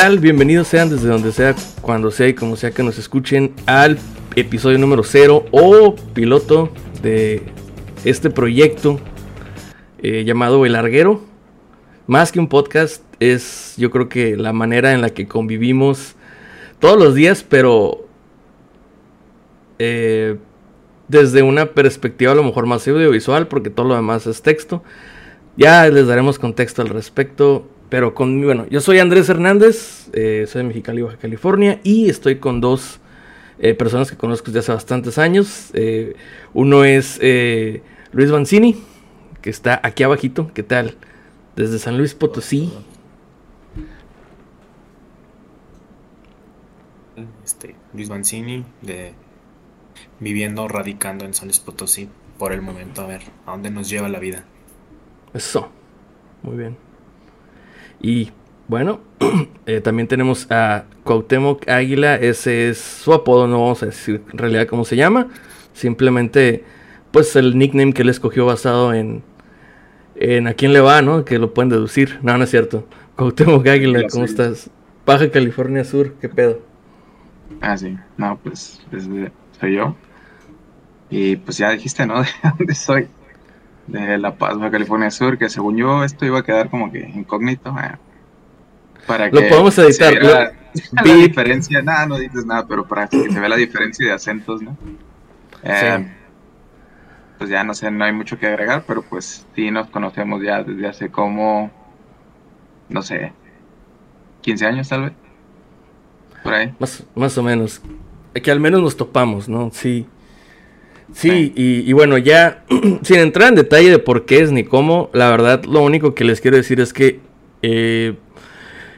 tal? Bienvenidos sean desde donde sea, cuando sea y como sea que nos escuchen al episodio número 0 o piloto de este proyecto eh, llamado El Larguero. Más que un podcast, es yo creo que la manera en la que convivimos todos los días, pero eh, desde una perspectiva a lo mejor más audiovisual, porque todo lo demás es texto. Ya les daremos contexto al respecto. Pero con, bueno, yo soy Andrés Hernández, eh, soy de Mexicali, Baja California, y estoy con dos eh, personas que conozco desde hace bastantes años. Eh, uno es Luis Banzini, que está aquí abajito, ¿qué tal? Desde San Luis Potosí. Este, Luis Banzini, de, viviendo, radicando en San Luis Potosí por el momento, a ver a dónde nos lleva la vida. Eso, muy bien. Y bueno, eh, también tenemos a Cuauhtémoc Águila, ese es su apodo, no vamos a decir en realidad cómo se llama, simplemente pues el nickname que él escogió basado en, en a quién le va, ¿no? Que lo pueden deducir, no, no es cierto. Cuauhtémoc Águila, ¿cómo estás? Baja California Sur, ¿qué pedo? Ah, sí, no, pues, pues soy yo. Y pues ya dijiste, ¿no? De dónde soy de La Paz, Baja California Sur, que según yo esto iba a quedar como que incógnito. Eh, para que Lo podemos editar. Se vea la, diferencia, nada, no dices nada, pero para que se vea la diferencia de acentos, ¿no? Eh, pues ya no sé, no hay mucho que agregar, pero pues sí nos conocemos ya desde hace como, no sé, 15 años tal vez. Por ahí. Más, más o menos. Que al menos nos topamos, ¿no? Sí. Sí, y, bueno, ya sin entrar en detalle de por qué es ni cómo, la verdad lo único que les quiero decir es que eh,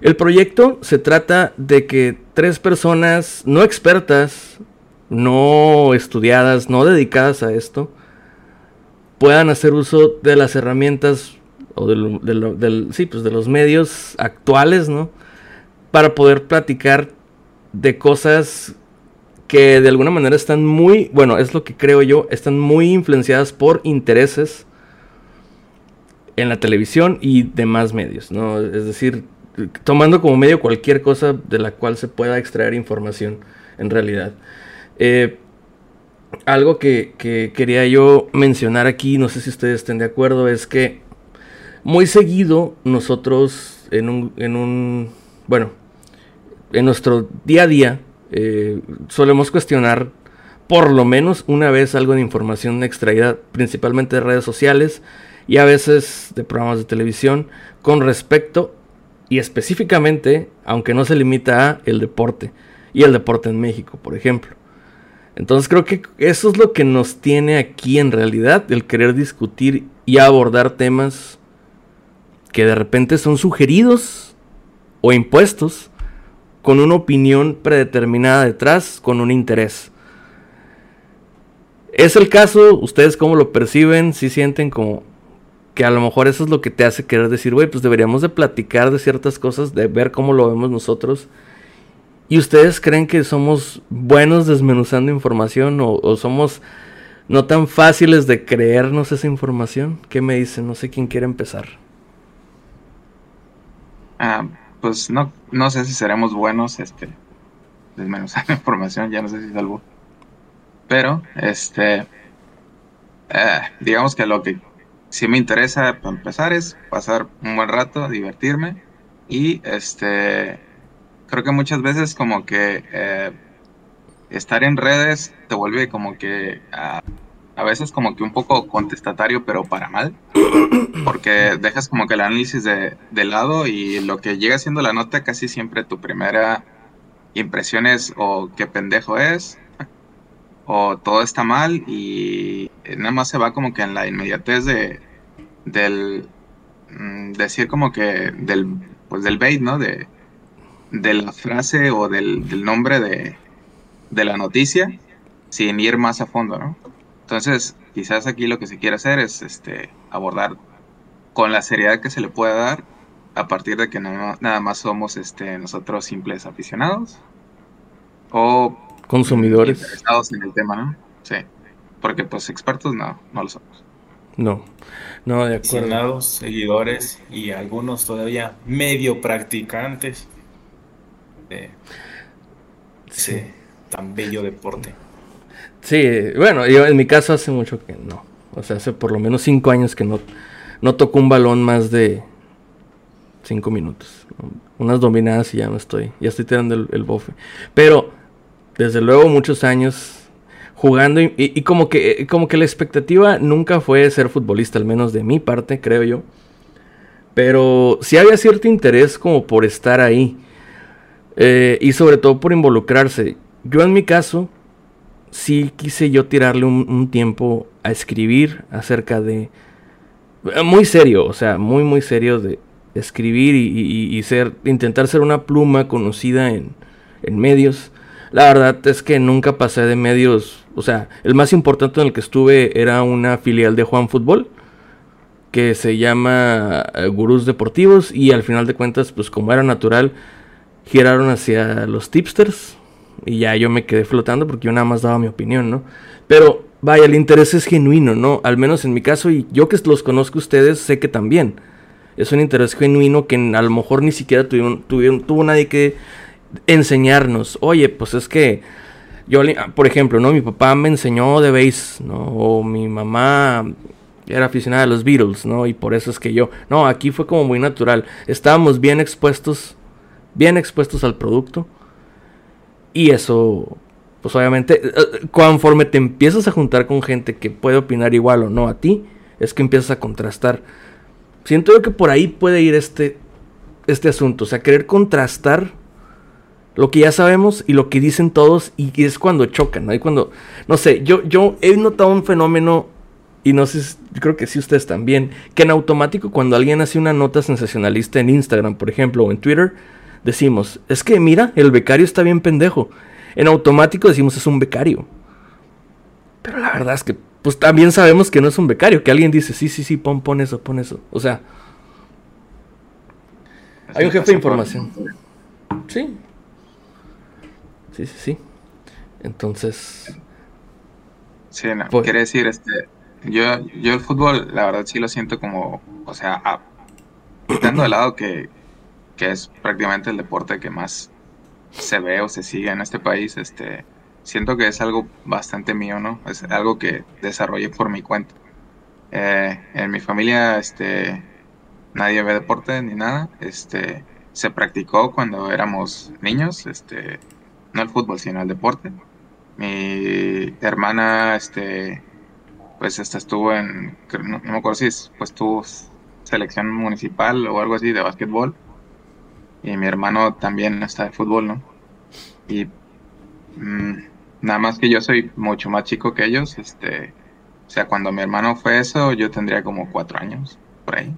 el proyecto se trata de que tres personas no expertas, no estudiadas, no dedicadas a esto, puedan hacer uso de las herramientas o del, sí, pues de los medios actuales, ¿no? Para poder platicar de cosas que de alguna manera están muy, bueno, es lo que creo yo, están muy influenciadas por intereses en la televisión y demás medios, ¿no? Es decir, tomando como medio cualquier cosa de la cual se pueda extraer información en realidad. Eh, algo que, quería yo mencionar aquí, no sé si ustedes estén de acuerdo, es que muy seguido nosotros en un, en un bueno, en nuestro día a día, eh, solemos cuestionar por lo menos una vez algo de información extraída principalmente de redes sociales y a veces de programas de televisión con respecto y específicamente, aunque no se limita a el deporte y el deporte en México, por ejemplo. Entonces creo que eso es lo que nos tiene aquí en realidad, el querer discutir y abordar temas que de repente son sugeridos o impuestos con una opinión predeterminada detrás, con un interés. ¿Es el caso? ¿Ustedes cómo lo perciben? Si sienten como que a lo mejor eso es lo que te hace querer decir, güey, pues deberíamos de platicar de ciertas cosas, de ver cómo lo vemos nosotros. ¿Y ustedes creen que somos buenos desmenuzando información o, somos no tan fáciles de creernos esa información? ¿Qué me dicen? No sé quién quiere empezar. Ah, pues no, no sé si seremos buenos, este, desmenuzando información, ya no sé si es algo. Pero, este, eh, digamos que lo que sí me interesa para empezar es pasar un buen rato, divertirme y, este, creo que muchas veces como que eh, estar en redes te vuelve como que a a veces como que un poco contestatario, pero para mal, porque dejas como que el análisis de, lado y lo que llega siendo la nota casi siempre tu primera impresión es o qué pendejo es, o todo está mal y nada más se va como que en la inmediatez de del mm, decir como que del pues del bait, ¿no? De, de la frase o del, del nombre de, de la noticia sin ir más a fondo, ¿no? Entonces, quizás aquí lo que se quiere hacer es este, abordar con la seriedad que se le pueda dar, a partir de que nada más somos este, nosotros simples aficionados o consumidores interesados en el tema, ¿no? Sí, porque pues expertos no, no lo somos. No, no, de acuerdo. seguidores y algunos todavía medio practicantes. de sí. tan bello deporte. Sí, bueno, yo en mi caso hace mucho que no. O sea, hace por lo menos cinco años que no, no toco un balón más de cinco minutos. Unas dominadas y ya no estoy, ya estoy tirando el, bofe. Pero, desde luego, muchos años jugando y, como, que, como que la expectativa nunca fue ser futbolista, al menos de mi parte, creo yo. Pero sí había cierto interés como por estar ahí. Eh, y sobre todo por involucrarse. Yo en mi caso, sí quise yo tirarle un, tiempo a escribir acerca de... Eh, muy serio, o sea, muy, muy serio de escribir y, ser, intentar ser una pluma conocida en, en, medios. La verdad es que nunca pasé de medios, o sea, el más importante en el que estuve era una filial de Juan Fútbol, que se llama eh, Gurús Deportivos y al final de cuentas, pues como era natural, giraron hacia los tipsters, y ya yo me quedé flotando porque yo nada más daba mi opinión, ¿no? Pero vaya, el interés es genuino, ¿no? Al menos en mi caso, y yo que los conozco a ustedes, sé que también. Es un interés genuino que a lo mejor ni siquiera tuvieron, tuvieron, tuvo nadie que enseñarnos. Oye, pues es que yo, por ejemplo, ¿no? Mi papá me enseñó de bass, ¿no? O mi mamá era aficionada a los Beatles, ¿no? Y por eso es que yo, no, aquí fue como muy natural. Estábamos bien expuestos, bien expuestos al producto y eso, pues obviamente, eh, conforme te empiezas a juntar con gente que puede opinar igual o no a ti, es que empiezas a contrastar. Siento yo que por ahí puede ir este, este asunto, o sea, querer contrastar lo que ya sabemos y lo que dicen todos y es cuando chocan, ¿no? Y cuando, no sé, yo, yo he notado un fenómeno y no sé, yo creo que sí ustedes también, que en automático cuando alguien hace una nota sensacionalista en Instagram, por ejemplo, o en Twitter, decimos, es que mira, el becario está bien pendejo. En automático decimos es un becario. Pero la verdad es que, pues también sabemos que no es un becario, que alguien dice, sí, sí, sí, pon, pon eso, pon eso. O sea, hay un jefe de información. Sí. Sí, sí, sí. Entonces. Sí, no, pues quiere decir, este, yo, yo el fútbol, la verdad sí lo siento como, o sea, quitando de lado que, que es prácticamente el deporte que más se ve o se sigue en este país, este, siento que es algo bastante mío, ¿no? Es algo que desarrollé por mi cuenta. Eh, en mi familia, este, nadie ve deporte ni nada. Este, se practicó cuando éramos niños, este, no el fútbol, sino el deporte. Mi hermana, este, pues esta estuvo en, no, me acuerdo si pues tuvo selección municipal o algo así de básquetbol y mi hermano también está de fútbol, ¿no? Y mm, nada más que yo soy mucho más chico que ellos, este, o sea, cuando mi hermano fue eso, yo tendría como cuatro años, por ahí.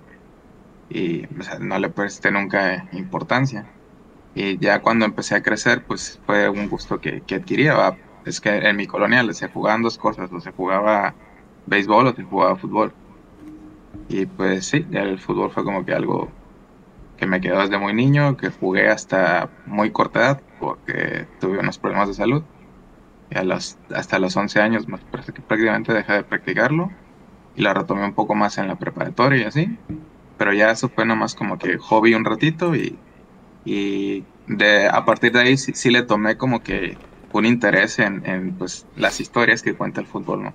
Y o sea, no le presté nunca importancia. Y ya cuando empecé a crecer, pues fue un gusto que, que adquiría. Es que en mi colonia se jugaban dos cosas, o se jugaba béisbol o se jugaba fútbol. Y pues sí, el fútbol fue como que algo que me quedó desde muy niño, que jugué hasta muy corta edad porque tuve unos problemas de salud. Y a los, hasta los 11 años más prácticamente dejé de practicarlo y la retomé un poco más en la preparatoria y así. Pero ya eso fue nomás como que hobby un ratito y, y de, a partir de ahí sí, le tomé como que un interés en, en, pues, las historias que cuenta el fútbol, ¿no?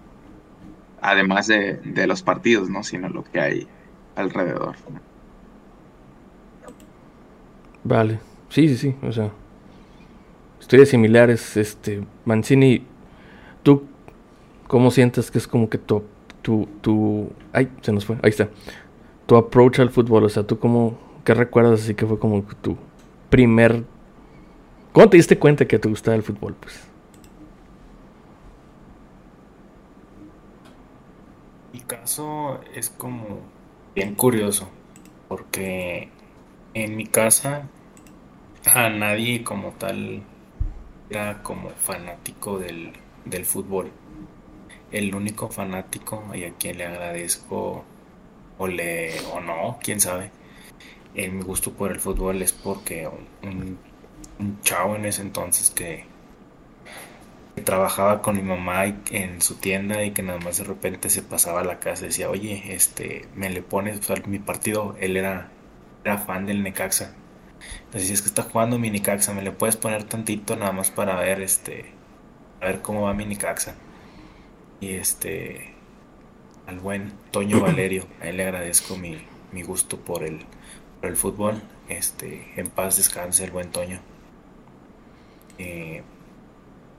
Además de, de los partidos, ¿no? Sino lo que hay alrededor. Vale. Sí, sí, sí. O sea, historias similares. Este, Mancini, ¿tú cómo sientes que es como que tu, tu, tu... Ay, se nos fue. Ahí está. Tu approach al fútbol. O sea, ¿tú cómo... ¿Qué recuerdas así que fue como tu primer... ¿Cómo te diste cuenta que te gustaba el fútbol? Pues. Mi caso es como bien curioso. Porque en mi casa a nadie como tal era como fanático del, fútbol. El único fanático y a quien le agradezco o le o no, quién sabe, mi gusto por el fútbol es porque un, chavo en ese entonces que, trabajaba con mi mamá en su tienda y que nada más de repente se pasaba a la casa y decía, oye, este, me le pones mi partido, él era, era fan del Necaxa Entonces, si es que está jugando Minicaxa, me le puedes poner tantito nada más para ver este a ver cómo va Minicaxa. Y este al buen Toño Valerio, a él le agradezco mi, mi gusto por el, por el fútbol. Este, en paz descanse el buen Toño. Eh,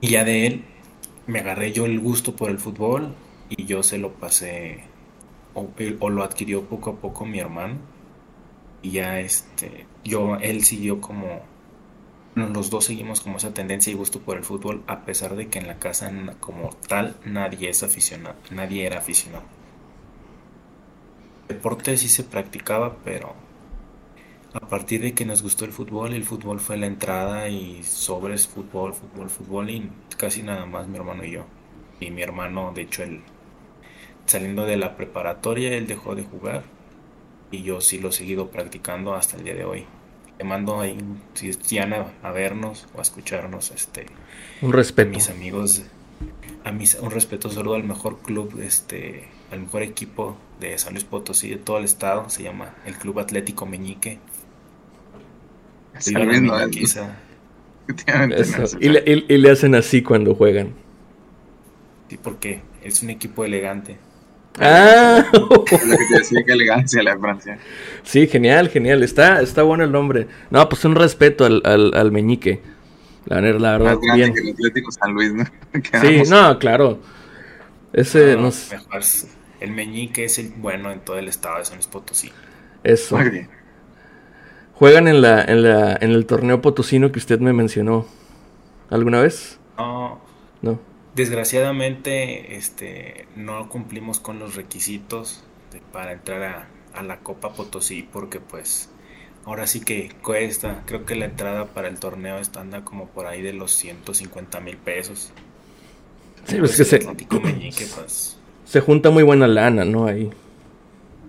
y ya de él me agarré yo el gusto por el fútbol y yo se lo pasé o, o lo adquirió poco a poco mi hermano y ya este yo él siguió como los dos seguimos como esa tendencia y gusto por el fútbol a pesar de que en la casa como tal nadie es aficionado nadie era aficionado deporte sí se practicaba pero a partir de que nos gustó el fútbol el fútbol fue la entrada y sobres fútbol fútbol fútbol y casi nada más mi hermano y yo y mi hermano de hecho él saliendo de la preparatoria él dejó de jugar y yo sí lo he seguido practicando hasta el día de hoy. Te mando ahí, si a, a vernos o a escucharnos, este, un respeto. A mis amigos, a mis, un respeto solo al mejor club, este, al mejor equipo de San Luis Potosí de todo el estado, se llama el Club Atlético Meñique. Y, le, y le hacen así cuando juegan. Sí, porque es un equipo elegante. Ah, qué elegancia la Francia. Sí, genial, genial. Está, está bueno el nombre. No, pues un respeto al, al, meñique. La, la verdad, bien. el Atlético San Luis, ¿no? sí, no, claro. Ese, no, El meñique es el bueno en todo el estado de San Luis Potosí. Eso. ¿Juegan en, la, en, la, en el torneo potosino que usted me mencionó alguna vez? No. No. Desgraciadamente, este, no cumplimos con los requisitos para entrar a, la Copa Potosí porque pues ahora sí que cuesta. Creo que la entrada para el torneo está anda como por ahí de los 150 mil pesos. Sí, pues que se, pues, se junta muy buena lana, ¿no? Ahí.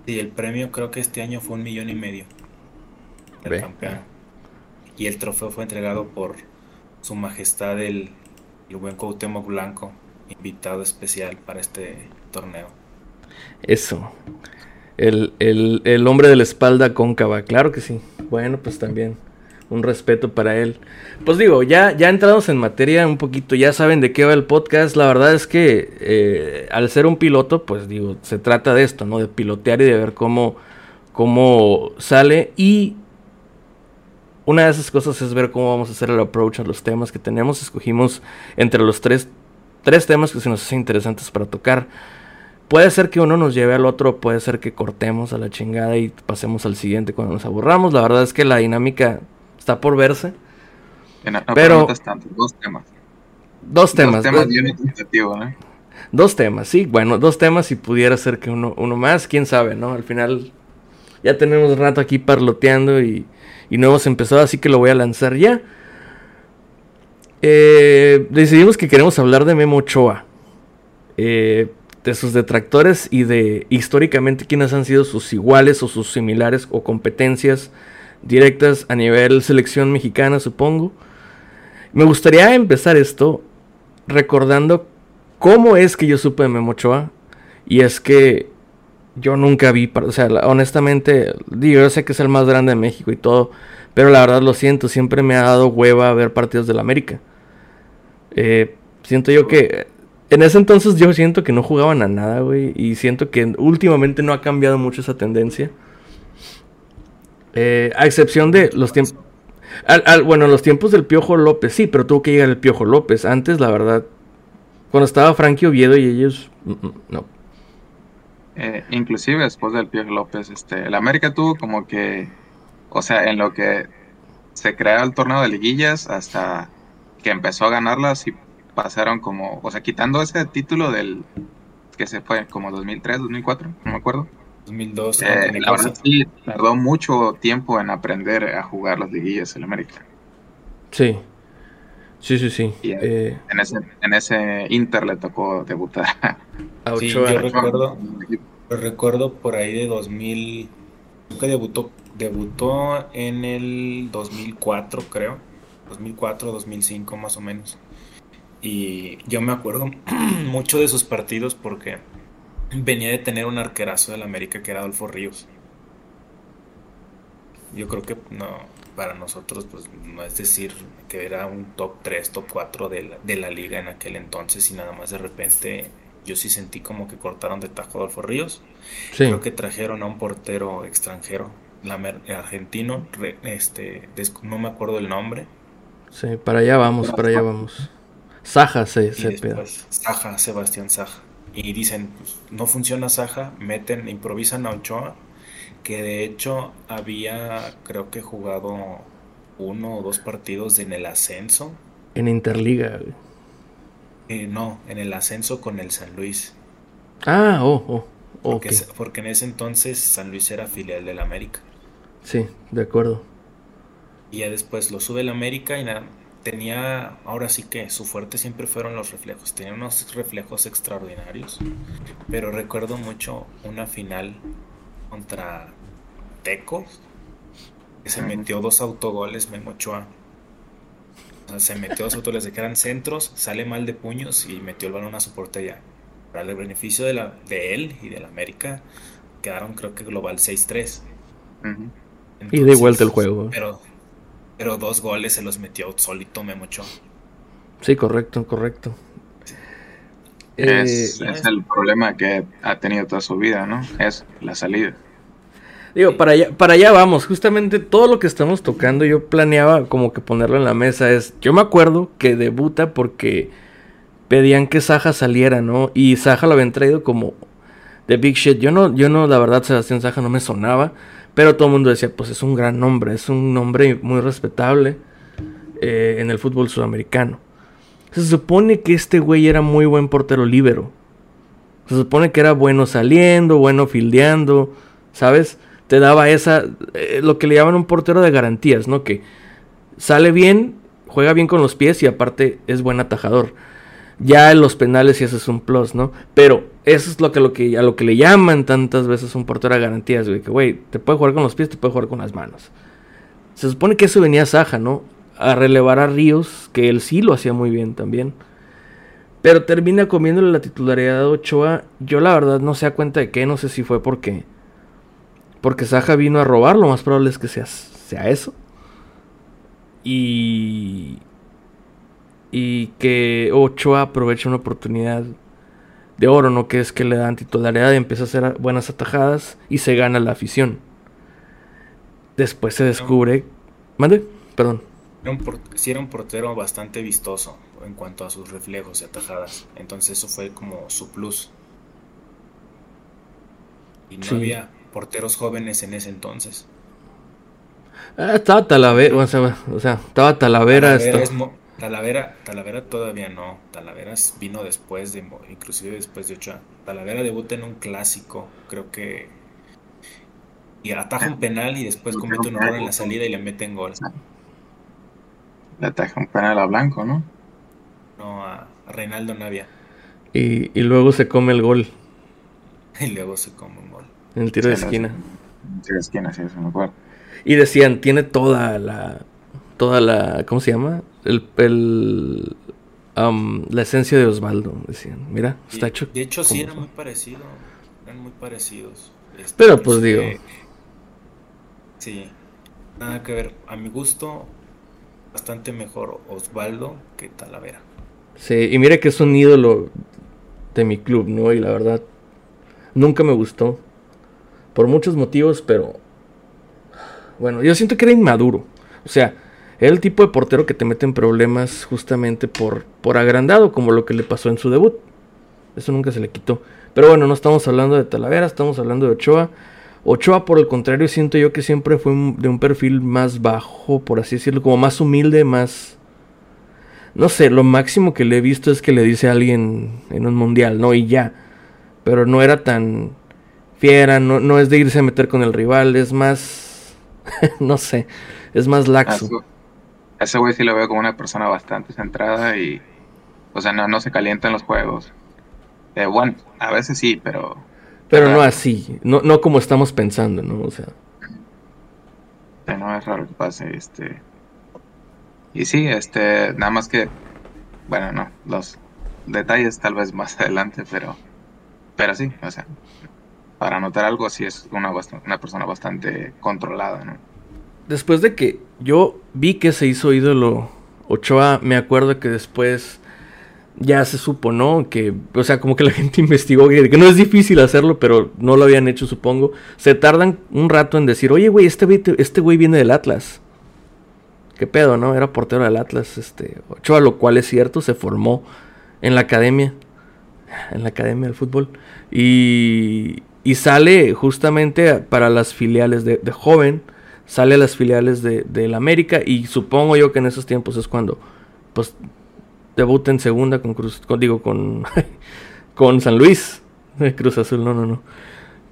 Sí, el premio creo que este año fue un millón y medio. El campeón. Y el trofeo fue entregado por su majestad el el buen Cuauhtémoc Blanco, invitado especial para este torneo. Eso. El, el, hombre de la espalda cóncava, claro que sí. Bueno, pues también un respeto para él. Pues digo, ya, ya entrados en materia un poquito, ya saben de qué va el podcast. La verdad es que eh, al ser un piloto, pues digo, se trata de esto, ¿no? De pilotear y de ver cómo, cómo sale. Y una de esas cosas es ver cómo vamos a hacer el approach a los temas que tenemos. Escogimos entre los tres, tres temas que se nos hacen interesantes para tocar. Puede ser que uno nos lleve al otro, puede ser que cortemos a la chingada y pasemos al siguiente cuando nos aburramos. La verdad es que la dinámica está por verse. pero dos temas. Dos temas. Dos temas ¿eh? Dos temas, sí, bueno, dos temas y pudiera ser que uno, uno más, quién sabe, ¿no? Al final ya tenemos rato aquí parloteando y y no hemos empezado, así que lo voy a lanzar ya. Eh, decidimos que queremos hablar de Memo Ochoa, eh, de sus detractores y de históricamente quiénes han sido sus iguales o sus similares o competencias directas a nivel selección mexicana, supongo. Me gustaría empezar esto recordando cómo es que yo supe de Memo Ochoa. Y es que yo nunca vi, o sea, honestamente, yo sé que es el más grande de México y todo, pero la verdad lo siento, siempre me ha dado hueva ver partidos del América. Eh, siento yo que en ese entonces yo siento que no jugaban a nada, güey, y siento que últimamente no ha cambiado mucho esa tendencia. Eh, a excepción de los tiempos... bueno, los tiempos del Piojo López, sí, pero tuvo que llegar el Piojo López. Antes, la verdad, cuando estaba Frankie Oviedo y ellos, mm, mm, no. Eh, inclusive después del Pierre López, este, el América tuvo como que, o sea, en lo que se creó el torneo de liguillas hasta que empezó a ganarlas y pasaron como, o sea, quitando ese título del que se fue como 2003, 2004, no me acuerdo. 2002. Eh, la verdad sí, tardó mucho tiempo en aprender a jugar las liguillas el América. Sí. Sí, sí, sí. Eh, en, ese, en ese Inter le tocó debutar. A sí, yo recuerdo, recuerdo por ahí de 2000, que debutó, debutó en el 2004 creo, 2004, 2005 más o menos. Y yo me acuerdo mucho de sus partidos porque venía de tener un arquerazo del América que era Adolfo Ríos. Yo creo que no, para nosotros, pues no es decir que era un top 3, top 4 de la, de la liga en aquel entonces y nada más de repente yo sí sentí como que cortaron de tajo a Adolfo Ríos. Creo que trajeron a un portero extranjero, la, argentino, este, no me acuerdo el nombre. Sí, para allá vamos, para allá vamos. Saja se, se Saja, Sebastián Saja. Y dicen, pues, no funciona Saja, meten, improvisan a Ochoa, que de hecho había, creo que jugado uno o dos partidos en el ascenso. En Interliga. Eh, no, en el ascenso con el San Luis. Ah, oh, oh. Porque, porque en ese entonces San Luis era filial del América. Sí, de acuerdo. Y ya después lo sube el América y nada, tenía, ahora sí que su fuerte siempre fueron los reflejos, tenía unos reflejos extraordinarios, pero recuerdo mucho una final contra Tecos, que se metió dos autogoles Memo Ochoa. O sea, se metió dos autogoles de que eran centros, sale mal de puños y metió el balón a su portería. Para el beneficio de, la, de él y del América, quedaron creo que global 6-3. y de vuelta el juego. Pero pero dos goles se los metió solito me Ochoa. Sí, correcto, correcto. Es, eh, el problema que ha tenido toda su vida, ¿no? Es la salida. Digo, para allá, para allá vamos. Justamente todo lo que estamos tocando, yo planeaba como que ponerlo en la mesa. Es, yo me acuerdo que debuta porque pedían que Saja saliera, ¿no? Y Saja lo habían traído como de big shit. Yo no, yo no, la verdad, Sebastián Saja no me sonaba. Pero todo el mundo decía, pues es un gran nombre, es un nombre muy respetable eh, en el fútbol sudamericano. Se supone que este güey era muy buen portero líbero. Se supone que era bueno saliendo, bueno fildeando, ¿sabes? Te daba esa, eh, lo que le llaman un portero de garantías, ¿no? Que sale bien, juega bien con los pies y aparte es buen atajador. Ya en los penales y eso es un plus, ¿no? Pero eso es lo que, lo que, a lo que le llaman tantas veces un portero a garantías, güey. Que, güey, te puede jugar con los pies, te puede jugar con las manos. Se supone que eso venía a ¿no? A relevar a Ríos, que él sí lo hacía muy bien también. Pero termina comiéndole la titularidad de Ochoa. Yo la verdad no sé a cuenta de qué, no sé si fue porque... Porque Saja vino a robar, lo más probable es que sea, sea eso. Y y que Ochoa aprovecha una oportunidad de oro, ¿no? Que es que le dan titularidad y empieza a hacer buenas atajadas y se gana la afición. Después se descubre... ¿Mande? Perdón. Si era un portero bastante vistoso en cuanto a sus reflejos y atajadas. Entonces eso fue como su plus. Y no había porteros jóvenes en ese entonces. Ah, estaba Talavera, o sea, estaba Talavera. Talavera, Talavera todavía no. Talavera vino después de, inclusive después de Ochoa. Talavera debuta en un clásico, creo que. Y ataja un penal y después comete un error en la salida y le mete en gol. Le ataja un penal a Blanco, ¿no? No, a, Reinaldo Navia. Y, y, luego se come el gol. y luego se come un. En el tiro de esquina. En el tiro de esquina, sí, eso me acuerdo. Y decían, tiene toda la. Toda la. ¿Cómo se llama? el, la esencia de Osvaldo, decían. Mira, está hecho. De hecho, sí, era muy parecido. Eran muy parecidos. Este, Pero pues digo. Sí, nada que ver. A mi gusto, bastante mejor Osvaldo que Talavera. Sí, y mira que es un ídolo de mi club, ¿no? Y la verdad, nunca me gustó. Por muchos motivos, pero. Bueno, yo siento que era inmaduro. O sea, era el tipo de portero que te mete en problemas justamente por, por agrandado, como lo que le pasó en su debut. Eso nunca se le quitó. Pero bueno, no estamos hablando de Talavera, estamos hablando de Ochoa. Ochoa, por el contrario, siento yo que siempre fue de un perfil más bajo, por así decirlo, como más humilde, más... No sé, lo máximo que le he visto es que le dice a alguien en un mundial, ¿no? Y ya. Pero no era tan fiera, no, no es de irse a meter con el rival, es más... no sé, es más laxo ese güey sí lo veo como una persona bastante centrada y, o sea, no, no se calienta en los juegos. Eh, bueno, a veces sí, pero... Pero no así, no, no como estamos pensando, ¿no? O sea... No es raro que pase, este... Y sí, este, nada más que, bueno, no, los detalles tal vez más adelante, pero, pero sí, o sea, para notar algo sí es una, una persona bastante controlada, ¿no? después de que yo vi que se hizo ídolo Ochoa, me acuerdo que después ya se supo, ¿no? Que, o sea, como que la gente investigó, que, no es difícil hacerlo, pero no lo habían hecho, supongo. Se tardan un rato en decir, oye, güey, este güey, este güey viene del Atlas. ¿Qué pedo, no? Era portero del Atlas, este, Ochoa, lo cual es cierto, se formó en la academia, en la academia del fútbol. Y, y sale justamente para las filiales de, de joven sale a las filiales de, la América y supongo yo que en esos tiempos es cuando pues debuta en segunda con Cruz, digo con con San Luis, Cruz Azul, no, no, no.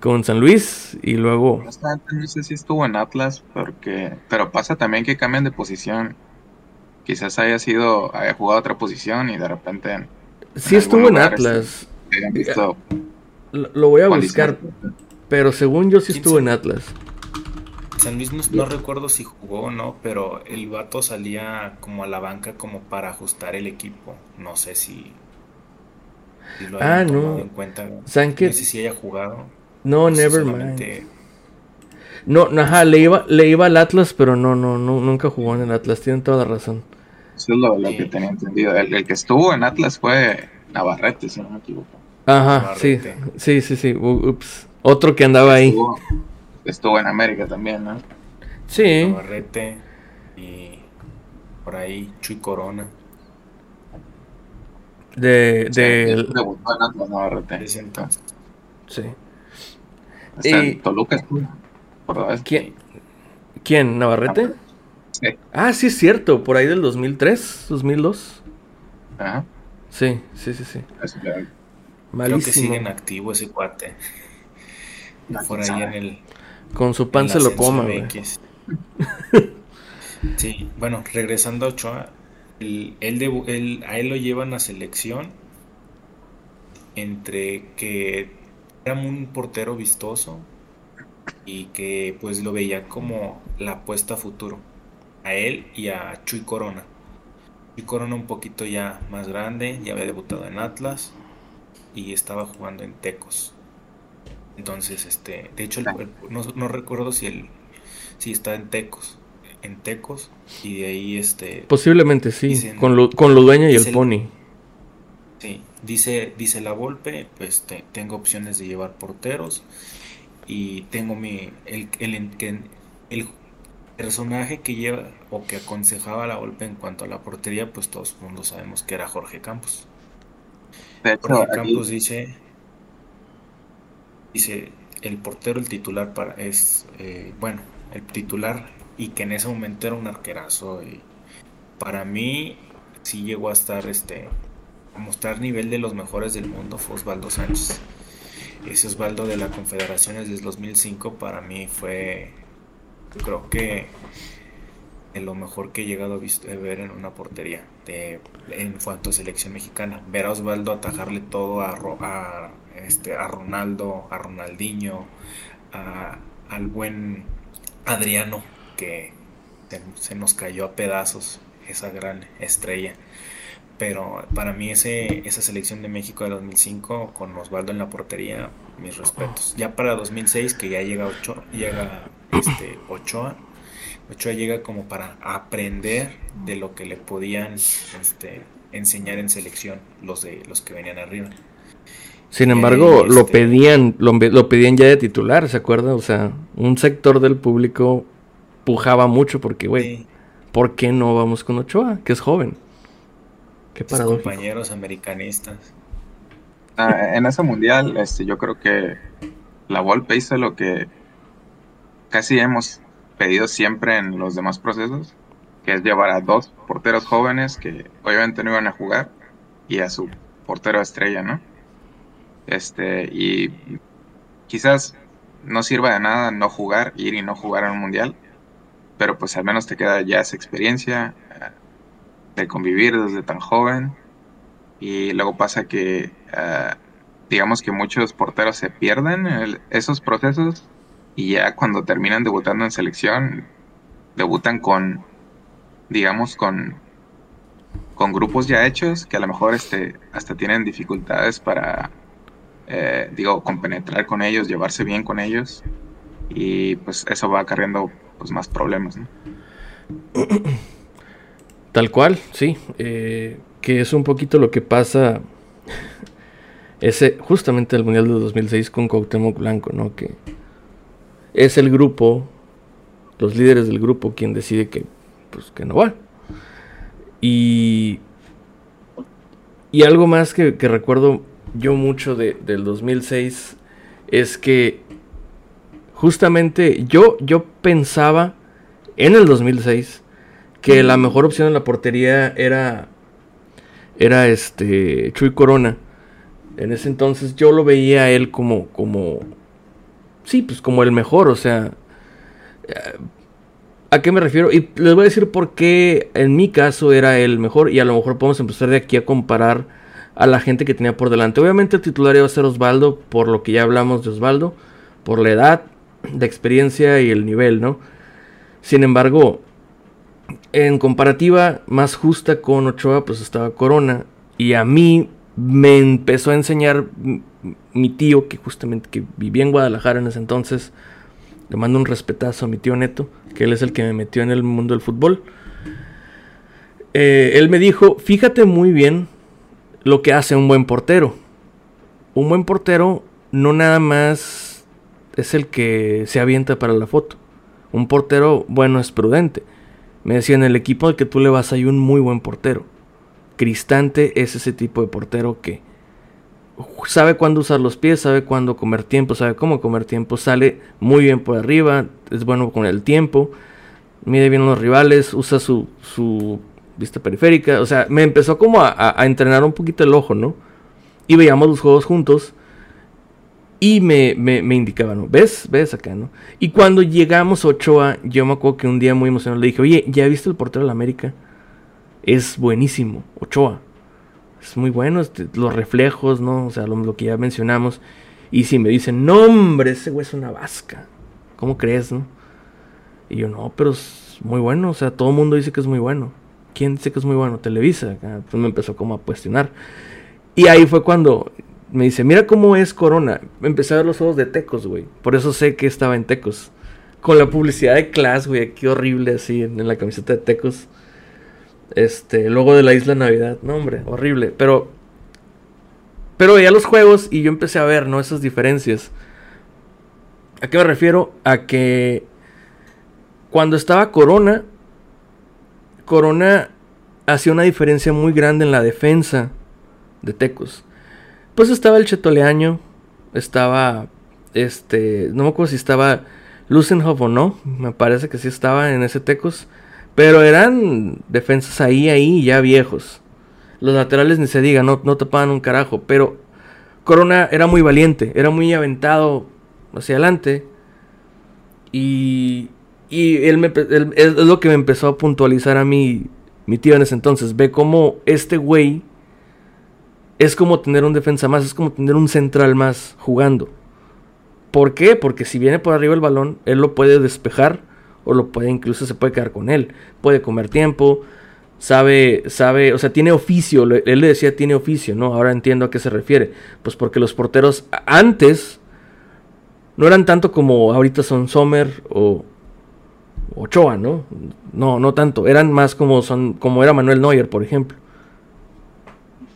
Con San Luis y luego no sé si estuvo en Atlas porque pero pasa también que cambian de posición. Quizás haya sido haya jugado otra posición y de repente Sí estuvo en Atlas. Lo, voy a buscar, pero según yo sí estuvo en Atlas. San Luis no, recuerdo si jugó o no, pero el vato salía como a la banca como para ajustar el equipo. No sé si, lo ah, no. en cuenta. No sé si haya jugado. No, never mind. No, ajá, le iba, le iba al Atlas, pero no, no, no, nunca jugó en el Atlas, tienen toda la razón. Eso es lo, que tenía entendido. El, que estuvo en Atlas fue Navarrete, si no me equivoco. Ajá, sí, sí, sí, sí, ups. Otro que andaba ahí estuvo en América también, ¿no? Sí. Navarrete y por ahí Chuy Corona. De. de... Sí, Navarrete. Sí. y... Toluca ¿Quién? ¿Quién? ¿Navarrete? Sí. Ah, sí, es cierto. Por ahí del 2003, 2002. Ajá. Sí, sí, sí, sí. Malísimo. Creo que sigue en activo ese cuate. Por ahí en el, con su pan se lo coma, Sí, bueno, regresando a Ochoa, él, a él lo llevan a selección entre que era un portero vistoso y que pues lo veía como la apuesta a futuro. A él y a Chuy Corona. Chuy Corona un poquito ya más grande, ya había debutado en Atlas y estaba jugando en Tecos. Entonces, este, de hecho, no, recuerdo si el, si está en Tecos, en Tecos y de ahí, este, posiblemente sí, con lo, con lo dueña y el pony. Sí, dice, dice la Volpe, pues tengo opciones de llevar porteros y tengo mi, el, el, el, personaje que lleva o que aconsejaba a la Volpe en cuanto a la portería, pues todos mundo sabemos que era Jorge Campos. Jorge Campos dice dice el portero, el titular para es eh, bueno, el titular y que en ese momento era un arquerazo y para mí sí llegó a estar este a mostrar nivel de los mejores del mundo fue Osvaldo Sánchez. Ese Osvaldo de la Confederaciones del 2005 para mí fue creo que lo mejor que he llegado a, ver en una portería de, en cuanto a selección mexicana. Ver a Osvaldo atajarle todo a, a este, a Ronaldo, a Ronaldinho, al buen Adriano, que se nos cayó a pedazos esa gran estrella. Pero para mí ese, esa selección de México de 2005 con Osvaldo en la portería, mis respetos. Ya para 2006 que ya llega Ochoa, llega este Ochoa, Ochoa llega como para aprender de lo que le podían este, enseñar en selección los de los que venían arriba. Sin embargo, lo este, pedían, lo, pedían ya de titular, ¿se acuerda? O sea, un sector del público pujaba mucho porque, güey, ¿por qué no vamos con Ochoa? Que es joven. Qué paradójico. compañeros americanistas. Ah, en ese mundial, este, yo creo que la Volpe hizo lo que casi hemos pedido siempre en los demás procesos, que es llevar a dos porteros jóvenes que obviamente no iban a jugar y a su portero estrella, ¿no? Este, y quizás no sirva de nada no jugar, ir y no jugar en un mundial, pero pues al menos te queda ya esa experiencia eh, de convivir desde tan joven. Y luego pasa que, eh, digamos que muchos porteros se pierden en esos procesos y ya cuando terminan debutando en selección, debutan con, digamos, con, con grupos ya hechos que a lo mejor este, hasta tienen dificultades para eh, digo, compenetrar con ellos, llevarse bien con ellos. Y pues eso va acarreando pues más problemas, ¿no? Tal cual, sí. Eh, que es un poquito lo que pasa ese justamente el Mundial de 2006 con Cuauhtémoc Blanco, ¿no? Que es el grupo, los líderes del grupo quien decide que, pues, que no va. Y, y algo más que, recuerdo yo mucho de, del 2006 es que justamente yo, yo pensaba en el 2006 que la mejor opción en la portería era era este Chuy Corona. En ese entonces yo lo veía a él como como sí, pues como el mejor, o sea, eh, ¿a qué me refiero? Y les voy a decir por qué en mi caso era el mejor y a lo mejor podemos empezar de aquí a comparar a la gente que tenía por delante. Obviamente el titular iba a ser Osvaldo, por lo que ya hablamos de Osvaldo, por la edad, la experiencia y el nivel, ¿no? Sin embargo, en comparativa más justa con Ochoa, pues estaba Corona. Y a mí me empezó a enseñar mi tío, que justamente que vivía en Guadalajara en ese entonces. Le mando un respetazo a mi tío Neto, que él es el que me metió en el mundo del fútbol. Eh, él me dijo, fíjate muy bien lo que hace un buen portero. Un buen portero no nada más es el que se avienta para la foto. Un portero bueno es prudente. Me decía, en el equipo al que tú le vas hay un muy buen portero. Cristante es ese tipo de portero que sabe cuándo usar los pies, sabe cuándo comer tiempo, sabe cómo comer tiempo, sale muy bien por arriba, es bueno con el tiempo, mide bien los rivales, usa su, su vista periférica. O sea, me empezó como a, a entrenar un poquito el ojo, ¿no? Y veíamos los juegos juntos. Y me, me, me indicaba, ¿no? ¿Ves? ¿Ves acá, no? Y cuando llegamos a Ochoa, yo me acuerdo que un día muy emocionado le dije, oye, ¿ya viste el portero de la América? Es buenísimo, Ochoa. Es muy bueno, este, los reflejos, ¿no? O sea, lo, que ya mencionamos. Y si me dicen, no, hombre, ese güey es una vasca. ¿Cómo crees, no? Y yo, no, pero es muy bueno. O sea, todo el mundo dice que es muy bueno. ¿Quién dice que es muy bueno? Televisa. Pues me empezó como a cuestionar. Y ahí fue cuando me dice, mira cómo es Corona. Empecé a ver los ojos de Tecos, güey. Por eso sé que estaba en Tecos. Con la publicidad de Class, güey. Qué horrible así en, la camiseta de Tecos. Este, luego de la Isla Navidad. No, hombre, horrible. Pero. Pero veía los juegos y yo empecé a ver, ¿no? Esas diferencias. ¿A qué me refiero? A que. Cuando estaba Corona. Corona hacía una diferencia muy grande en la defensa de Tecos. Pues estaba el Chetoleaño, estaba, este, no me acuerdo si estaba Lucenhoff o no, me parece que sí estaba en ese Tecos, pero eran defensas ahí, ahí, ya viejos. Los laterales ni se diga, no, no tapaban un carajo, pero Corona era muy valiente, era muy aventado hacia adelante. Y, y él, me, es lo que me empezó a puntualizar a mí, mi tío en ese entonces. Ve cómo este güey es como tener un defensa más, es como tener un central más jugando. ¿Por qué? Porque si viene por arriba el balón, él lo puede despejar o lo puede incluso se puede quedar con él. Puede comer tiempo, sabe, sabe, o sea, tiene oficio. Él le decía tiene oficio, ¿no? Ahora entiendo a qué se refiere. Pues porque los porteros antes no eran tanto como ahorita son Sommer o Ochoa, ¿no? No, no tanto. Eran más como son como era Manuel Neuer, por ejemplo.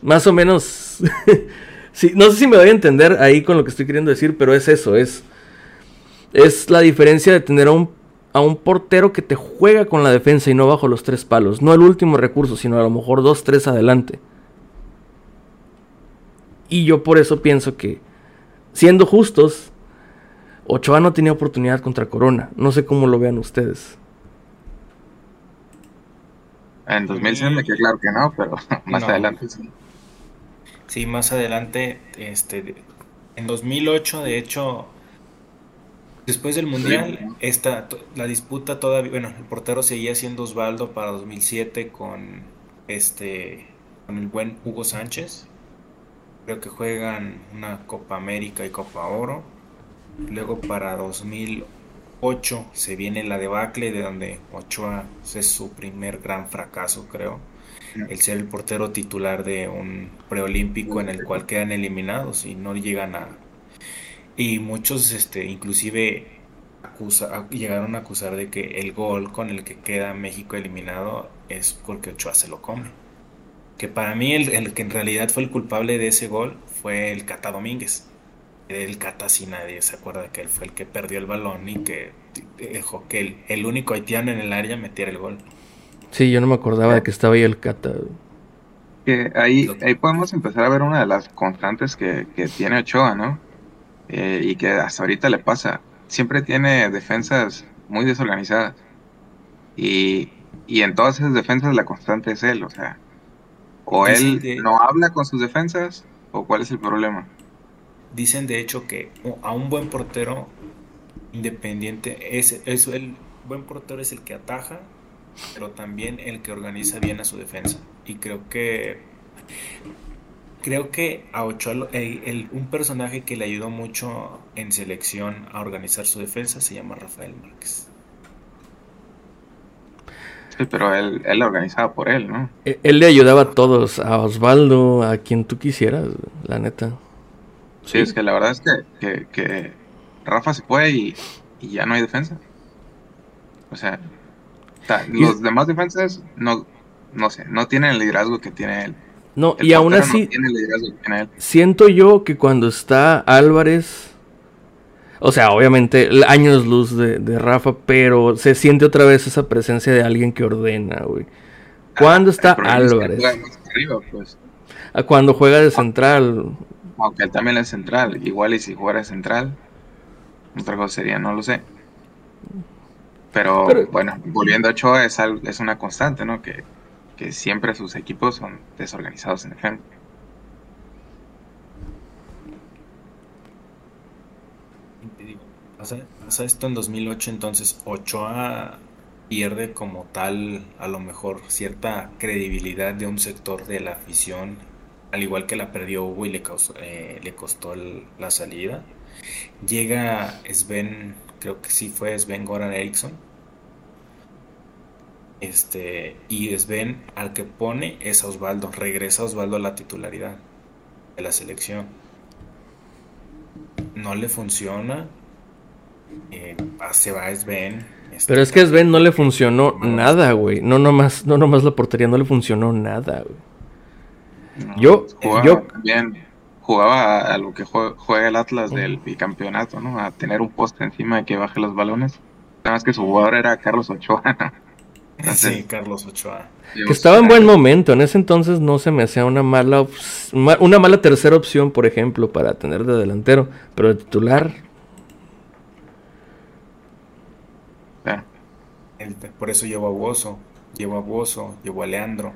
Más o menos. no sé si me doy a entender ahí con lo que estoy queriendo decir, pero es eso, es. Es la diferencia de tener a un, a un portero que te juega con la defensa y no bajo los tres palos. No el último recurso, sino a lo mejor dos, tres adelante. Y yo por eso pienso que, siendo justos, Ochoa no tenía oportunidad contra Corona. No sé cómo lo vean ustedes. En 2006 me queda claro que no, pero más adelante sí. Sí, más adelante, este, en 2008, de hecho, después del Mundial, esta, la disputa todavía, bueno, el portero seguía siendo Osvaldo para 2007 con, este, con el buen Hugo Sánchez. Creo que juegan una Copa América y Copa Oro. Luego para 2008 se viene la debacle de donde Ochoa es su primer gran fracaso, creo el ser el portero titular de un preolímpico en el cual quedan eliminados y no llegan a y muchos este inclusive llegaron a acusar de que el gol con el que queda México eliminado es porque Ochoa se lo come. Que para mí el, el que en realidad fue el culpable de ese gol fue el Cata Domínguez. El Cata si nadie se acuerda que él fue el que perdió el balón y que dejó que el, el único haitiano en el área metiera el gol. Sí, yo no me acordaba de que estaba ahí el Cata. Que ahí, ahí podemos empezar a ver una de las constantes que, que tiene Ochoa, ¿no? Eh, y que hasta ahorita le pasa. Siempre tiene defensas muy desorganizadas. Y, y en todas esas defensas la constante es él, o sea, o él no habla con sus defensas, o cuál es el problema. Dicen de hecho que a un buen portero independiente es, es el buen portero es el que ataja, pero también el que organiza bien a su defensa. Y creo que creo que a Ochoa el, un personaje que le ayudó mucho en selección a organizar su defensa se llama Rafael Márquez. Sí, pero él, él lo organizaba por él, ¿no? E, él, le ayudaba a todos, a Osvaldo, a quien tú quisieras, la neta. Sí, es que la verdad es que, que, Rafa se fue y, ya no hay defensa. O sea, los demás defensas no, no sé, no tienen el liderazgo que tiene él. No, y aún así, siento yo que cuando está Álvarez, o sea, obviamente años luz de, Rafa, pero se siente otra vez esa presencia de alguien que ordena, güey. Cuando ah, está Álvarez. Pues. A cuando juega de central. Aunque él también es central, igual y si jugara de central, otra cosa sería, no lo sé. Pero, bueno, volviendo a Ochoa es, es una constante, ¿no? Que siempre sus equipos son desorganizados en ejemplo. Pasa, pasa esto en 2008, entonces Ochoa pierde como tal a lo mejor cierta credibilidad de un sector de la afición, al igual que la perdió Hugo y le, causó, eh, le costó la salida. Llega Sven, creo que sí fue Sven Goran Eriksson, este, y Sven al que pone es a Osvaldo. Regresa Osvaldo a la titularidad de la selección. No le funciona. Eh, se va Sven. Este, Pero es que a Sven no le funcionó nada, güey. No nomás, no nomás la portería, no le funcionó nada, güey. yo, jugaba yo también jugaba a, lo que juega, el Atlas del bicampeonato, ¿no? A tener un poste encima de que baje los balones. Nada más que su jugador era Carlos Ochoa. Sí, Carlos Ochoa. Que estaba en buen momento. En ese entonces no se me hacía una mala una mala tercera opción, por ejemplo, para tener de delantero. Pero de titular. Por eso llevo a Bozo, llevo a Bozo, llevo a Leandro.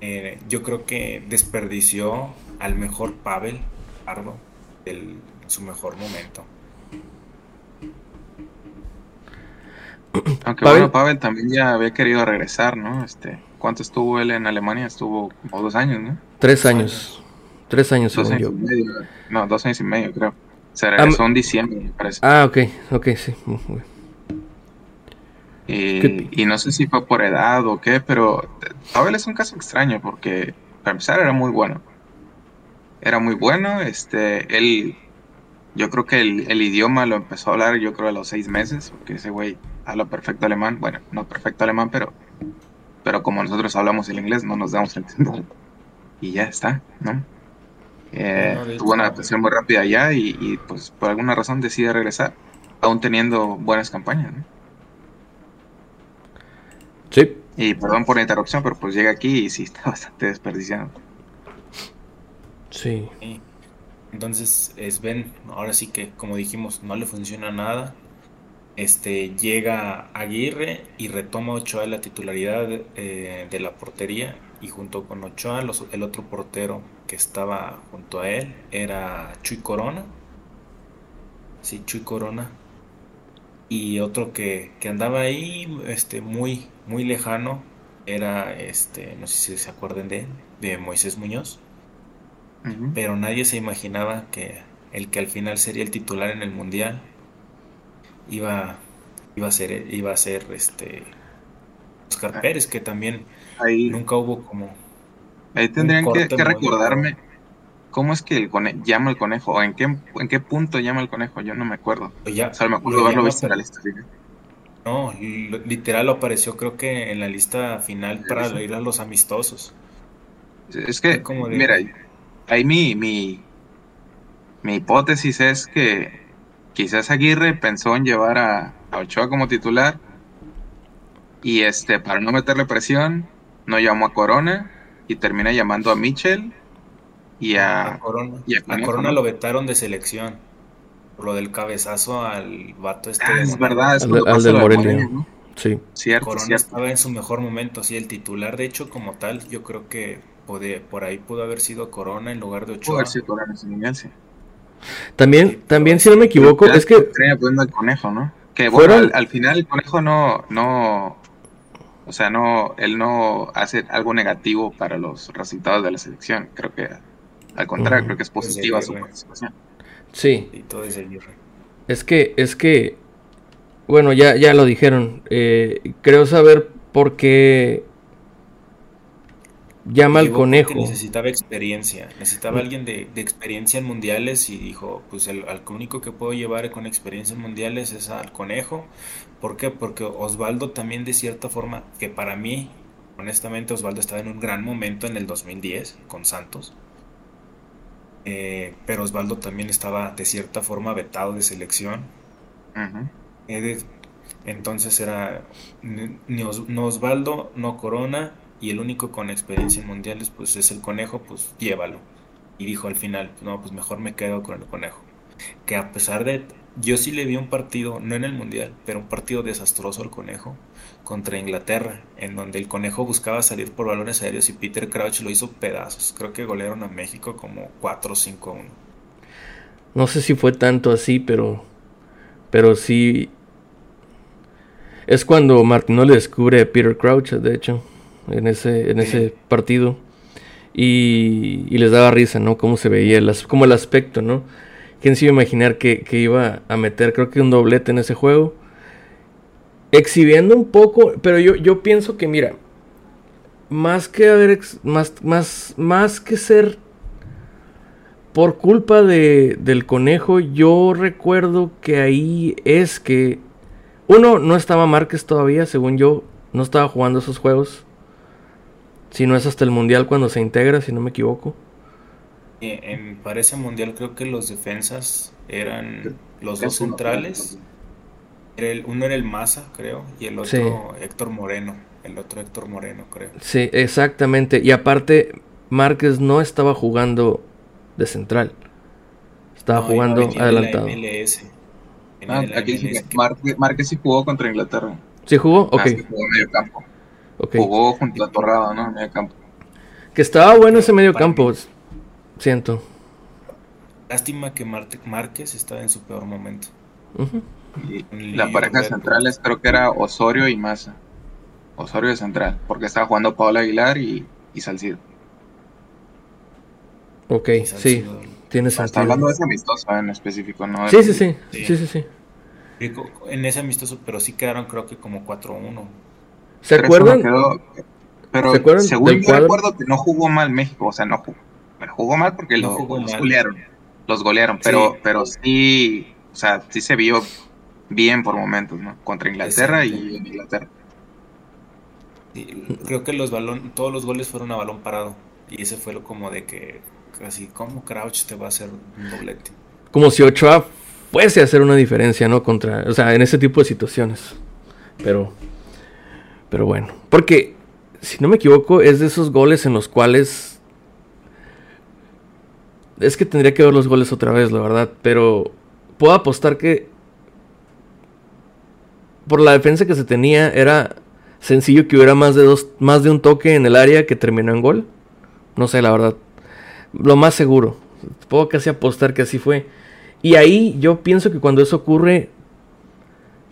Eh, yo creo que desperdició al mejor Pavel Pardo en su mejor momento. Aunque bueno, Pavel también ya había querido regresar, ¿no? Este, ¿Cuánto estuvo él en Alemania? Estuvo como dos años, ¿no? Tres años. Tres años, dos años Y medio, no, dos años y medio, creo. Se regresó en diciembre, me parece. Ah, ok, ok, sí. Y, y, no sé si fue por edad o qué, pero Pavel es un caso extraño porque, para empezar, era muy bueno. Era muy bueno, este, él, yo creo que el, el idioma lo empezó a hablar, yo creo, a los seis meses, porque ese güey habla perfecto alemán, bueno, no perfecto alemán, pero, pero como nosotros hablamos el inglés, no nos damos a entender. Y ya está, ¿no? Eh, tuvo una adaptación muy rápida allá y, pues por alguna razón decide regresar, aún teniendo buenas campañas, ¿no? Sí. Y perdón por la interrupción, pero pues llega aquí y sí está bastante desperdiciado. Sí. Entonces, Sven, ahora sí que, como dijimos, no le funciona nada este, llega Aguirre y retoma Ochoa la titularidad eh, de la portería y junto con Ochoa el otro portero que estaba junto a él era Chuy Corona. Sí, Chuy Corona. Y otro que, andaba ahí este, muy, muy lejano era, este, no sé si se acuerden de de Moisés Muñoz. Pero nadie se imaginaba que el que al final sería el titular en el Mundial iba, iba a ser, iba a ser este Oscar. Pérez, que también nunca hubo como. Ahí tendrían que, recordarme cómo es que el conejo, llama el conejo, o en qué, en qué punto llama el conejo, yo no me acuerdo. Ya, O sea, me acuerdo lo haberlo visto en la lista. No, li- literal apareció creo que en la lista final para ir a los amistosos. Es que, Como de- mira, ahí mi, mi, mi hipótesis es que quizás Aguirre pensó en llevar a, a Ochoa como titular y este, para no meterle presión, no llamó a Corona y termina llamando a Mitchell y A a... Corona, y a Corona lo vetaron de selección por lo del cabezazo al vato este Ah, es verdad, es Al- del Morelia. Morelia, ¿no? Sí. Cierto, Corona cierto. estaba en su mejor momento, sí, el titular, de hecho, como tal, yo creo que pode- por ahí pudo haber sido Corona en lugar de Pudo Ochoa. haber sido Corona sí. También, también si no me equivoco, es que termina poniendo al conejo, ¿no? Que bueno, Fueron- al, al final el conejo no, no, o sea, no, él no hace algo negativo para los resultados de la selección. Creo que al contrario, creo que es positiva su participación. sí, Y todo es es que, es que, bueno, ya, ya lo dijeron. eh, creo saber por qué llama al conejo. Necesitaba experiencia, necesitaba alguien de, de experiencia en mundiales y dijo, pues el, al único que puedo llevar con experiencia en mundiales es al conejo. ¿Por qué? Porque Osvaldo también de cierta forma, que para mí, honestamente, Osvaldo estaba en un gran momento en el 2010 con Santos. Eh, pero Osvaldo también estaba de cierta forma vetado de selección. Eh, de- entonces era ni, ni Os- no Osvaldo, no Corona, y el único con experiencia en mundiales, pues es el conejo, pues llévalo. Y dijo al final, no, pues mejor me quedo con el conejo. Que a pesar de, yo sí le vi un partido, no en el mundial, pero un partido desastroso al conejo contra Inglaterra, en donde el conejo buscaba salir por balones aéreos y Peter Crouch lo hizo pedazos. Creo que golearon a México como 4 o 5 a 1. No sé si fue tanto así, pero. Pero sí. Es cuando Martino le descubre a Peter Crouch, de hecho, en ese, en ese partido. Y, y les daba risa, ¿no? Cómo se veía, el como el aspecto, ¿no? ¿Quién se iba a imaginar que, que iba a meter, creo que un doblete en ese juego? Exhibiendo un poco, pero yo, yo pienso que, mira, más que haber, más, más, más que ser por culpa de, del conejo, yo recuerdo que ahí es que. Uno, no estaba Márquez todavía, según yo, no estaba jugando esos juegos. Si no es hasta el mundial cuando se integra, si no me equivoco. Eh, En, para ese mundial creo que los defensas eran los dos centrales. Era el- uno era el Maza, creo, y el Sí. otro Héctor Moreno. El otro Héctor Moreno, creo. Sí, exactamente. Y aparte, Márquez no estaba jugando de central. Estaba No, jugando adelantado. Ah, aquí MLS, que que- Márquez, Márquez sí jugó contra Inglaterra. ¿Sí jugó? Ok. Ah, sí jugó en medio campo. Jugó junto a Torrado, ¿no? En medio campo. Que estaba bueno ese medio campo. Siento. Lástima que Marte- Márquez estaba en su peor momento. Y la pareja centrales creo que era Osorio y Maza. Osorio de central, porque estaba jugando Pablo Aguilar y, y Salcido. Ok, Y sí, Salcido. tiene Está sentido. hablando de ese amistoso en específico, ¿no? Sí, sí, sí, Sí. sí, sí, En ese amistoso, pero sí quedaron creo que como 4-1. ¿Se 3-1 acuerdan? quedó, pero ¿Se acuerdan según del yo cuadro? recuerdo que no jugó mal México, o sea, no jugó. Pero jugó mal porque No lo- jugó los mal. golearon. Los golearon, pero, Sí. pero sí, o sea, sí se vio bien por momentos, ¿no? Contra Inglaterra y en Inglaterra. Sí, creo que los balón, todos los goles fueron a balón parado. Y ese fue lo como de que casi como Crouch te va a hacer un doblete. Como si Ochoa fuese a hacer una diferencia, ¿no? Contra, o sea, en ese tipo de situaciones. Pero, pero bueno. Porque, si no me equivoco, es de esos goles en los cuales... Es que tendría que ver los goles otra vez, la verdad. Pero puedo apostar que... Por la defensa que se tenía, era sencillo que hubiera más de dos, más de un toque en el área que terminó en gol. No sé, la verdad. Lo más seguro. Puedo casi apostar que así fue. Y ahí yo pienso que cuando eso ocurre,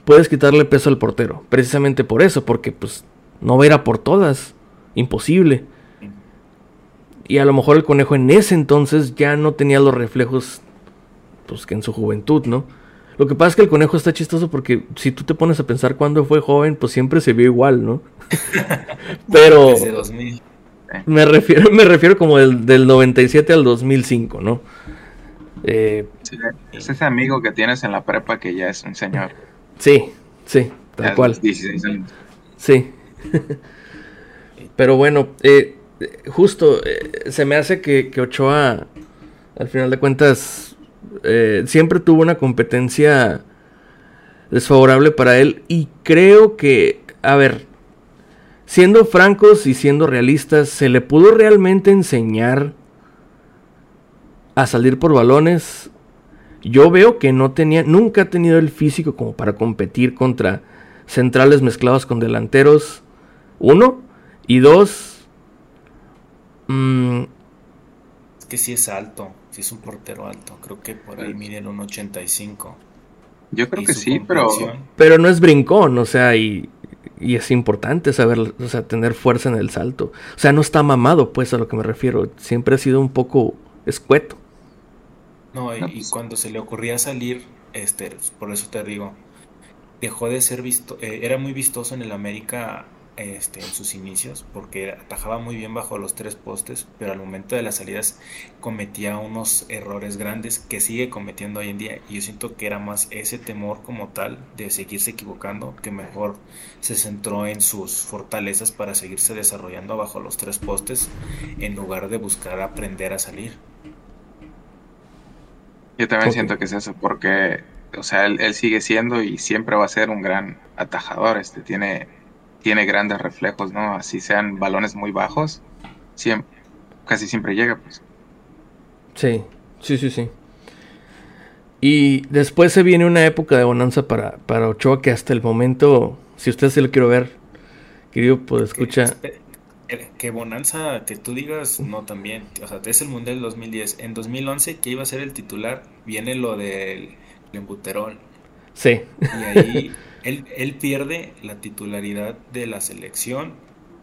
puedes quitarle peso al portero. Precisamente por eso, porque pues no va a ir a por todas. Imposible. Y a lo mejor el conejo en ese entonces ya no tenía los reflejos pues que en su juventud, ¿no? Lo que pasa es que el conejo está chistoso porque si tú te pones a pensar cuando fue joven, pues siempre se vio igual, ¿no? Pero Desde 2000. Me refiero, me refiero como del, del 97 al 2005, ¿no? Eh, es ese amigo que tienes en la prepa que ya es un señor. Sí, sí, tal cual. 16 años. Sí. Pero bueno, eh, justo eh, se me hace que, que, Ochoa, al final de cuentas, eh, siempre tuvo una competencia desfavorable para él. Y creo que, a ver, siendo francos y siendo realistas, ¿se le pudo realmente enseñar a salir por balones? Yo veo que no tenía, nunca ha tenido el físico como para competir contra centrales mezclados con delanteros. Uno. Y dos. Mmm, es que sí es alto. Sí es un portero alto. Creo que por ahí mide un 85. Yo creo que sí, pero. Pero no es brincón, o sea, y, y es importante saber, o sea, tener fuerza en el salto. O sea, no está mamado, pues, a lo que me refiero. Siempre ha sido un poco escueto. No, y, pues cuando se le ocurría salir, este, por eso te digo, dejó de ser visto, eh, era muy vistoso en el América este, en sus inicios, porque atajaba muy bien bajo los tres postes, pero al momento de las salidas cometía unos errores grandes que sigue cometiendo hoy en día. Y yo siento que era más ese temor como tal de seguirse equivocando, que mejor se centró en sus fortalezas para seguirse desarrollando bajo los tres postes, en lugar de buscar aprender a salir. Yo también siento que es eso, porque, o sea, él, él, sigue siendo y siempre va a ser un gran atajador. Este tiene tiene grandes reflejos, ¿no? Así sean balones muy bajos, siempre, casi siempre llega, pues. Sí, sí, sí, sí. Y después se viene una época de bonanza para, para Ochoa que hasta el momento, si usted se lo quiere ver, querido, pues escucha. Que, bonanza que tú digas, no también. O sea, es el Mundial 2010. En 2011, que iba a ser el titular, viene lo del embuterol. Sí. Y ahí él, pierde la titularidad de la selección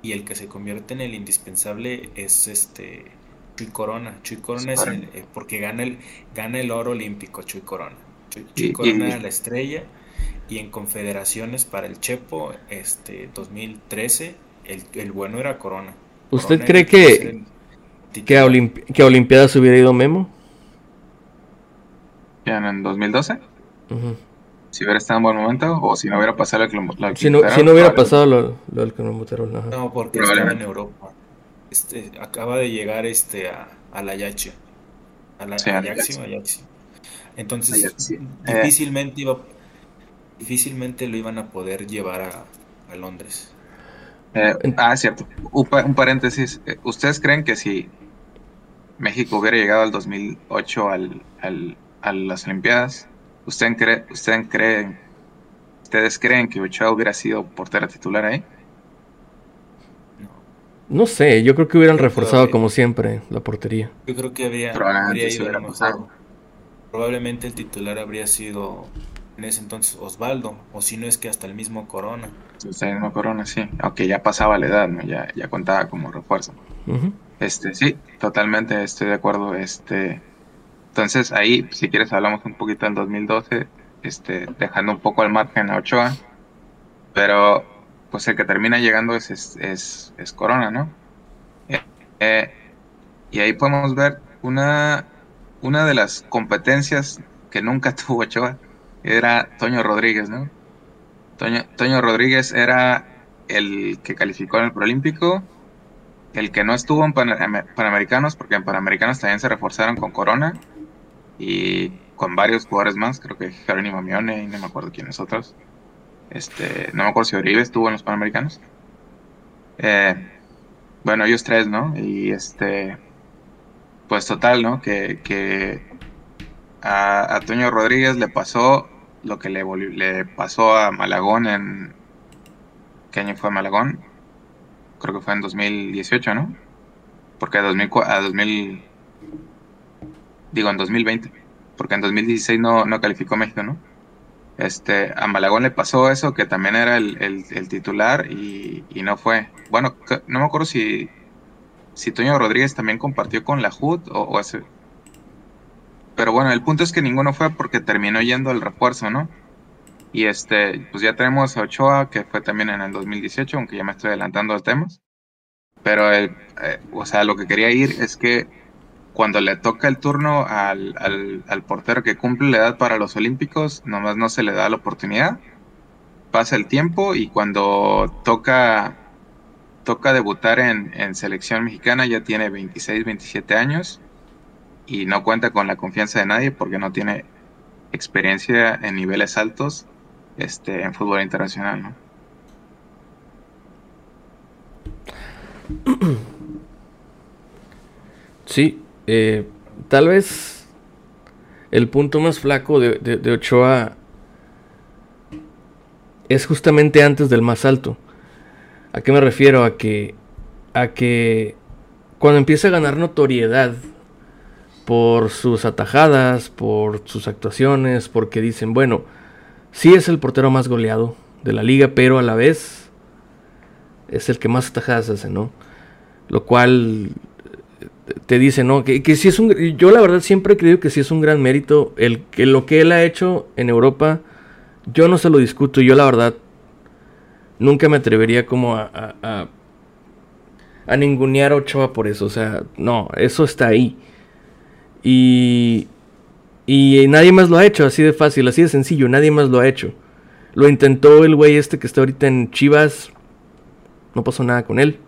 y el que se convierte en el indispensable es este Chuy Corona. Chuy Corona es el, eh, porque gana el, gana el oro olímpico Chuy Corona. Chuy, Corona era la estrella y en confederaciones para el Chepo este 2013 el, el bueno era Corona. ¿Usted cree que, que, a que a Olimpiadas hubiera ido Memo? ¿Ya en 2012? si hubiera estado en buen momento o si no hubiera pasado lo que si, no, si no hubiera pasado lo, lo del No, porque estaba en Europa. Este, acaba de llegar este a, a la Yache. A la sí, Entonces, difícilmente iba difícilmente lo iban a poder llevar a, a Londres. Eh, ah, cierto. Un, paréntesis. Eh, ¿Ustedes creen que si México hubiera llegado al 2008 al, al, a las Olimpiadas, ¿Usted cree, usted cree, ¿Ustedes creen que Ochoa hubiera sido portera titular ahí? No sé, yo creo que hubieran reforzado como siempre la portería. Yo creo que habría, habría ido mejor. Probablemente el titular habría sido en ese entonces Osvaldo, o si no es que hasta el mismo Corona. Hasta el mismo Corona, sí. Aunque ya pasaba la edad, ¿no? Ya, ya contaba como refuerzo. Este, sí, totalmente estoy de acuerdo. Este, entonces ahí, si quieres, hablamos un poquito del 2012, este, dejando un poco al margen a Ochoa, pero pues el que termina llegando es, es, es, Corona, ¿no? Eh, eh, y ahí podemos ver una, una de las competencias que nunca tuvo Ochoa, era Toño Rodríguez, ¿no? Toño, Toño Rodríguez era el que calificó en el Proolímpico, el que no estuvo en Panamericanos, porque en Panamericanos también se reforzaron con Corona, y con varios jugadores más, creo que Jerónimo Mione y no me acuerdo quiénes otros. Este, no me acuerdo si Oribe estuvo en los Panamericanos. Eh, bueno, ellos tres, ¿no? Y este, pues total, ¿no? Que, que a, Toño Rodríguez le pasó lo que le, le pasó a Malagón en... ¿Qué año fue Malagón? Creo que fue en 2018, ¿no? Porque a, 2000, a 2000, digo en 2020, porque en 2016 no, no calificó México, ¿no? Este, a Malagón le pasó eso, que también era el, el, titular y, y, no fue. Bueno, no me acuerdo si, si Toño Rodríguez también compartió con la HUD o, ese. Pero bueno, el punto es que ninguno fue porque terminó yendo el refuerzo, ¿no? Y este, pues ya tenemos a Ochoa, que fue también en el 2018, aunque ya me estoy adelantando a temas. pero el, o sea, lo que quería ir es que cuando le toca el turno al, al, portero que cumple la edad para los Olímpicos, nomás no se le da la oportunidad. Pasa el tiempo y cuando toca, toca debutar en, en selección mexicana ya tiene 26, 27 años y no cuenta con la confianza de nadie porque no tiene experiencia en niveles altos este, en fútbol internacional. ¿no? Sí, eh, tal vez el punto más flaco de, Ochoa es justamente antes del más alto. ¿A qué me refiero? A que, a que cuando empieza a ganar notoriedad por sus atajadas, por sus actuaciones, porque dicen, bueno, sí es el portero más goleado de la liga, pero a la vez es el que más atajadas hace, ¿no? Lo cual te dice, ¿no? Que, que si es un... Yo la verdad siempre he creído que si es un gran mérito el que lo que él ha hecho en Europa, yo no se lo discuto. Yo la verdad nunca me atrevería como a, a, a, a ningunear a Ochoa por eso. O sea, no, eso está ahí. Y, y nadie más lo ha hecho, así de fácil, así de sencillo, nadie más lo ha hecho. Lo intentó el güey este que está ahorita en Chivas, no pasó nada con él.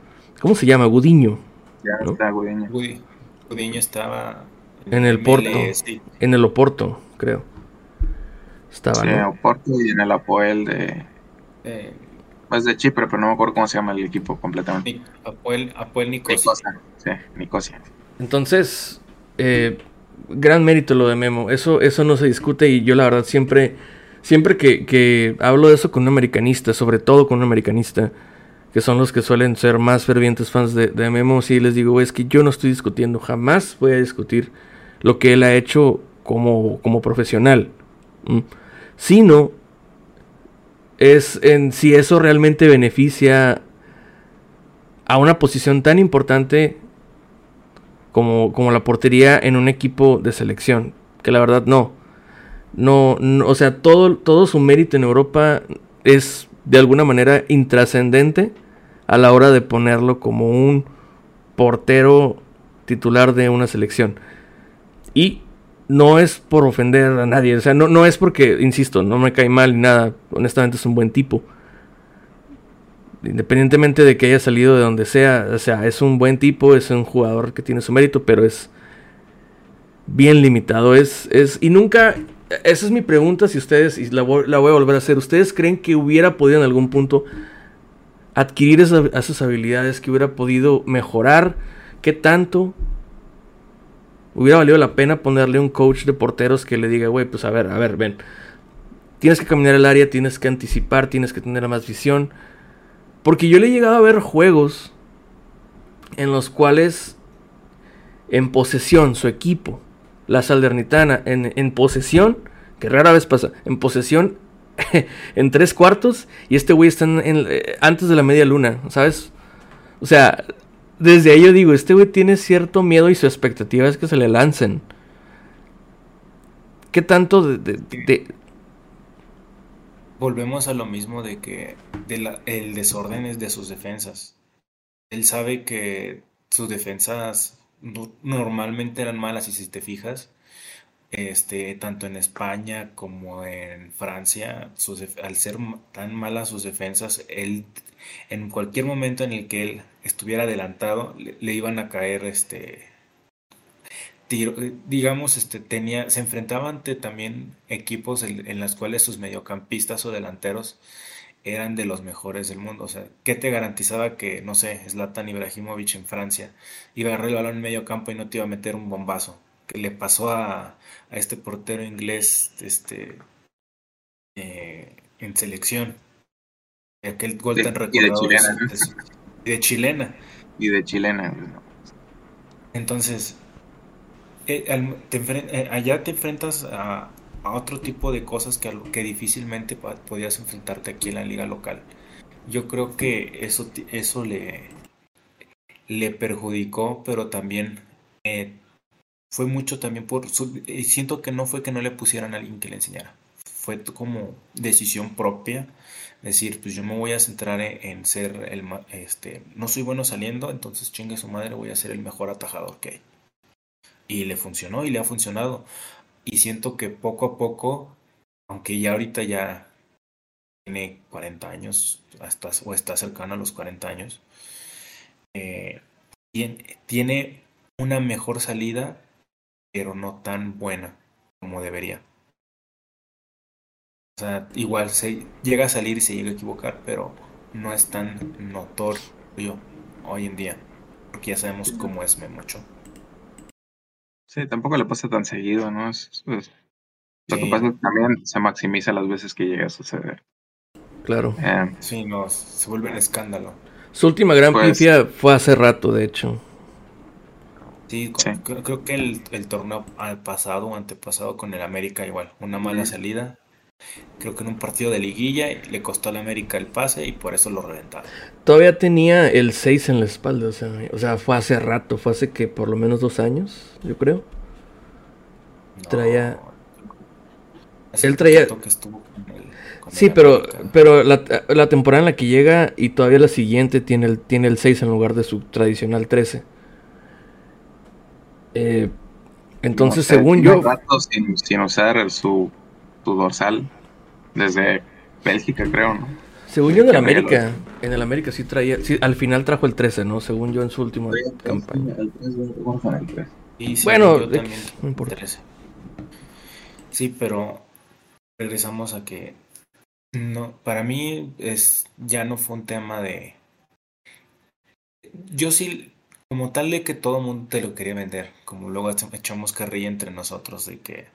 ¿Cómo se llama? Gudiño. Ya está Gudiño. Gudiño estaba en el Porto. En el Oporto, creo. Estaba, en el Oporto y en el Apoel de. Eh, pues de Chipre, pero no me acuerdo cómo se llama el equipo completamente. Apoel, Apoel Nicosia. Sí, Nicosia. Entonces, eh, gran mérito lo de Memo. Eso, eso no se discute y yo la verdad siempre, siempre que, que hablo de eso con un americanista, sobre todo con un americanista, que son los que suelen ser más fervientes fans de, Memo, sí les digo, es que yo no estoy discutiendo, jamás voy a discutir lo que él ha hecho como, como profesional. Sino es en si eso realmente beneficia a una posición tan importante como, como la portería en un equipo de selección. Que la verdad no. No, no o sea, todo, todo su mérito en Europa es de alguna manera intrascendente a la hora de ponerlo como un portero titular de una selección. Y no es por ofender a nadie, o sea, no, no es porque, insisto, no me cae mal ni nada, honestamente es un buen tipo. Independientemente de que haya salido de donde sea, o sea, es un buen tipo, es un jugador que tiene su mérito, pero es bien limitado. Es, es, y nunca, esa es mi pregunta, si ustedes, y la voy, la voy a volver a hacer, ¿ustedes creen que hubiera podido en algún punto adquirir esas, habilidades, que hubiera podido mejorar, qué tanto hubiera valido la pena ponerle un coach de porteros que le diga, güey, pues a ver, a ver, ven, tienes que caminar el área, tienes que anticipar, tienes que tener más visión. Porque yo le he llegado a ver juegos en los cuales en posesión su equipo, la Salernitana, en, posesión, que rara vez pasa, en posesión en tres cuartos y este güey está en, eh, antes de la media luna, ¿sabes? O sea, desde ahí yo digo, este güey tiene cierto miedo y su expectativa es que se le lancen. ¿Qué tanto de, Volvemos a lo mismo de que el desorden es de sus defensas. Él sabe que sus defensas normalmente eran malas y si te fijas, este, tanto en España como en Francia, al ser tan malas sus defensas, él, en cualquier momento en el que él estuviera adelantado, le, iban a caer este, digamos, este, tenía, se enfrentaba ante también equipos en, en los cuales sus mediocampistas o delanteros eran de los mejores del mundo. O sea, ¿qué te garantizaba que, no sé, Zlatan Ibrahimovic en Francia iba a agarrar el balón en medio campo y no te iba a meter un bombazo? que le pasó a, a este portero inglés este, eh, en selección. Aquel gol tan recordado. Y de chilena. Y de chilena. Entonces, eh, eh, allá te enfrentas a, a, otro tipo de cosas que, que difícilmente podías enfrentarte aquí en la liga local. Yo creo que eso, eso le, le perjudicó, pero también fue mucho también por... Su, siento que no fue que no le pusieran a alguien que le enseñara. fue como decisión propia. Decir, pues yo me voy a centrar en, ser el, este, no soy bueno saliendo, entonces chingue su madre, voy a ser el mejor atajador que hay. Y le funcionó y le ha funcionado. Y siento que poco a poco, aunque ya ahorita ya tiene 40 años, o está cercano a los 40 años, eh, tiene una mejor salida, pero no tan buena como debería. O sea, igual se llega a salir y se llega a equivocar, pero no es tan notorio hoy en día, porque ya sabemos cómo es Memocho. Sí, tampoco le pasa tan seguido, ¿no? lo que pasa es que también se maximiza las veces que llega a suceder. Claro. Eh, sí, no, se vuelve un escándalo. Su última gran pues, pifia fue hace rato, de hecho. Sí, Creo, que el, el torneo pasado o antepasado con el América igual, una mala salida. Creo que en un partido de liguilla le costó al América el pase y por eso lo reventaron. Todavía tenía el 6 en la espalda, o sea, o sea, fue hace rato, fue hace que por lo menos dos años, yo creo. traía... Él traía... Que estuvo sí, pero, pero la, la, temporada en la que llega y todavía la siguiente tiene el, tiene el 6 en lugar de su tradicional 13. Eh, entonces, según yo. Sin, sin, usar su, su, dorsal desde Bélgica, creo, ¿no? Según yo en el América, en el América sí traía, sí, al final trajo el 13, ¿no? Según yo en su última campaña. bueno, no importa. Sí, pero regresamos a que no, para mí es ya no fue un tema de yo sí como tal de que todo el mundo te lo quería vender, como luego echamos carrilla entre nosotros de que,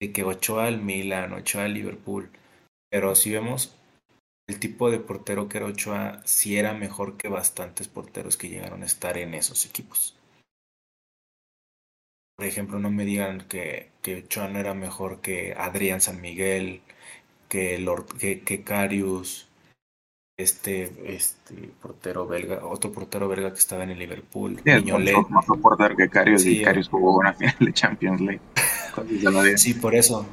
de que Ochoa al Milan, Ochoa al Liverpool, pero si vemos el tipo de portero que era Ochoa, sí era mejor que bastantes porteros que llegaron a estar en esos equipos. Por ejemplo, no me digan que, que Ochoa no era mejor que Adrián San Miguel, que, Lord, que, que Carius, este, este portero belga, otro portero belga que estaba en el Liverpool. Sí, más portero que Carius y Carius jugó una final de Champions League. sí, por eso.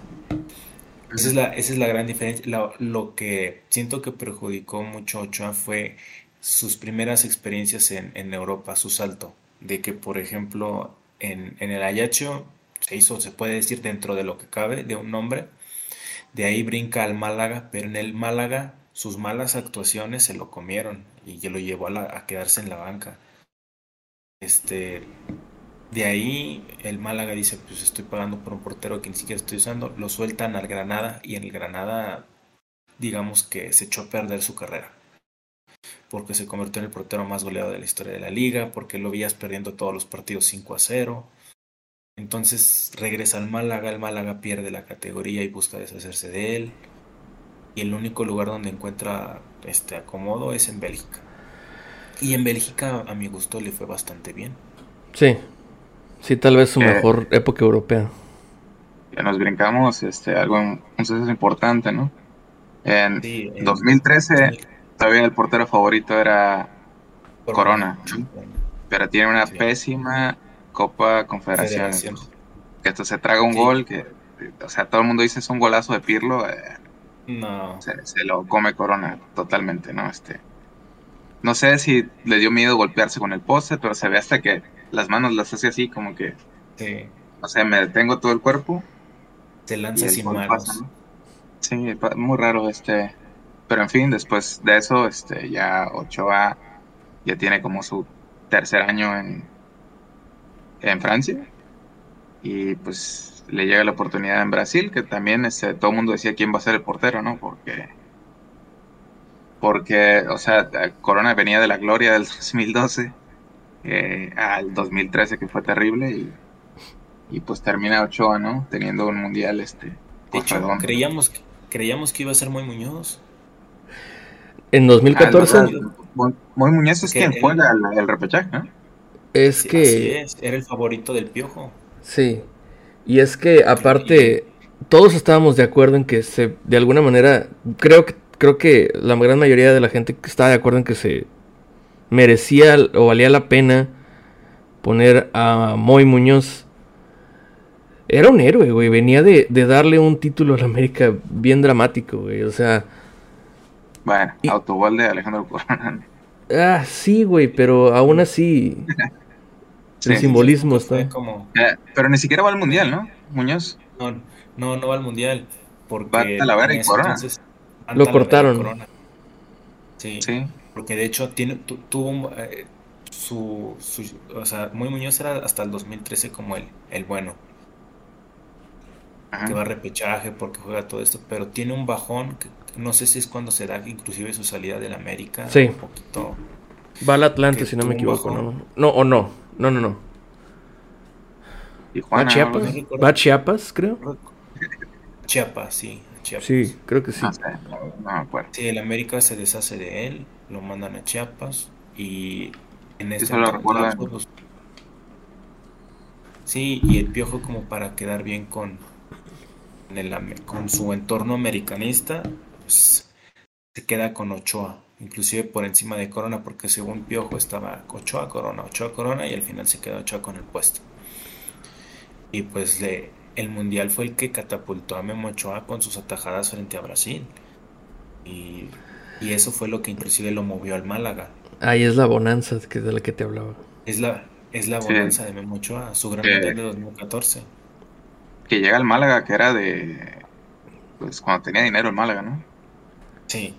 Esa es la, esa es la gran diferencia. Lo, lo, que siento que perjudicó mucho a Ochoa fue sus primeras experiencias en, en Europa, su salto. De que, por ejemplo, en, en el Ayacho se hizo, se puede decir, dentro de lo que cabe, de un nombre. De ahí brinca al Málaga, pero en el Málaga sus malas actuaciones se lo comieron y lo llevó a, quedarse en la banca. Este, de ahí el Málaga dice, pues estoy pagando por un portero que ni siquiera estoy usando, lo sueltan al Granada y en el Granada digamos que se echó a perder su carrera. Porque se convirtió en el portero más goleado de la historia de la liga, porque lo veías perdiendo todos los partidos 5 a 0. Entonces regresa al Málaga, el Málaga pierde la categoría y busca deshacerse de él y el único lugar donde encuentra este acomodo es en Bélgica. Y en Bélgica a mi gusto le fue bastante bien. Sí, sí, tal vez su eh, mejor época europea. Ya nos brincamos este, algo, un suceso importante, ¿no? En 2013 todavía el portero favorito era Corona, pero tiene una pésima Copa Confederación. Que esto se traga un gol que, o sea, todo el mundo dice es un golazo de Pirlo. Eh, no. Se, lo come Corona totalmente, ¿no? Este. No sé si le dio miedo golpearse con el poste, pero se ve hasta que las manos las hace así, como que. Sí. O sea, me detengo todo el cuerpo. Se lanza sin manos. Sí, muy raro este. Pero en fin, después de eso, este, ya Ochoa ya tiene como su tercer año en, en Francia. Y pues le llega la oportunidad en Brasil, que también este, todo el mundo decía quién va a ser el portero, ¿no? Porque, porque, o sea, Corona venía de la gloria del 2012 eh, al 2013 que fue terrible y, y, pues termina Ochoa, ¿no? Teniendo un mundial este. De hecho, creíamos, creíamos que iba a ser muy Muñoz. En 2014. Ah, muy, Muñoz es quien fue el, repechaje, ¿no? Es que. es, era el favorito del piojo. Sí. Y es que aparte, todos estábamos de acuerdo en que se, de alguna manera, creo que, creo que la gran mayoría de la gente estaba de acuerdo en que se merecía o valía la pena poner a Moy Muñoz Era un héroe, güey. Venía de, darle un título a la América bien dramático, güey. O sea. Bueno, autogol de Alejandro Corona. Ah, sí, güey, pero aún así. el simbolismo está. Como... Eh, pero ni siquiera va al mundial, ¿no? Muñoz. No, no, no va al mundial. Porque va a la y Corona. Lo cortaron. Sí, sí, Porque de hecho tiene, tuvo eh, su, O sea, Muy Muñoz era hasta el 2013 como el, el bueno. Que va a repechaje porque juega todo esto. Pero tiene un bajón que no sé si es cuando se da inclusive su salida del América. Sí. Un poquito. Va al Atlante, si no me equivoco, ¿no? No, o no. No, no, no. ¿Va a Chiapas? ¿Va a Chiapas, creo? Chiapas, sí. Chiapas. Sí, creo que sí. Sí, el América se deshace de él, lo mandan a Chiapas y en este pues, Sí, y el piojo como para quedar bien con, con su entorno americanista, pues, se queda con Ochoa, inclusive por encima de Corona, porque según Piojo estaba Ochoa Corona, Ochoa Corona y al final se quedó Ochoa con el puesto. Y pues le, el Mundial fue el que catapultó a Memo Ochoa con sus atajadas frente a Brasil. Y, eso fue lo que inclusive lo movió al Málaga. Ahí es la bonanza que de la que te hablaba. Es la, es la bonanza de Memo Ochoa, su gran Mundial de 2014. Que llega al Málaga, que era de. Pues cuando tenía dinero el Málaga, ¿no? Sí.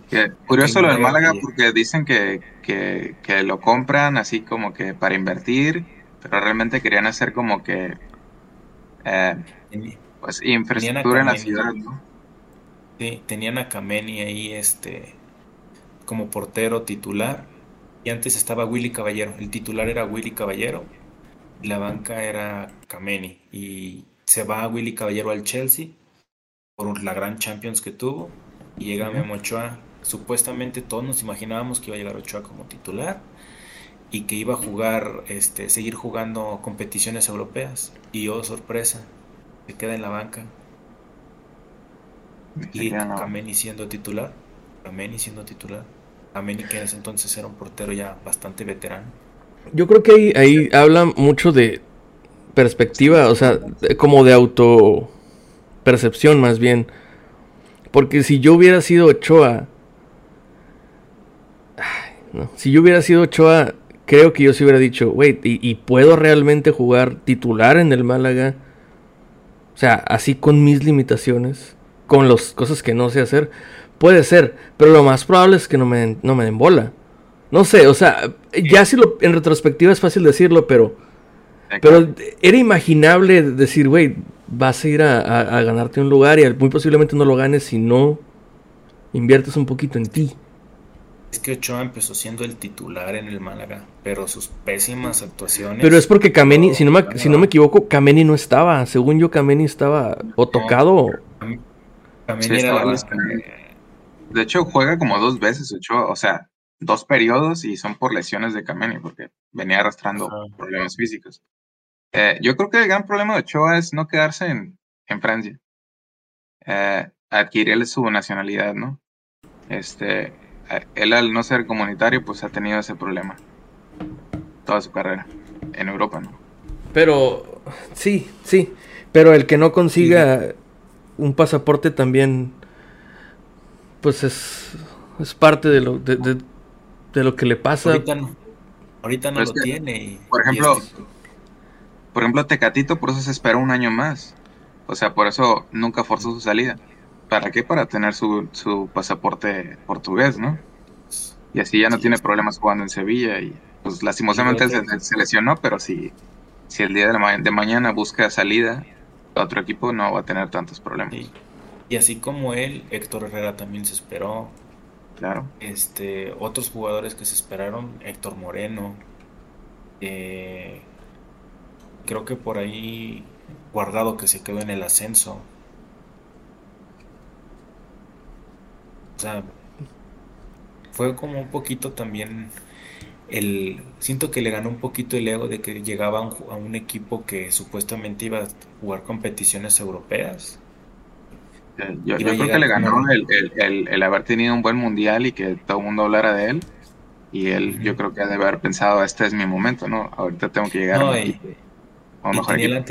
curioso lo del Málaga porque dicen que, que, lo compran así como que para invertir, pero realmente querían hacer como que eh, pues infraestructura en la ciudad, ¿no? Sí, tenían a Kameni ahí este como portero titular y antes estaba Willy Caballero, el titular era Willy Caballero y la banca era Kameni y se va Willy Caballero al Chelsea por la gran Champions que tuvo y llega Memo Ochoa. Supuestamente todos nos imaginábamos que iba a llegar Ochoa como titular y que iba a jugar, este, seguir jugando competiciones europeas. Y oh, sorpresa, se queda en la banca. Y Kameni siendo titular. Kameni siendo titular. Kameni que en ese entonces era un portero ya bastante veterano. Yo creo que ahí, habla mucho de perspectiva, o sea, como de auto percepción más bien. Porque si yo hubiera sido Ochoa. si yo hubiera sido Ochoa, creo que yo sí hubiera dicho, wait, ¿y, puedo realmente jugar titular en el Málaga? O sea, así con mis limitaciones, con las cosas que no sé hacer. Puede ser, pero lo más probable es que no me, no me den bola. No sé, o sea, ya si lo en retrospectiva es fácil decirlo, pero. Pero era imaginable decir, güey, vas a ir a, ganarte un lugar y muy posiblemente no lo ganes si no inviertes un poquito en ti. Es que Ochoa empezó siendo el titular en el Málaga, pero sus pésimas actuaciones. Pero es porque Kameni, si no me, si no me equivoco, Kameni no estaba. Según yo, Kameni estaba o tocado. De hecho, juega como dos veces Ochoa, o sea, dos periodos y son por lesiones de Kameni, porque venía arrastrando problemas físicos. Eh, yo creo que el gran problema de Ochoa es no quedarse en, en Francia. Eh, adquirirle su nacionalidad, ¿no? Este, él al no ser comunitario, pues ha tenido ese problema toda su carrera en Europa, ¿no? Pero, sí, sí, pero el que no consiga un pasaporte también, pues es, es parte de lo, de, de, lo que le pasa. Ahorita no, ahorita no lo tiene. por ejemplo, por ejemplo, Tecatito por eso se esperó un año más. O sea, por eso nunca forzó su salida. ¿Para qué? Para tener su, su pasaporte portugués, ¿no? Y así ya no tiene problemas jugando en Sevilla. Y pues lastimosamente se, lesionó, pero si, si el día de, de mañana busca salida a otro equipo, no va a tener tantos problemas. Y así como él, Héctor Herrera también se esperó. Claro. Este, otros jugadores que se esperaron, Héctor Moreno, eh, creo que por ahí guardado que se quedó en el ascenso. O sea, fue como un poquito también el siento que le ganó un poquito el ego de que llegaba a un, equipo que supuestamente iba a jugar competiciones europeas. Yo, creo que le ganó el, haber tenido un buen mundial y que todo el mundo hablara de él. Y él, yo creo que debe haber pensado, este es mi momento, ¿no? Ahorita tengo que llegar. tenía, el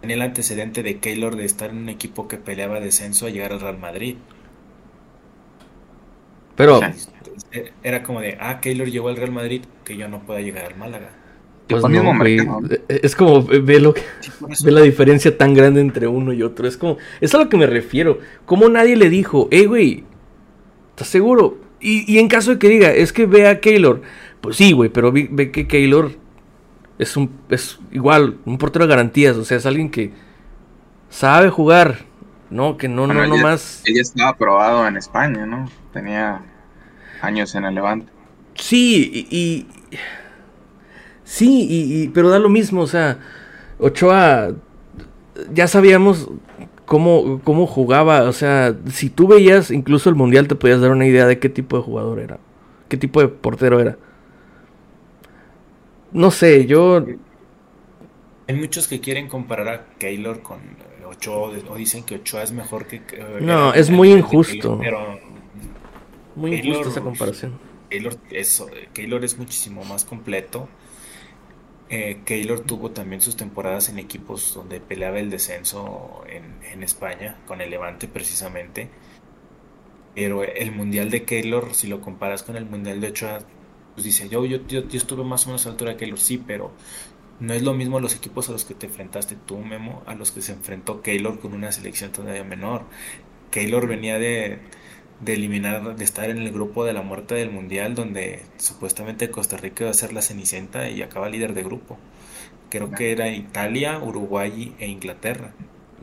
tenía el antecedente de Keylor de estar en un equipo que peleaba descenso a llegar al Real Madrid. Pero. Era como de, ah, Keylor llegó al Real Madrid, que yo no pueda llegar al Málaga. Pues no, güey. Es como ve lo que, ve la diferencia tan grande entre uno y otro. Es como, es a lo que me refiero. Como nadie le dijo, hey, güey, ¿estás seguro? Y, y, en caso de que diga, es que ve a Keylor, pues sí, güey, pero ve, que Keylor es un es igual, un portero de garantías, o sea, es alguien que sabe jugar, ¿no? Que no, no, no más. Ella estaba aprobado en España, ¿no? Tenía años en el Levante. Sí, y Sí, y, pero da lo mismo, o sea, Ochoa, ya sabíamos cómo, cómo jugaba, o sea, si tú veías incluso el Mundial te podías dar una idea de qué tipo de jugador era, qué tipo de portero era. No sé, yo... Hay muchos que quieren comparar a Keylor con Ochoa, o dicen que Ochoa es mejor que... no, es muy injusto. pero muy injusta esa comparación. Keylor es, Keylor es muchísimo más completo eh, Keylor tuvo también sus temporadas en equipos donde peleaba el descenso en, España, con el Levante precisamente. Pero el Mundial de Keylor, si lo comparas con el Mundial de Ochoa, pues dice, yo, yo, yo, estuve más o menos a la altura de Keylor, sí, pero no es lo mismo los equipos a los que te enfrentaste tú, Memo, a los que se enfrentó Keylor con una selección todavía menor. Keylor venía de, de eliminar, de estar en el grupo de la muerte del mundial, donde supuestamente Costa Rica iba a ser la cenicienta y acaba líder de grupo. Creo que era Italia, Uruguay e Inglaterra.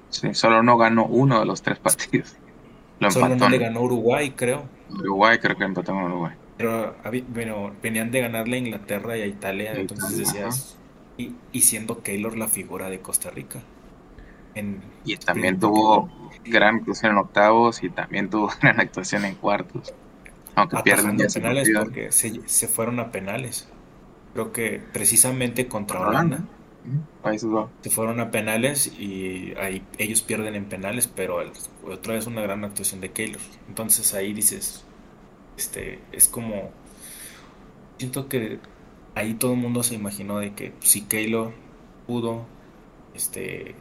Sí, solo no ganó uno de los tres partidos. solo no le ganó Uruguay, creo. Uruguay, creo que empató con Uruguay. Pero bueno, venían de ganarle a Inglaterra y a Italia, entonces decías, y, y siendo Keylor la figura de Costa Rica. Y también tuvo gran actuación en octavos y también tuvo gran actuación en cuartos. Aunque pierden ya penales porque se, fueron a penales. Creo que precisamente contra Holanda. Se fueron a penales y ahí ellos pierden en penales, pero otra vez una gran actuación de Keylor. Entonces ahí dices, este, es como, siento que ahí todo el mundo se imaginó de que si Keylor pudo, este,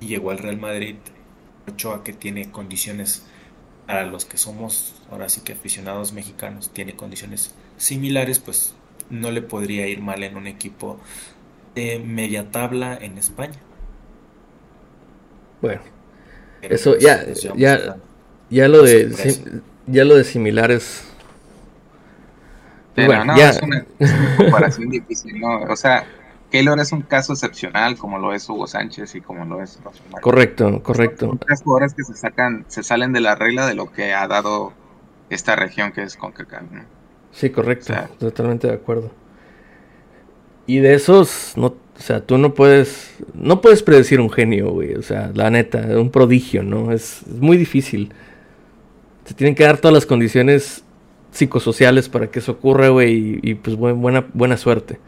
y llegó al Real Madrid, Ochoa que tiene condiciones para los que somos ahora sí que aficionados mexicanos, tiene condiciones similares, pues no le podría ir mal en un equipo de media tabla en España. Bueno, eso ya, ya, ya lo de ya lo de similares. bueno, ya. es una comparación difícil, ¿no? O sea, Keylor es un caso excepcional, como lo es Hugo Sánchez y como lo es Correcto, correcto. Son tres jugadores que se sacan, se salen de la regla de lo que ha dado esta región que es CONCACAF. ¿no? Sí, correcto, totalmente de acuerdo. Y de esos, no, o sea, tú no puedes, no puedes predecir un genio, güey, o sea, la neta, un prodigio, ¿no? Es, muy difícil. Se tienen que dar todas las condiciones psicosociales para que eso ocurra, güey, y, y pues buena, buena suerte.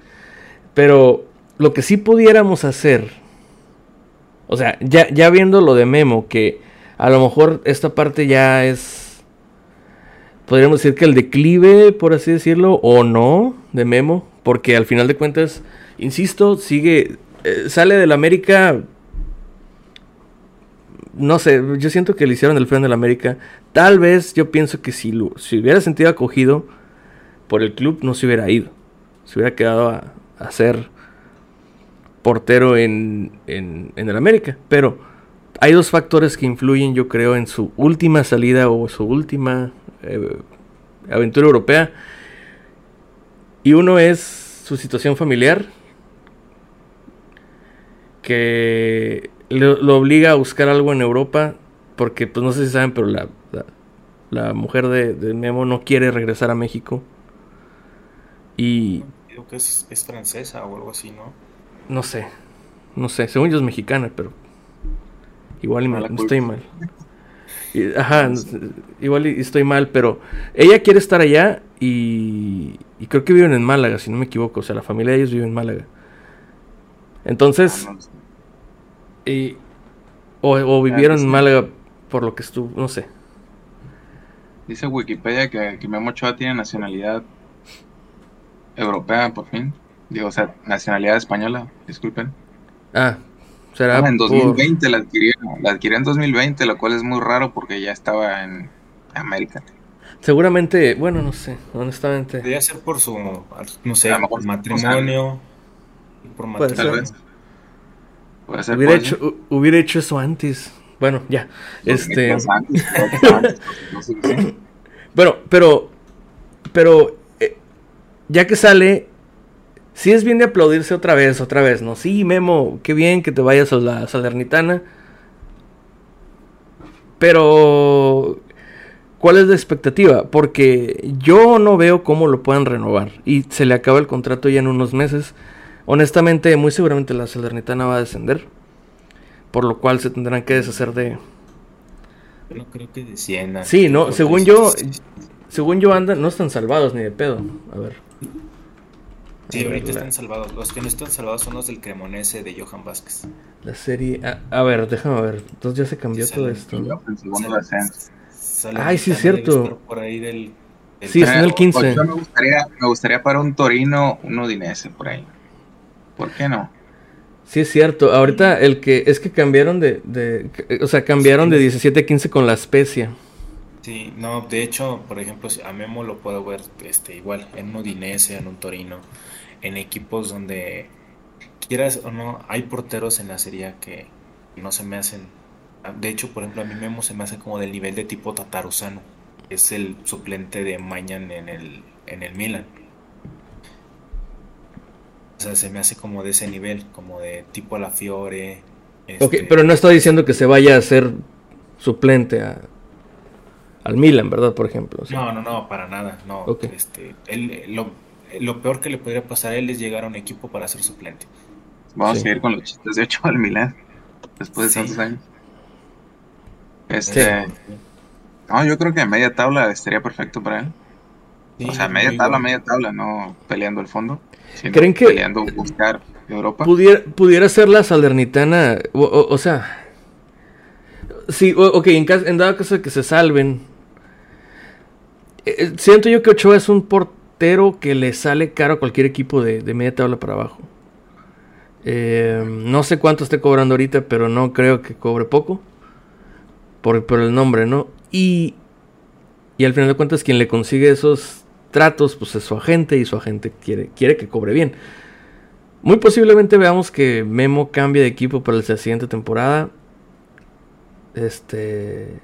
Pero lo que sí pudiéramos hacer, o sea, ya, viendo lo de Memo, que a lo mejor esta parte ya es, podríamos decir que el declive, por así decirlo, o no, de Memo, porque al final de cuentas, insisto, sigue, eh, sale del América, no sé, yo siento que le hicieron el freno del América, tal vez yo pienso que si, hubiera sentido acogido por el club, no se hubiera ido, se hubiera quedado a, ser portero en, en, el América. Pero hay dos factores que influyen, yo creo, en su última salida o su última eh, aventura europea. Y uno es su situación familiar, que lo obliga a buscar algo en Europa, porque pues no sé si saben, pero la, la, mujer de, de, Memo no quiere regresar a México. Y... Creo que es francesa o algo así, ¿no? No sé. No sé. Según yo es mexicana, pero. Igual estoy mal. ajá, igual estoy mal, pero ella quiere estar allá y, y, creo que viven en Málaga, si no me equivoco. O sea, la familia de ellos vive en Málaga. Entonces, ah, y, o, ah, vivieron en Málaga por lo que estuvo, no sé. Dice Wikipedia que, que Memo Ochoa tiene nacionalidad europea, por fin. Digo, o sea, nacionalidad española, disculpen. Ah, Será Ah, en por- 2020 la adquirió, la adquirió en 2020, lo cual es muy raro porque ya estaba en América. Seguramente, bueno, no sé, honestamente. Podría ser por su, no sé, por matrimonio. Por matrimonio. vez. Puede ser. Hubiera hecho, hu- hubiera hecho eso antes. Bueno, ya. Este, no sé bueno, pero, pero, eh, ya que sale, sí es bien de aplaudirse otra vez, otra vez, ¿no? Sí, Memo, qué bien que te vayas a la Salernitana. Pero, ¿cuál es la expectativa? Porque yo no veo cómo lo puedan renovar. Y se le acaba el contrato ya en unos meses. Honestamente, muy seguramente la Salernitana va a descender. Por lo cual se tendrán que deshacer de, no creo que desciendan. Sí, no, según yo- sí. Según yo andan, no están salvados ni de pedo. A ver. Sí, ahorita la- están salvados. Los que no están salvados son los del Cremonese de Johan Vázquez. La serie. A, a ver, déjame ver. Entonces ya se cambió Sí, todo sale. esto. ¿no? Segundo descenso. Ay, sí, es cierto. Por ahí del, del- Sí, está en el Eh, 15. pues yo me gustaría, me gustaría para un Torino, un Udinese por ahí. ¿Por qué no? Sí, es cierto. Ahorita el que. Es que cambiaron de. de o sea, cambiaron de 17 a 15 con la especia. Sí, no, de hecho, por ejemplo, si- a Memo lo puedo ver este, igual en un Udinese, en un Torino, en equipos donde quieras o no, hay porteros en la serie que no se me hacen. De hecho, por ejemplo, a mí Memo se me hace como del nivel de tipo Tataruzano, es el suplente de Mañan en el, en el Milan. O sea, se me hace como de ese nivel, como de tipo Alafiore. Ok, este, pero no está diciendo que se vaya a ser suplente a, al Milan, ¿verdad? Por ejemplo. o sea. No, no, no, para nada. No, Ok. este, él, lo, lo peor que le podría pasar a él es llegar a un equipo para ser suplente. Vamos Sí. a seguir con los chistes de 8 al Milán. Después de Sí. tantos años. Este, no, yo creo que media tabla estaría perfecto para él. Sí, o sea, media tabla, bueno. media tabla, no peleando el fondo. sino ¿Creen que- peleando buscar Europa? Pudiera, pudiera ser la Salernitana, o, o- o sea, sí, o- ok, en, cas- en dado caso de que se salven, eh, eh, siento yo que Ochoa es un portero que le sale caro a cualquier equipo de, de media tabla para abajo. Eh, no sé cuánto esté cobrando ahorita, pero no creo que cobre poco, por, por el nombre, ¿no? Y, y al final de cuentas quien le consigue esos tratos, pues es su agente y su agente quiere, quiere que cobre bien. Muy posiblemente veamos que Memo cambie de equipo para la siguiente temporada. Este.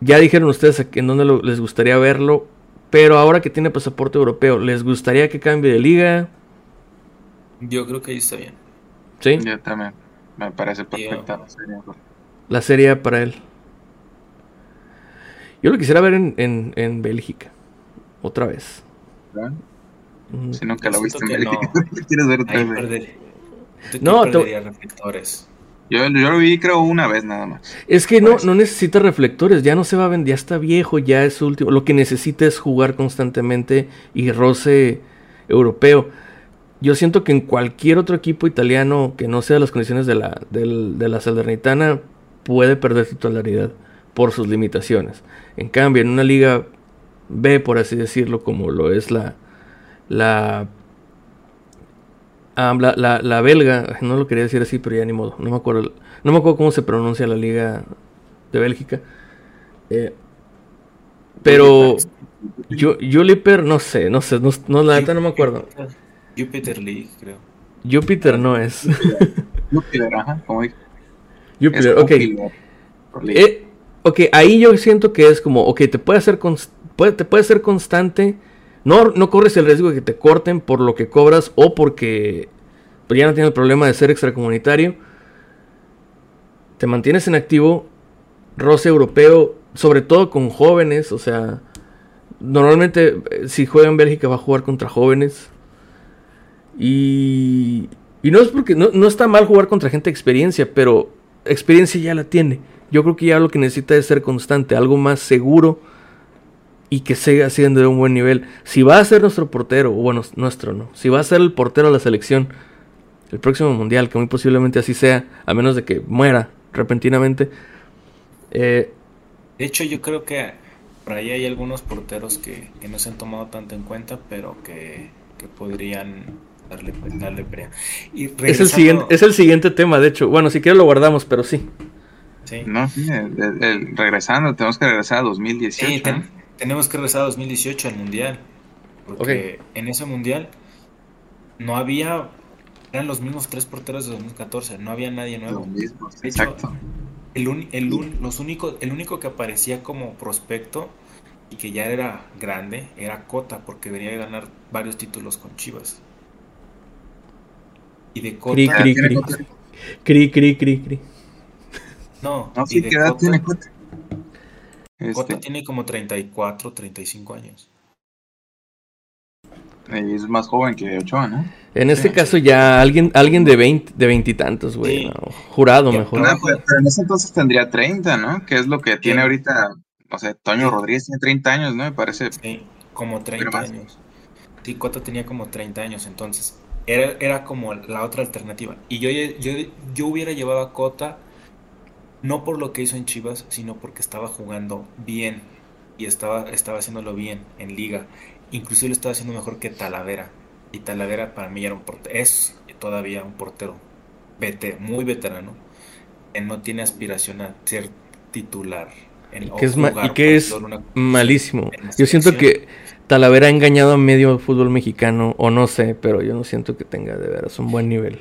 Ya dijeron ustedes en dónde les gustaría verlo. Pero ahora que tiene pasaporte europeo, ¿les gustaría que cambie de liga? Yo creo que ahí está bien. ¿Sí? Yo también. Me parece perfecta la serie. La serie para él. Yo lo quisiera ver en, en, en Bélgica. Otra vez. ¿verdad? Mm. Si nunca lo viste en Bélgica, ¿quieres ver otra vez? No, no, te- reflectores. Yo, yo lo vi creo una vez nada más. Es que no, Pues- no necesita reflectores, ya no se va a vender, ya está viejo, ya es último. Lo que necesita es jugar constantemente y roce europeo. Yo siento que en cualquier otro equipo italiano que no sea las condiciones de la, del- de la Salernitana puede perder titularidad por sus limitaciones. En cambio, en una liga B, por así decirlo, como lo es la, la Ah, la, la, la belga, no lo quería decir así, pero ya ni modo. No me acuerdo, no me acuerdo cómo se pronuncia la liga de Bélgica. Eh, pero yo, no sé, no sé, no, no, la neta no me acuerdo. Jupiter League, creo. Júpiter no es. Júpiter, ajá, como Es ok. Eh, ok, ahí yo siento que es como, ok, te puede hacer, puede, te puede ser constante. No, no corres el riesgo de que te corten por lo que cobras o porque ya no tienes el problema de ser extracomunitario. Te mantienes en activo, roce europeo, sobre todo con jóvenes, o sea, normalmente eh, si juega en Bélgica va a jugar contra jóvenes. Y, y no es porque no, no está mal jugar contra gente de experiencia, pero experiencia ya la tiene. Yo creo que ya lo que necesita es ser constante, algo más seguro y que siga siendo de un buen nivel. Si va a ser nuestro portero, o bueno, nuestro no, si va a ser el portero de la selección el próximo mundial, que muy posiblemente así sea, a menos de que muera repentinamente. eh, De hecho, yo creo que por ahí hay algunos porteros que, que no se han tomado tanto en cuenta, pero que, que podrían darle, darle pelea. Y es, el siguiente, es el siguiente tema, de hecho. Bueno, si quieres lo guardamos, pero sí. Sí. No, regresando, tenemos que regresar a 2018. Sí, tenemos que regresar a 2018 al Mundial. Porque en ese Mundial no había, eran los mismos tres porteros de 2014, no había nadie nuevo. exacto. El, el, los únicos, el único que aparecía como prospecto y que ya era grande era Cota, porque venía a ganar varios títulos con Chivas. Y de Cota. Cri, cri, cri. Cri, cri, cri, No, no sí, ¿qué edad tiene Cota? Cota este. tiene como 34, 35 años. Y es más joven que Ochoa, ¿no? En este caso ya alguien alguien de 20 de veintitantos, güey. jurado mejor. Pues, pero en ese entonces tendría 30, ¿no? Que es lo que tiene ahorita, no sé, Toño Rodríguez tiene 30 años, ¿no? Me parece. Sí, como 30 años. Sí, Cota tenía como 30 años, entonces era, era como la otra alternativa. Y yo, yo, yo hubiera llevado a Cota no por lo que hizo en Chivas, sino porque estaba jugando bien y estaba, estaba haciéndolo bien en liga. Inclusive lo estaba haciendo mejor que Talavera. Y Talavera para mí era un portero, es todavía un portero vete, muy veterano. Él no tiene aspiración a ser titular. En, que es y que es malísimo. Yo siento que Talavera ha engañado a medio fútbol mexicano, o no sé, pero yo no siento que tenga de veras un buen nivel.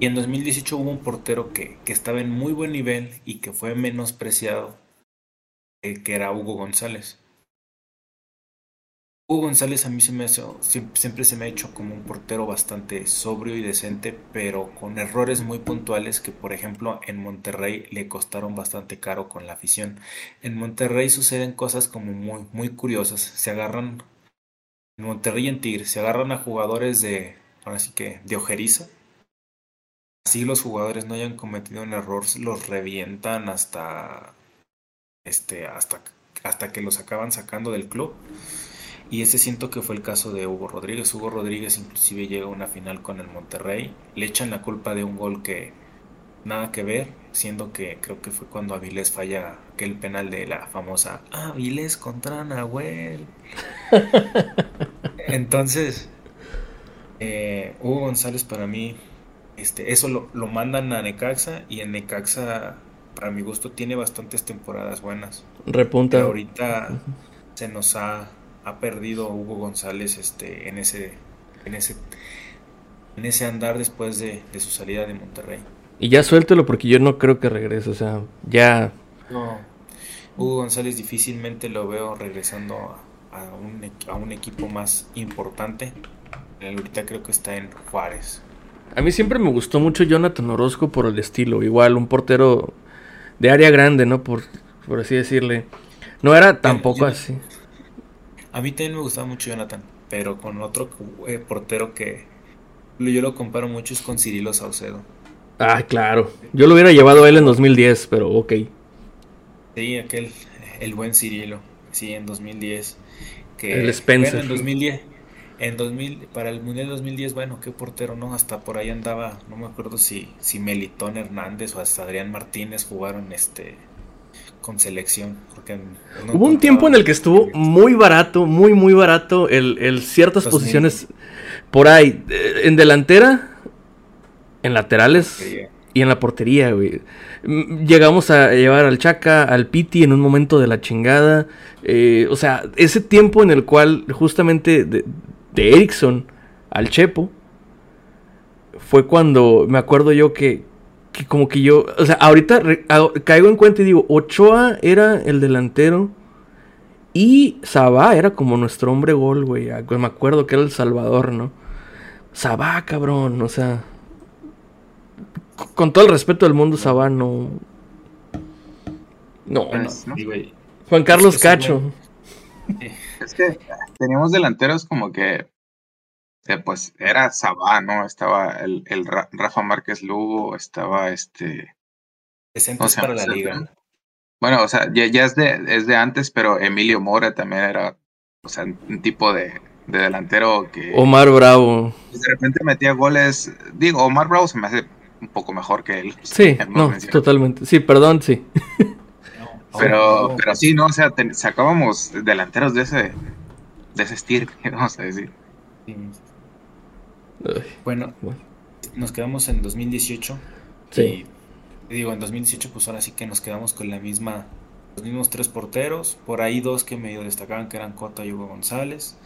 Y en 2018 hubo un portero que, estaba en muy buen nivel y que fue menospreciado, eh, que era Hugo González. Hugo González a mí se me siempre, se me ha hecho como un portero bastante sobrio y decente, pero con errores muy puntuales que, por ejemplo, en Monterrey le costaron bastante caro con la afición. En Monterrey suceden cosas como muy, muy curiosas. Se agarran, en Monterrey en Tigre, se agarran a jugadores de, ahora sí que, de ojeriza. Así los jugadores no hayan cometido un error, los revientan hasta, este, hasta, hasta que los acaban sacando del club. Y ese siento que fue el caso de Hugo Rodríguez. Hugo Rodríguez inclusive llega a una final con el Monterrey. Le echan la culpa de un gol que nada que ver, siendo que creo que fue cuando Avilés falla aquel penal de la famosa Avilés contra Nahuel. Entonces, eh, Hugo González para mí, este, eso lo, lo, mandan a Necaxa y en Necaxa, para mi gusto, tiene bastantes temporadas buenas. Repunta. Pero ahorita se nos ha ha perdido Hugo González este, en, ese, en, ese, en ese andar después de, su salida de Monterrey. Y ya suéltelo porque yo no creo que regrese, o sea, ya... No, Hugo González difícilmente lo veo regresando a, un, a un equipo más importante. Ahorita creo que está en Juárez. A mí siempre me gustó mucho Jonathan Orozco por el estilo, igual un portero de área grande, ¿no? Por, por así decirle. No era tampoco así. A mí también me gustaba mucho Jonathan, pero con otro eh, portero que yo lo comparo mucho es con Cirilo Saucedo. Ah, claro. Yo lo hubiera llevado a él en 2010, pero ok. Sí, aquel, el buen Cirilo. Sí, en 2010. Que, el Spencer. en 2010. En 2000, para el Mundial 2010, bueno, qué portero, ¿no? Hasta por ahí andaba, no me acuerdo si, si Melitón Hernández o hasta Adrián Martínez jugaron este con selección. Porque Hubo un tiempo en el que estuvo muy barato, muy, muy barato el, ciertas posiciones por ahí. Eh, en delantera, en laterales y en la portería, güey. Mm, llegamos a llevar al Chaca, al Piti en un momento de la chingada. Eh, o sea, ese tiempo en el cual justamente de, de Erickson al Chepo fue cuando me acuerdo yo que, que como que yo, o sea, ahorita caigo en cuenta y digo, Ochoa era el delantero y Sabá era como nuestro hombre gol, güey. Me acuerdo que era el Salvador, ¿no? Sabá, cabrón, o sea, con todo el respeto del mundo, Sabá no. No, pues, no. Juan Carlos Cacho. Es que teníamos delanteros como que pues era Sabá, ¿no? Estaba el, el Rafa Márquez Lugo, estaba este... Presentes para la liga. Bueno, o sea, ya, ya es, de, es de antes, pero Emilio Mora también era, o sea, un tipo de, de delantero que... Omar Bravo. De repente metía goles, digo, Omar Bravo se me hace un poco mejor que él. Sí, no, totalmente. Sí, perdón, sí. pero, pero sí, ¿no? O sea, sacábamos delanteros de ese, de ese estilo, vamos a decir. bueno, nos quedamos en 2018. Sí. Y digo, en 2018 pues ahora sí que nos quedamos con la misma, los mismos tres porteros, por ahí dos que medio destacaban que eran Cota y Hugo González.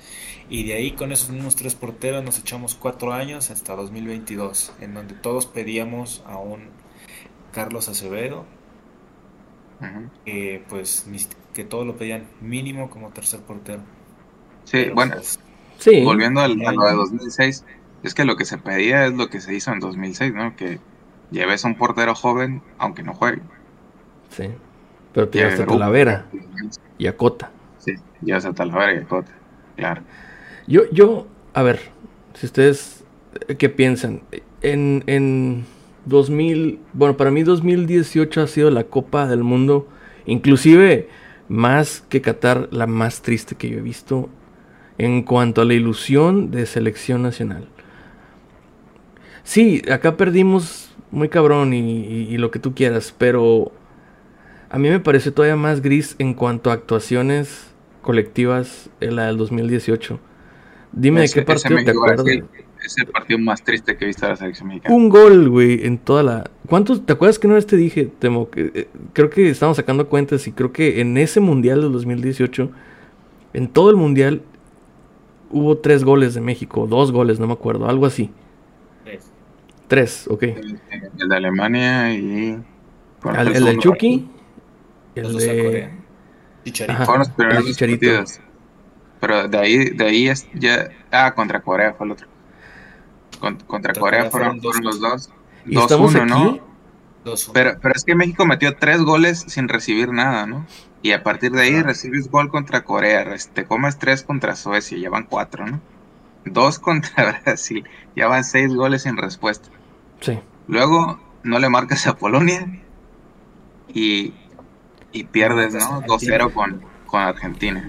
Y de ahí con esos mismos tres porteros nos echamos cuatro años hasta 2022, en donde todos pedíamos a un Carlos Acevedo, pues que todos lo pedían mínimo como tercer portero. Sí, bueno, pues, sí. volviendo al, a lo de 2006, es que lo que se pedía es lo que se hizo en 2006, ¿no? Que lleves a un portero joven aunque no juegue. Sí, pero te llevas a Talavera y a Cota. Sí, llevas a Talavera y a Cota, claro. Yo, yo, a ver, si ustedes, ¿qué piensan? En, en 2000, bueno, para mí 2018 ha sido la Copa del Mundo, inclusive más que Qatar, la más triste que yo he visto en cuanto a la ilusión de selección nacional. Sí, acá perdimos muy cabrón y, lo que tú quieras, pero a mí me parece todavía más gris en cuanto a actuaciones colectivas en la del 2018. Dime de qué partido te acuerdas. Es el partido más triste que he visto de la selección mexicana. Un gol, güey, en toda la. ¿Cuántos? ¿Te acuerdas que una vez te dije, Temo, que eh, creo que estamos sacando cuentas y creo que en ese mundial del 2018, en todo el mundial, hubo tres goles de México, dos goles, no me acuerdo, algo así. Tres. Tres, ok. El, de Alemania y. el, de Chucky. El de. Corea. Fueron los primeros partidos. Pero de ahí, de ahí es ya. Ah, contra Corea fue el otro. Contra, Corea, fueron, los dos. 2-1, ¿no? Pero, pero es que México metió tres goles sin recibir nada, ¿no? Y a partir de ahí recibes gol contra Corea, te comes tres contra Suecia, ya van cuatro, ¿no? Dos contra Brasil, ya van seis goles sin respuesta. Sí. Luego no le marcas a Polonia y, y pierdes, ¿no? 2-0 con, con Argentina.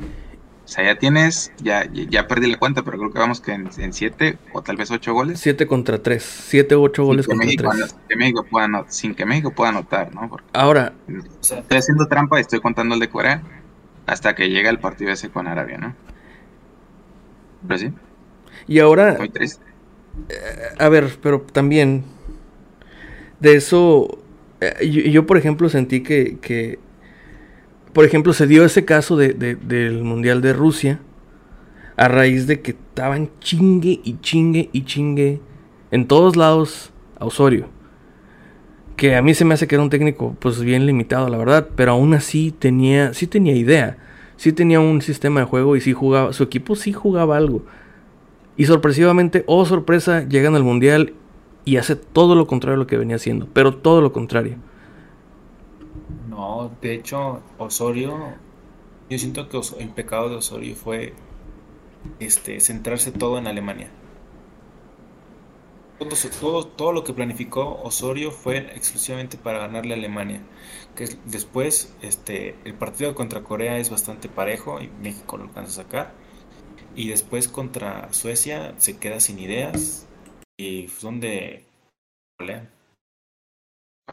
O sea, ya tienes, ya, ya perdí la cuenta, pero creo que vamos que en, siete o tal vez ocho goles. Siete contra tres, siete u ocho goles contra México, tres. Sin que, México pueda, sin que México pueda anotar, ¿no? Ahora. Estoy haciendo trampa y estoy contando el de Corea hasta que llega el partido ese con Arabia, ¿no? Pero sí. Y ahora. Muy triste. Eh, a ver, pero también. De eso. Eh, yo, por ejemplo, sentí que, que por ejemplo, se dio ese caso de, del Mundial de Rusia a raíz de que estaban chingue y chingue y chingue en todos lados a Osorio. Que a mí se me hace que era un técnico pues bien limitado, la verdad, pero aún así tenía, sí tenía idea, sí tenía un sistema de juego y sí jugaba, su equipo sí jugaba algo. Y sorpresivamente, oh sorpresa, llegan al Mundial y hace todo lo contrario a lo que venía haciendo, pero todo lo contrario. No, de hecho, Osorio, yo siento que el pecado de Osorio fue este, centrarse todo en Alemania. Todo, todo, lo que planificó Osorio fue exclusivamente para ganarle a Alemania. Que después este, el partido contra Corea es bastante parejo y México lo alcanza a sacar. Y después contra Suecia se queda sin ideas y son de...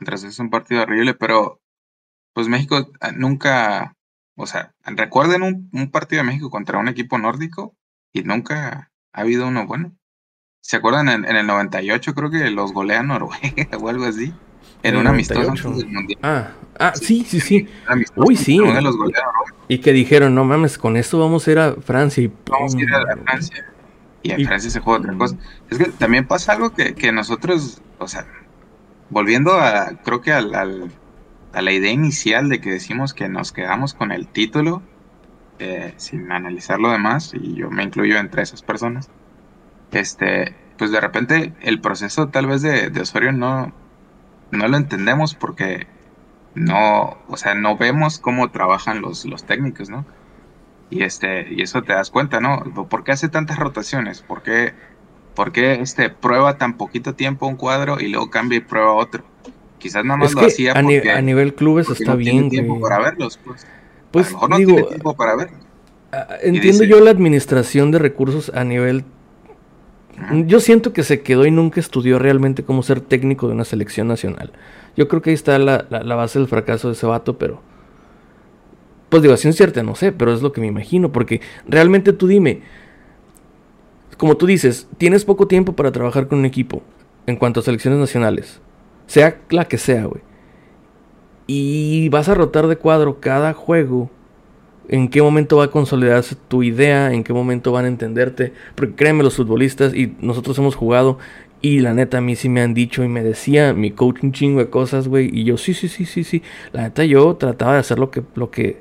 Es un partido horrible, pero pues México ah, nunca, o sea, recuerden un, partido de México contra un equipo nórdico y nunca ha habido uno bueno. ¿Se acuerdan en, el 98 creo que los golean Noruega o algo así? En un amistoso del mundial. Ah, ah, sí, sí, sí. Uy, sí. y que dijeron, no mames, con esto vamos a ir a Francia y Vamos a ir a Francia. Y en Francia se juega otra cosa. Es que también pasa algo que, que nosotros, o sea, volviendo a, creo que al, a la idea inicial de que decimos que nos quedamos con el título, eh, sin analizar lo demás, y yo me incluyo entre esas personas, este, pues de repente el proceso tal vez de, de Osorio no, no lo entendemos porque no, o sea, no vemos cómo trabajan los, los técnicos, ¿no? Y este, y eso te das cuenta, ¿no? ¿Por qué hace tantas rotaciones? ¿Por qué, por qué este, prueba tan poquito tiempo un cuadro y luego cambia y prueba otro? Quizás nada más lo hacía a, porque, a nivel clubes está bien. Tiene tiempo para verlos, pues. Pues a lo mejor no tiene tiempo para verlos. Entiendo yo la administración de recursos a nivel. Yo siento que se quedó y nunca estudió realmente cómo ser técnico de una selección nacional. Yo creo que ahí está la, la, base del fracaso de ese vato, pero. Pues digo, así es cierta, no sé, pero es lo que me imagino, porque realmente tú dime. como tú dices, tienes poco tiempo para trabajar con un equipo en cuanto a selecciones nacionales. Sea la que sea, güey. Y vas a rotar de cuadro cada juego. En qué momento va a consolidarse tu idea, en qué momento van a entenderte. Porque créeme, los futbolistas y nosotros hemos jugado. Y la neta, a mí sí me han dicho y me decía mi coach un chingo de cosas, güey. Y yo, sí, sí, sí, sí, sí. La neta, yo trataba de hacer lo que, lo que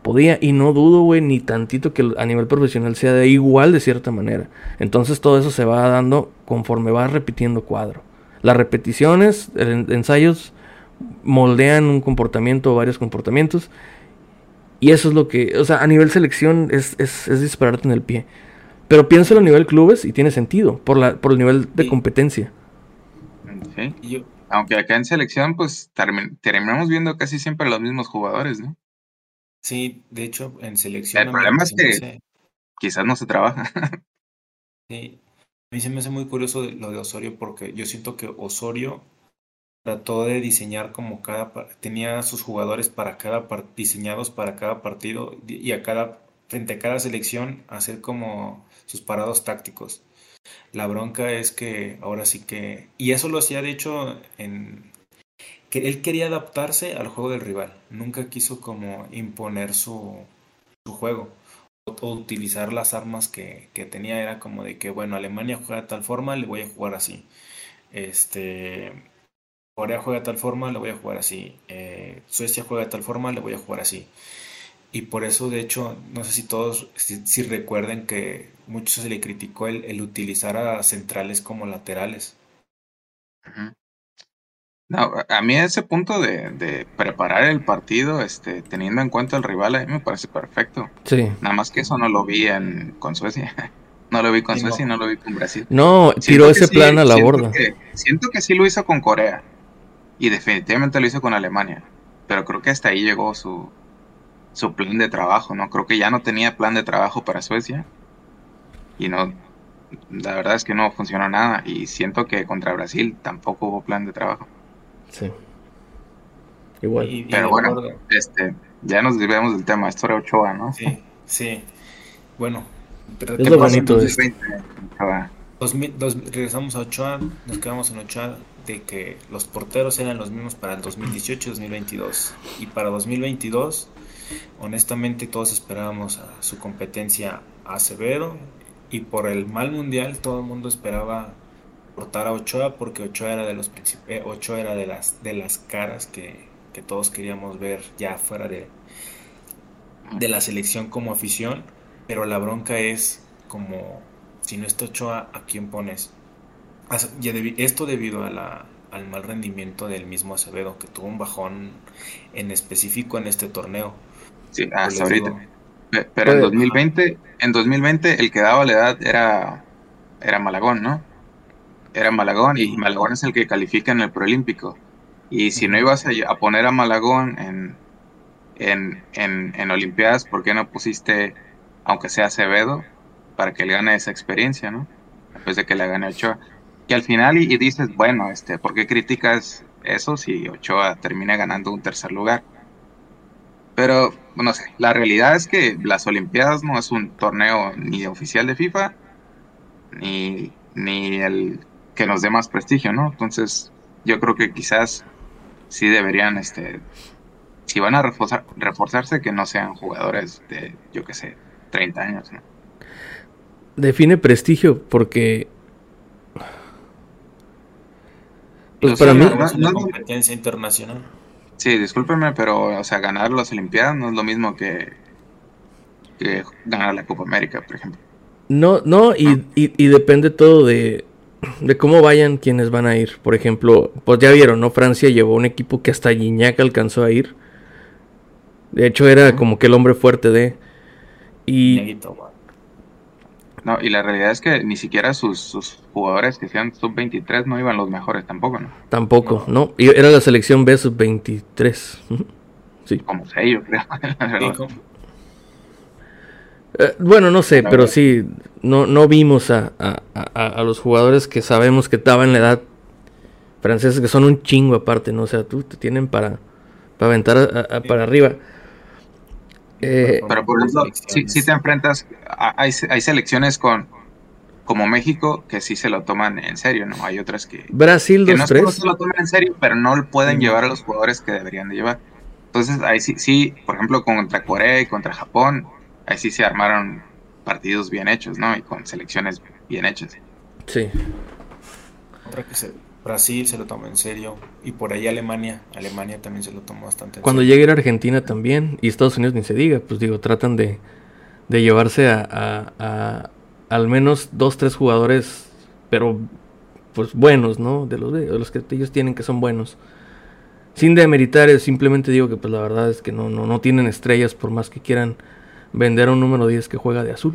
podía. Y no dudo, güey, ni tantito que a nivel profesional sea de igual de cierta manera. Entonces todo eso se va dando conforme va repitiendo cuadro. Las repeticiones, ensayos moldean un comportamiento o varios comportamientos. Y eso es lo que, o sea, a nivel selección es, es, es dispararte en el pie. Pero piénsalo a nivel clubes y tiene sentido, por, la, por el nivel de competencia. Sí. Aunque acá en selección, pues terminamos viendo casi siempre los mismos jugadores, ¿no? Sí, de hecho, en selección. El problema es que quizás no se trabaja. sí, mí se me hace muy curioso lo de Osorio porque yo siento que Osorio trató de diseñar como cada tenía sus jugadores para cada diseñados para cada partido y a cada frente a cada selección hacer como sus parados tácticos. La bronca es que ahora sí que y eso lo hacía de hecho en que él quería adaptarse al juego del rival, nunca quiso como imponer su, su juego utilizar las armas que, que tenía era como de que bueno Alemania juega de tal forma le voy a jugar así este Corea juega de tal forma, le voy a jugar así. Eh, Suecia juega de tal forma, le voy a jugar así. Y por eso, de hecho, no sé si todos, si, recuerden que mucho se le criticó el, utilizar a centrales como laterales. No, a mí ese punto de, preparar el partido, este, teniendo en cuenta el rival, a mí me parece perfecto. Sí. Nada más que eso no lo vi en, con Suecia. No lo vi con Suecia y no lo vi con Brasil. No, tiró ese plan a la borda. siento que sí lo hizo con Corea y definitivamente lo hizo con Alemania. Pero creo que hasta ahí llegó su, su plan de trabajo, ¿no? Creo que ya no tenía plan de trabajo para Suecia. Y no, la verdad es que no funcionó nada. Y siento que contra Brasil tampoco hubo plan de trabajo. Sí. Igual. Pero bueno, este, ya nos desviamos del tema. Esto era Ochoa, ¿no? Sí, sí. Bueno, pero es lo bonito de regresamos a Ochoa, nos quedamos en Ochoa de que los porteros eran los mismos para el 2018 y 2022. Y para 2022, honestamente, todos esperábamos a su competencia a Severo. Y por el mal mundial, todo el mundo esperaba portar a Ochoa porque Ochoa era de los eh, Ochoa era de las de las caras que, que todos queríamos ver ya fuera de, de la selección como afición. Pero la bronca es como si no está Ochoa, ¿a quién pones? Esto debido a la, al mal rendimiento del mismo Acevedo, que tuvo un bajón en específico en este torneo. Sí, hasta ahorita. Pero en 2020, en 2020 el que daba la edad era, era Malagón, ¿no? Era Malagón y Malagón es el que califica en el proolímpico. Y si no ibas a, poner a Malagón en, en, en, en Olimpiadas, ¿por qué no pusiste, aunque sea Acevedo, para que él gane esa experiencia, ¿no? Después de que le gane Ochoa. Y al final, y, dices, bueno, este, ¿por qué criticas eso si Ochoa termina ganando un tercer lugar? Pero, no sé, la realidad es que las Olimpiadas no es un torneo ni oficial de FIFA, ni, ni el que nos dé más prestigio, ¿no? Entonces, yo creo que quizás sí deberían, este, si van a reforzar, reforzarse, que no sean jugadores de, yo qué sé, 30 años, ¿no? Define prestigio porque Pues para mí. No, competencia internacional. Sí, discúlpeme, pero, o sea, ganar las Olimpiadas no es lo mismo que, que ganar la Copa América, por ejemplo. No, no, y, y, depende todo de, de cómo vayan quienes van a ir. Por ejemplo, pues ya vieron, ¿no? Francia llevó un equipo que hasta Gignac alcanzó a ir. De hecho, era como que el hombre fuerte de. Y. No, y la realidad es que ni siquiera sus, jugadores que sean sub-23 no iban los mejores tampoco, ¿no? Tampoco, ¿no? Y era la selección B sub-23. Sí. Como sé, yo creo. Eh, bueno, no sé, pero sí, no, no vimos a, a, los jugadores que sabemos que estaban en la edad franceses, que son un chingo aparte, ¿no? O sea, tú te tienen para, para aventar para arriba. Eh, pero por ejemplo, si, te enfrentas, hay, hay selecciones con, como México, que sí se lo toman en serio, ¿no? Hay otras que... Brasil que no, 2-3. no se lo toman en serio, pero no pueden llevar a los jugadores que deberían de llevar. Entonces, ahí sí, sí, por ejemplo, contra Corea y contra Japón, ahí sí se armaron partidos bien hechos, ¿no? Y con selecciones bien hechas. Sí. Otra que se, Brasil se lo tomó en serio. Y por ahí Alemania. Alemania también se lo tomó bastante en Cuando serio. llegue a Argentina también, y Estados Unidos ni se diga, pues digo, tratan de, de llevarse a, a- a al menos dos, tres jugadores, pero pues buenos, ¿no? De los, de los que ellos tienen que son buenos. Sin demeritar, simplemente digo que pues la verdad es que no, no, no tienen estrellas por más que quieran vender a un número 10 que juega de azul.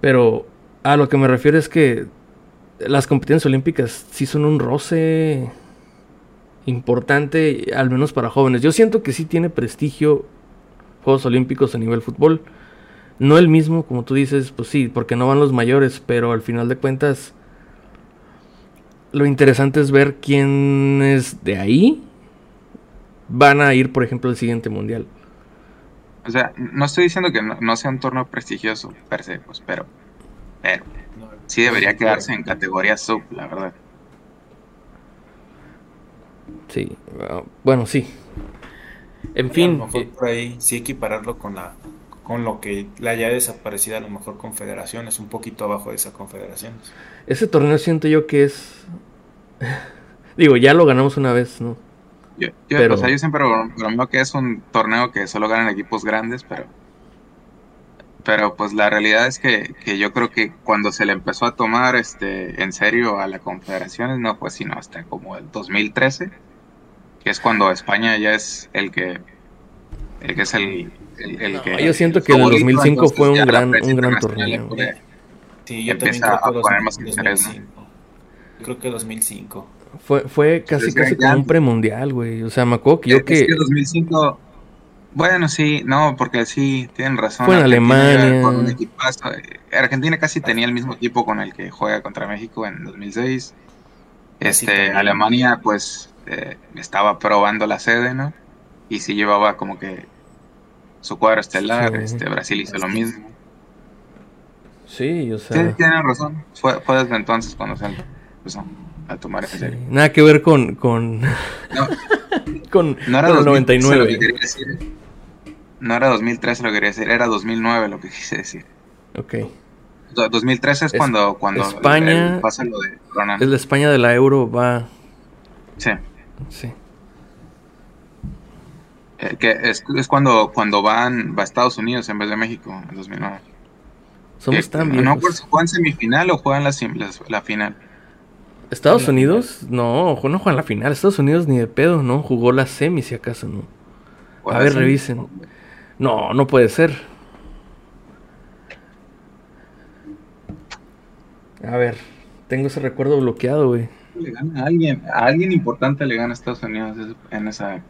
Pero a lo que me refiero es que las competencias olímpicas sí son un roce importante, al menos para jóvenes. Yo siento que sí tiene prestigio Juegos Olímpicos a nivel fútbol. No el mismo, como tú dices, pues sí, porque no van los mayores, pero al final de cuentas lo interesante es ver quiénes de ahí van a ir, por ejemplo, al siguiente mundial. O sea, no estoy diciendo que no, no sea un torneo prestigioso per se, pues, pero, pero No, sí debería quedarse en categoría sub, la verdad. Sí, ah, bueno, sí. En a lo fin, mejor eh, por ahí sí equipararlo con la con lo que la ya desaparecida a lo mejor confederación es un poquito abajo de esa confederación. ese torneo siento yo que es... Digo, ya lo ganamos una vez, ¿no? Yo, yo, Pero- o sea, yo siempre bromeo que es un torneo que solo ganan equipos grandes, pero pero pues la realidad es que, que yo creo que cuando se le empezó a tomar este en serio a la confederaciones no fue sino hasta como el 2013, que es cuando España ya es el que el que es el, el, el No, que yo siento que el favorito, 2005 entonces fue un gran- un gran torneo. puede- Sí, yo Empieza también creo que a poner 2000, más interés, ¿no? 2005. Yo creo que 2005. Fue, fue casi, casi como un premundial, güey. O sea, me acuerdo que yo Es que... que 2005, bueno, sí, no, porque sí, tienen razón. Fue en Argentina Alemania. Con un equipazo. Eh, Argentina casi tenía el mismo equipo con el que juega contra México en 2006. Este. Alemania, pues, eh, estaba probando la sede, ¿no? Y sí llevaba como que su cuadro estelar. Sí. Este, Brasil hizo lo mismo. Sí, o Sí, sea... tienen razón. Fue, fue desde entonces cuando se empezó a tomar en sí, serio. Nada que ver con... Con, No, con, no era con el 2013 lo que 99. quería decir. No era 2013 lo que quería decir, era 2009 lo que quise decir. Ok. Do- 2013 es, Es- cuando, cuando España- el- pasa lo de Ronald. Es la España de la Euro, va... Sí. Sí. Eh, que es, es cuando, cuando van va a Estados Unidos en vez de México en 2009. Somos Que- tan No, viejos. pues juegan semifinal o juegan la, la, la final. Estados Unidos, no, no juega la final. Estados Unidos ni de pedo, ¿no? Jugó la semi, si acaso, ¿no? A ver, revisen. No, no puede ser. A ver, tengo ese recuerdo bloqueado, güey. Le gana a alguien, a alguien importante le gana a Estados Unidos en esa.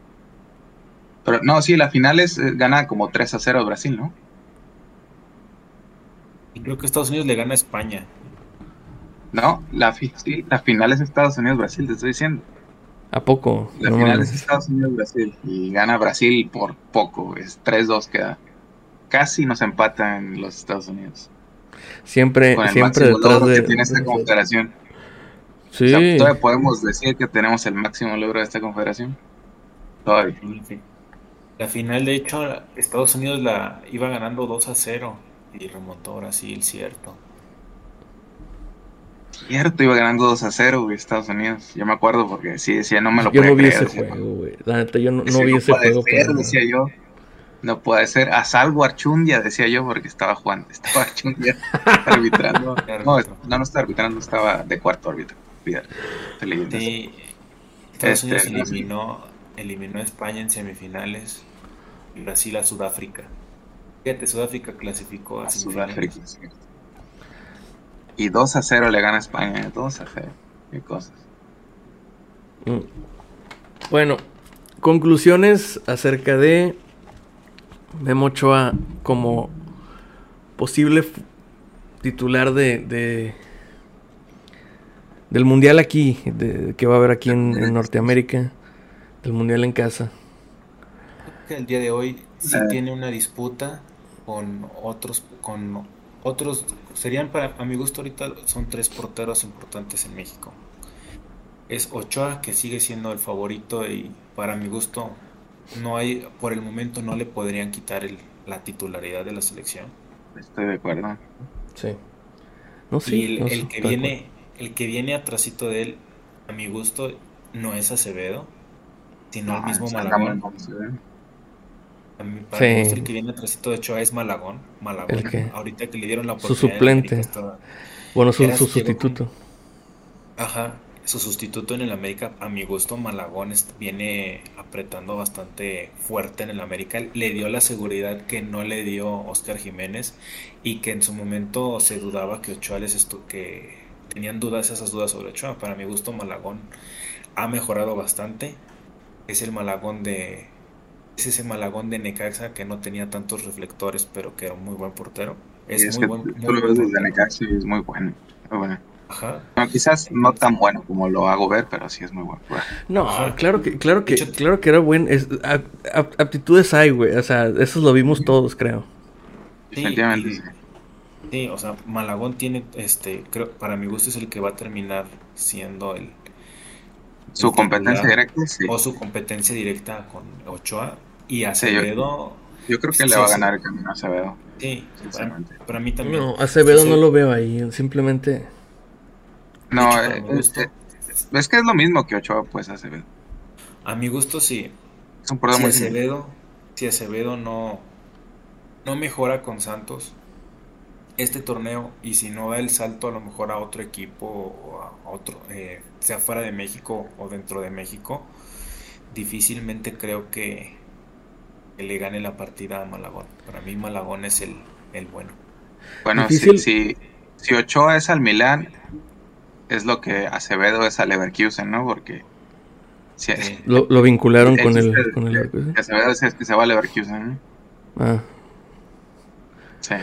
Pero no, sí, la final es eh, gana como 3 a 0 a Brasil, ¿no? Y creo que Estados Unidos le gana a España. No, la, fi- la final es Estados Unidos-Brasil, te estoy diciendo. ¿A poco? La No final mames. es Estados Unidos-Brasil y gana Brasil por poco, es 3-2 queda. Casi nos empatan los Estados Unidos. Siempre, Con el siempre máximo detrás logro de. que tiene esta confederación. Sí, O sea, todavía podemos decir que tenemos el máximo logro de esta confederación. Todavía. La final, de hecho, Estados Unidos la iba ganando 2 a 0 y remontó Brasil, cierto. Cierto, iba ganando 2 a 0, güey, Estados Unidos. Yo me acuerdo porque sí decía, no me lo yo podía no vi ese decía, juego, güey. La neta, yo no, no vi ese puede juego. ser, pero- decía yo. No puede ser. A Salvo Archundia, decía yo, porque estaba jugando. Estaba Archundia arbitrando. No, no, no estaba arbitrando, estaba de cuarto árbitro. Sí, Estados Este, Unidos no sé. eliminó, eliminó a España en semifinales y Brasil a Sudáfrica. Fíjate, Sudáfrica clasificó a A semifinales. Sudáfrica. Y 2 a 0 le gana España. 2 a 0. Qué cosas. Mm. Bueno, conclusiones acerca de Memo Ochoa como posible titular de, de- del mundial aquí, de- que va a haber aquí en, en Norteamérica, del mundial en casa. que el día de hoy sí Eh. tiene una disputa con otros con otros serían para a mi gusto ahorita son tres porteros importantes en México. Es Ochoa que sigue siendo el favorito y para mi gusto no hay por el momento no le podrían quitar el, la titularidad de la selección. Estoy de acuerdo. Sí. No, sí, y el, que viene el que viene atrásito de él a mi gusto no es Acevedo, sino el mismo Malagón. Para el que viene atrásito de Ochoa es Malagón. Malagón. Ahorita que le dieron la oportunidad. Su suplente. bueno, su, su sustituto. Ajá su sustituto en el América, a mi gusto, Malagón viene apretando bastante fuerte en el América. Le dio la seguridad que no le dio Oscar Jiménez y que en su momento se dudaba que Ochoa les que tenían dudas, esas dudas sobre Ochoa. Para mi gusto, Malagón ha mejorado bastante. Es el Malagón de. Es ese Malagón de Necaxa que no tenía tantos reflectores, pero que era un muy buen portero. Es, muy buen, muy Necaxa y es muy bueno. Muy bueno quizás no tan bueno como lo hago ver, pero sí es muy bueno. No, claro que, claro que, claro que era buen. aptitudes hay, güey. O sea, eso lo vimos todos, creo. Definitivamente. Sí, o sea, Malagón tiene, este, creo, para mi gusto es el que va a terminar siendo el. Su competencia directa, O su competencia directa con Ochoa y Acevedo. yo, creo que le va a ganar el camino a Acevedo. Sí, para, mí también. No, Acevedo no lo veo ahí, simplemente. No, eh, eh, es, que es lo mismo que Ochoa, pues, Acevedo. A mi gusto, sí. Es un si Acevedo, si Acevedo no, no mejora con Santos este torneo y si no da el salto a lo mejor a otro equipo o a otro, eh, sea fuera de México o dentro de México, difícilmente creo que, le gane la partida a Malagón. Para mí Malagón es el, el bueno. Bueno, si, si, si Ochoa es al Milán, es lo que Acevedo es a Leverkusen, ¿no? Porque lo, vincularon con el, con el Acevedo es que se va a Leverkusen, ¿no? Ah. Sí.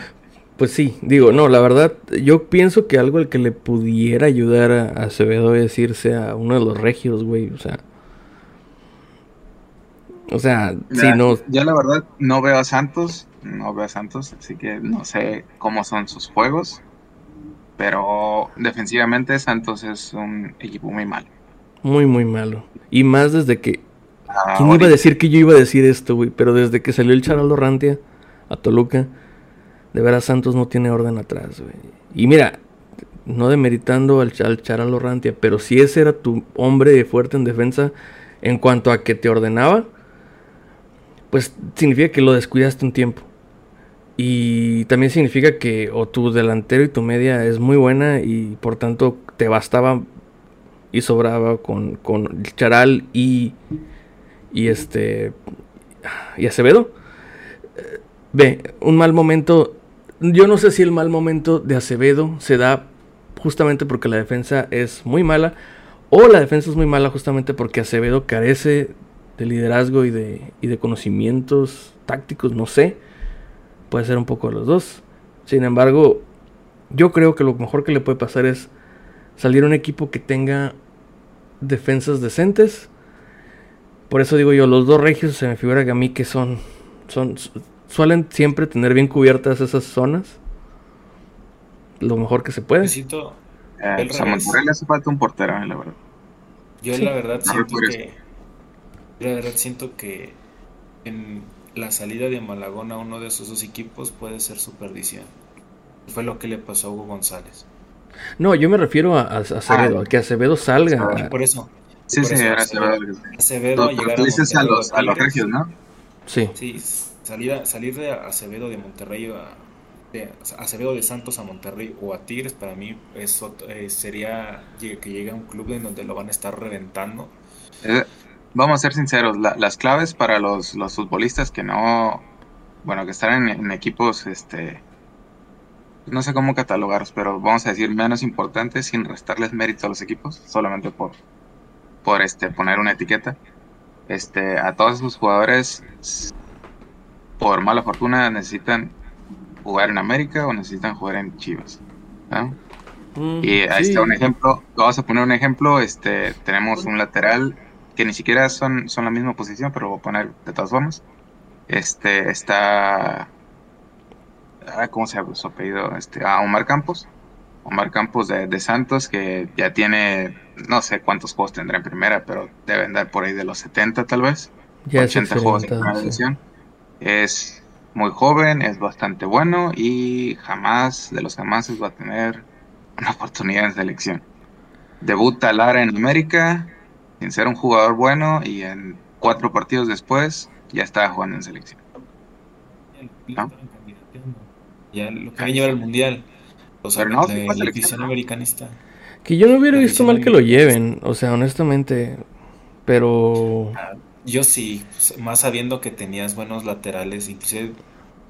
Pues sí, digo, no, la verdad, yo pienso que algo el que le pudiera ayudar a, Acevedo es irse a uno de los regios, güey, o sea. O sea, si no. Ya la verdad no veo a Santos, no veo a Santos, así que no sé cómo son sus juegos. Pero defensivamente Santos es un equipo muy malo. Muy, muy malo. Y más desde que... Ah, ¿Quién iba a decir que yo iba a decir esto, güey? Pero desde que salió el Charaldo Rantia a Toluca, de veras Santos no tiene orden atrás, güey. Y mira, no demeritando al, al Charaldo Rantia, pero si ese era tu hombre fuerte en defensa en cuanto a que te ordenaba, pues significa que lo descuidaste un tiempo. Y también significa que o tu delantero y tu media es muy buena y por tanto te bastaba y sobraba con, con Charal y, y este y Acevedo. Eh, ve, un mal momento. Yo no sé si el mal momento de Acevedo se da justamente porque la defensa es muy mala o la defensa es muy mala justamente porque Acevedo carece de liderazgo y de, y de conocimientos tácticos, no sé puede ser un poco de los dos. Sin embargo, yo creo que lo mejor que le puede pasar es salir un equipo que tenga defensas decentes. Por eso digo yo, los dos regios se me figura que a mí que son, son suelen siempre tener bien cubiertas esas zonas. Lo mejor que se puede. Necesito eh, a Monterrey le hace falta un portero, la verdad. Yo la verdad siento que la verdad siento que en la salida de Malagón a uno de esos dos equipos puede ser su perdición. Fue lo que le pasó a Hugo González. No, yo me refiero a, Acevedo, a que Acevedo salga. por eso. Sí, sí, Acevedo. Acevedo a llegar a, a, los, a los regios, ¿no? Sí. Sí, salir, salir de Acevedo de Monterrey a, de Acevedo de Santos a Monterrey o a Tigres, para mí eso eh, sería que llegue a un club en donde lo van a estar reventando. Eh, vamos a ser sinceros, las claves para los, los, futbolistas que no, bueno, que están en, equipos, este, no sé cómo catalogarlos, pero vamos a decir menos importantes sin restarles mérito a los equipos, solamente por, por este, poner una etiqueta. Este, a todos esos jugadores, por mala fortuna, necesitan jugar en América o necesitan jugar en Chivas. Mm, y ahí está un ejemplo, vamos a poner un ejemplo, este, tenemos un lateral que ni siquiera son, son la misma posición, pero voy a poner de todas formas. Este está ah, ¿cómo se llama su apellido? Este, a Omar Campos. Omar Campos de, Santos, que ya tiene, no sé cuántos juegos tendrá en primera, pero debe andar por ahí de los 70 tal vez. Ya 80 juegos en primera división. Es muy joven, es bastante bueno y jamás, de los jamás, va a tener una oportunidad en selección. Debuta Lara en América sin ser un jugador bueno y en cuatro partidos después ya estaba jugando en selección. Ya lo que llevar al mundial. O sea, no, la, americanista. Que yo no hubiera visto mal que lo lleven, o sea, honestamente. Pero. Ah, yo sí, más sabiendo que tenías buenos laterales, inclusive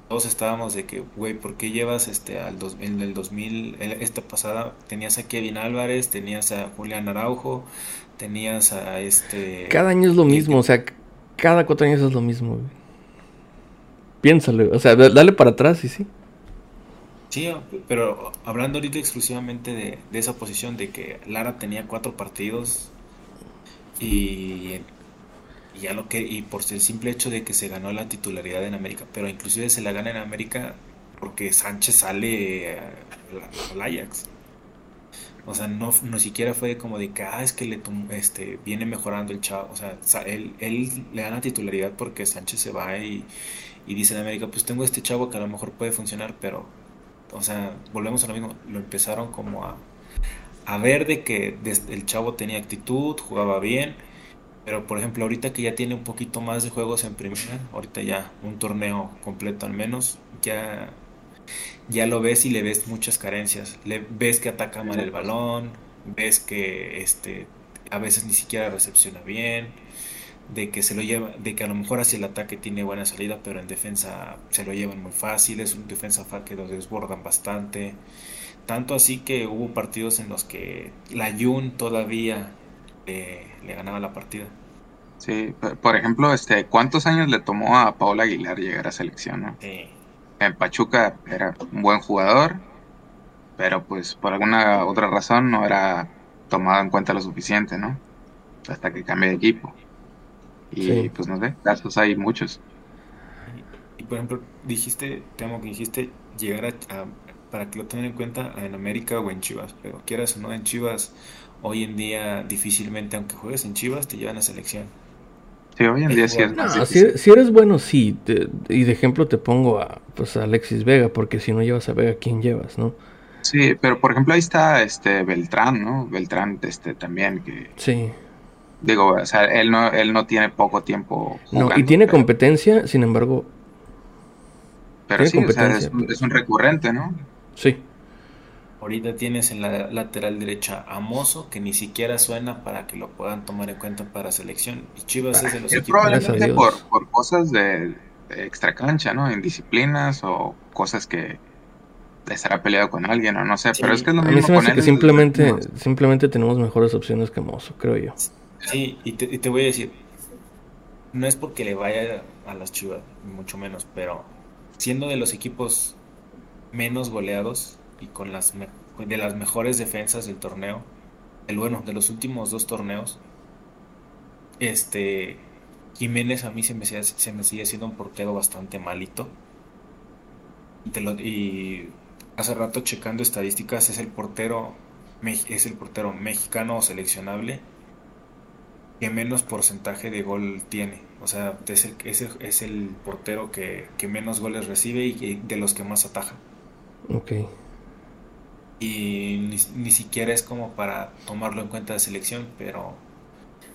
todos estábamos de que, güey, ¿por qué llevas este al dos, en el 2000, esta pasada, tenías a Kevin Álvarez, tenías a Julián Araujo, tenías a este... Cada año es lo mismo, o sea, cada cuatro años es lo mismo, güey. Piénsalo, o sea, dale para atrás y sí. Sí, pero hablando ahorita exclusivamente de, de esa posición, de que Lara tenía cuatro partidos y y ya lo que y por el simple hecho de que se ganó la titularidad en América, pero inclusive se la gana en América porque Sánchez sale al Ajax. O sea, no, no siquiera fue como de que, ah, es que le este, viene mejorando el chavo. O sea, él, él le da la titularidad porque Sánchez se va y, y dice en América, pues tengo este chavo que a lo mejor puede funcionar, pero, o sea, volvemos a lo mismo. Lo empezaron como a, a ver de que el chavo tenía actitud, jugaba bien pero por ejemplo, ahorita que ya tiene un poquito más de juegos en primera, ahorita ya un torneo completo al menos, ya, ya lo ves y le ves muchas carencias. Le, ves que ataca mal el balón, ves que este, a veces ni siquiera recepciona bien, de que se lo lleva, de que a lo mejor hacia el ataque tiene buena salida, pero en defensa se lo llevan muy fácil, es un defensa que lo desbordan bastante. Tanto así que hubo partidos en los que la Jun todavía le ganaba la partida. Sí, por ejemplo, este, ¿cuántos años le tomó a Paula Aguilar llegar a selección? En Pachuca era un buen jugador, pero pues por alguna otra razón no era tomado en cuenta lo suficiente, ¿no? Hasta que cambié de equipo. Y pues no sé, casos hay muchos. Y, por ejemplo, dijiste, temo que dijiste llegar a, para que lo tengan en cuenta en América o en Chivas, pero quieras o no en Chivas hoy en día difícilmente, aunque juegues en Chivas, te llevan a selección. Sí, hoy en día sí es si, eres bueno, sí. y de ejemplo te pongo a, pues, Alexis Vega, porque si no llevas a Vega, ¿quién llevas, no? Sí, pero por ejemplo ahí está este Beltrán, ¿no? Beltrán este, también que... Sí. Digo, o sea, él no, él no tiene poco tiempo jugando, No, y tiene competencia, sin embargo... Pero sí, o sea, es, es un recurrente, ¿no? Sí. Ahorita tienes en la lateral derecha a Mozo, que ni siquiera suena para que lo puedan tomar en cuenta para selección. Y Chivas es de los equipos. Probablemente por, por cosas de, extra cancha, ¿no? En disciplinas o cosas que estará peleado con alguien o no sé, pero es que es lo a mí se me hace que simplemente, simplemente tenemos mejores opciones que Mozo, creo yo. Sí, y te, y te voy a decir, no es porque le vaya a las Chivas, mucho menos, pero siendo de los equipos menos goleados, y con las de las mejores defensas del torneo, el bueno, de los últimos dos torneos, este Jiménez a mí se me, se me sigue siendo un portero bastante malito. Y, hace rato checando estadísticas es el portero es el portero mexicano seleccionable que menos porcentaje de gol tiene. O sea, es el, es es el portero que, que, menos goles recibe y de los que más ataja. Ok y ni, siquiera es como para tomarlo en cuenta de selección, pero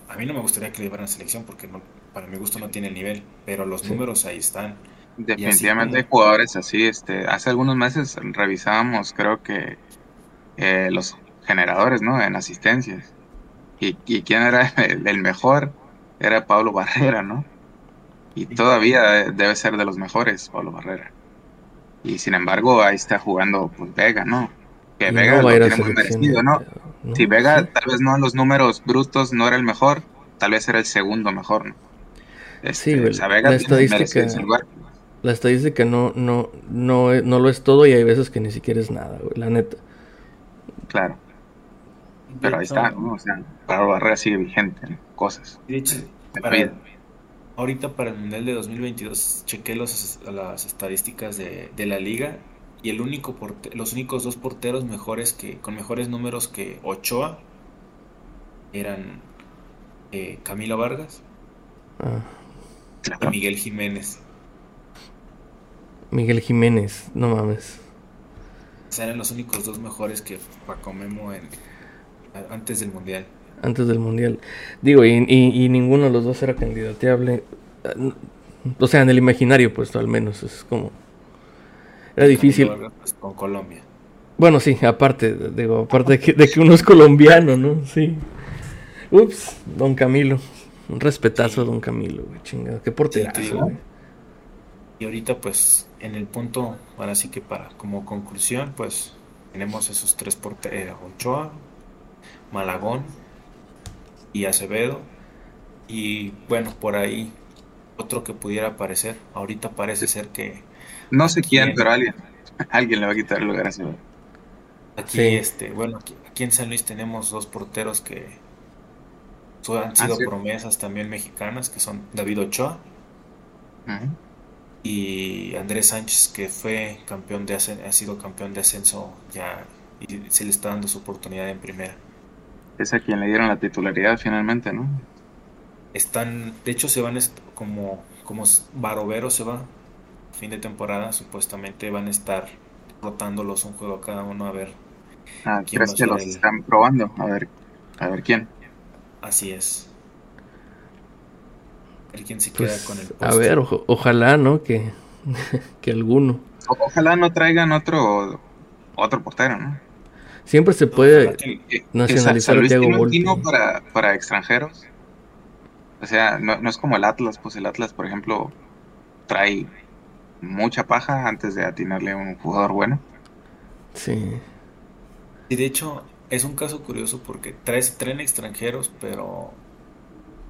a mí no me gustaría que le llevaran a selección porque no, para mi gusto no tiene el nivel, pero los números ahí están. Definitivamente hay jugadores así, este, hace algunos meses revisábamos creo que eh, los generadores, ¿no? En asistencias. Y, y quién era el, mejor, era Pablo Barrera, ¿no? Y todavía debe ser de los mejores, Pablo Barrera. Y sin embargo, ahí está jugando pues, Vega, ¿no? Que Vega lo tiene muy merecido, ¿no? Si Vega tal vez no en los números brutos no era el mejor, tal vez era el segundo mejor, ¿no? sí, este, la estadística, la estadística no, no, no, no lo es todo y hay veces que ni siquiera es nada, güey, la neta. Claro. Pero ahí está, ¿no? O sea, para Barrera sigue vigente, cosas. De hecho, ahorita para el Mundial de 2022 chequé los, las estadísticas de, de la liga y el único los únicos dos porteros mejores que con mejores números que Ochoa eran eh, Camilo Vargas ah. y Miguel Jiménez. Miguel Jiménez, no mames. eran los únicos dos mejores que Paco Memo en, antes del Mundial. Antes del Mundial. Digo, y, y, y ninguno de los dos era candidateable. O sea, en el imaginario, pues al menos. Es como era difícil. Pues, con Colombia. Bueno, sí, aparte, digo, aparte de que, de que uno es colombiano, ¿no? Sí. Ups, don Camilo. Un respetazo a don Camilo, güey, chingada. Qué porterazo, Y ahorita, pues, en el punto, ahora sí que para, como conclusión, pues, tenemos esos tres porteros, Ochoa, Malagón y Acevedo. Y bueno, por ahí, otro que pudiera aparecer. Ahorita parece ser que no sé quién, pero alguien, alguien le va a quitar el lugar a Aquí, este, bueno, aquí, en San Luis tenemos dos porteros que han sido ah, promesas también mexicanas, que son David Ochoa y Andrés Sánchez, que fue campeón de ha sido campeón de ascenso ya y se le está dando su oportunidad en primera. Es a quien le dieron la titularidad finalmente, ¿no? Están, de hecho se van como como Barovero se va fin de temporada supuestamente van a estar rotándolos un juego cada uno a ver. Ah, ¿crees que los están probando? A ver, a ver quién. Así es. A ver quién se queda pues, con el A ver, ojalá, ¿no? Que, que alguno. ojalá no traigan otro otro portero, ¿no? Siempre se puede nacionalizar a Thiago para, para extranjeros. O sea, no, no es como el Atlas, pues el Atlas, por ejemplo, trae mucha paja antes de atinarle a un jugador bueno. Sí. Y de hecho, es un caso curioso porque traes, traen extranjeros, pero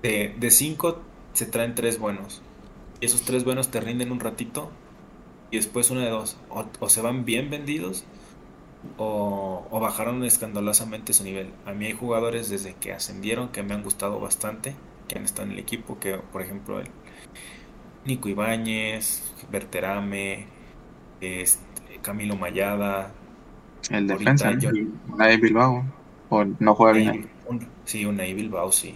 de, de cinco se traen tres buenos. Y esos tres buenos te rinden un ratito y después una de dos. O, se van bien vendidos o, o, bajaron escandalosamente su nivel. A mí hay jugadores desde que ascendieron que me han gustado bastante, que han estado en el equipo, que por ejemplo el, Nico Ibáñez, Berterame, este, Camilo Mayada. El defensa, Unai Bilbao. O no juega bien. sí, Unai Bilbao, sí.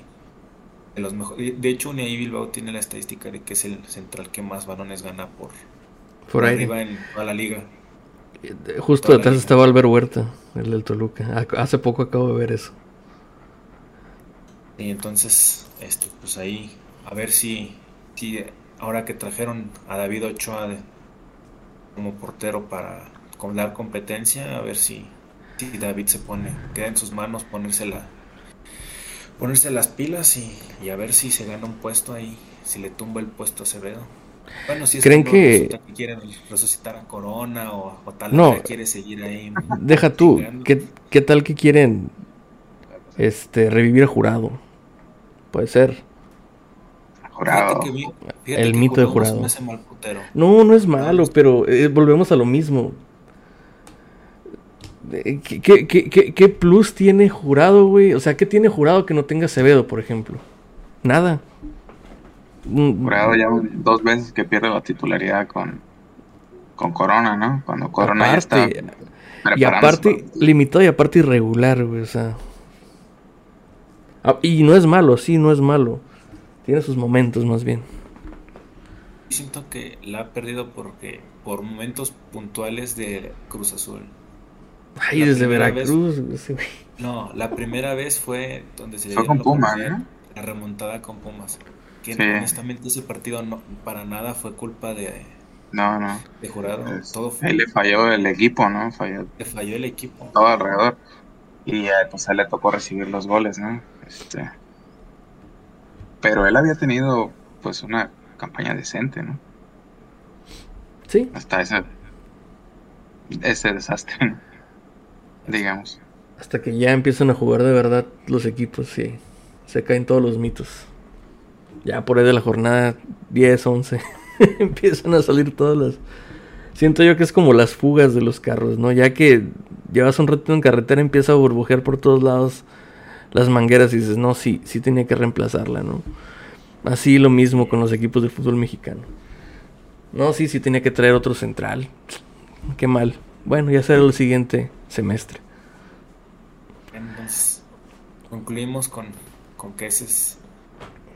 De, los mejores, de hecho, Unai Bilbao tiene la estadística de que es el central que más balones gana por, por arriba en toda la liga. Justo detrás estaba Albert Huerta, el del Toluca. Hace poco acabo de ver eso. Y entonces, esto, pues ahí, a ver si, si ahora que trajeron a David Ochoa como portero para dar competencia, a ver si, David se pone, queda en sus manos ponérsela, ponerse las pilas y, a ver si se gana un puesto ahí, si le tumba el puesto a Acevedo. Bueno, si es ¿Creen que, quieren resucitar a Corona o, tal no, quiere seguir ahí. Deja tú, ¿qué, tal que quieren este revivir a jurado? Puede ser el mito de jurado. No, no es malo, pero eh, volvemos a lo mismo. ¿Qué, plus tiene jurado, güey? O sea, ¿qué tiene jurado que no tenga Acevedo, por ejemplo? Nada. Mm, jurado ya dos veces que pierde la titularidad con, con Corona, ¿no? Cuando Corona ya está. Y aparte, limitado y aparte irregular, güey, o sea. Ah, y no es malo, sí, no es malo. Tiene sus momentos más bien. Siento que la ha perdido porque por momentos puntuales de Cruz Azul. Ay, desde Veracruz. no, la primera vez fue donde se fue con Pumas, la remontada con Pumas. Que honestamente ese partido no para nada fue culpa de no, no. De jurado. todo fue. Ahí le falló el equipo, ¿no? Falló. Le falló el equipo. Todo alrededor. Y pues a él le tocó recibir los goles, ¿no? Este, pero él había tenido pues una campaña decente, ¿no? Sí. Hasta ese, ese desastre, digamos. Hasta que ya empiezan a jugar de verdad los equipos, sí. Se caen todos los mitos. Ya por ahí de la jornada 10, 11, empiezan a salir todas las... Siento yo que es como las fugas de los carros, ¿no? Ya que llevas un rato en carretera, empieza a burbujear por todos lados las mangueras y dices, no, sí, sí tenía que reemplazarla, ¿no? Así lo mismo con los equipos de fútbol mexicano. No, sí, sí tenía que traer otro central. Qué mal. Bueno, ya será el siguiente semestre. Entonces, concluimos con, con que ese es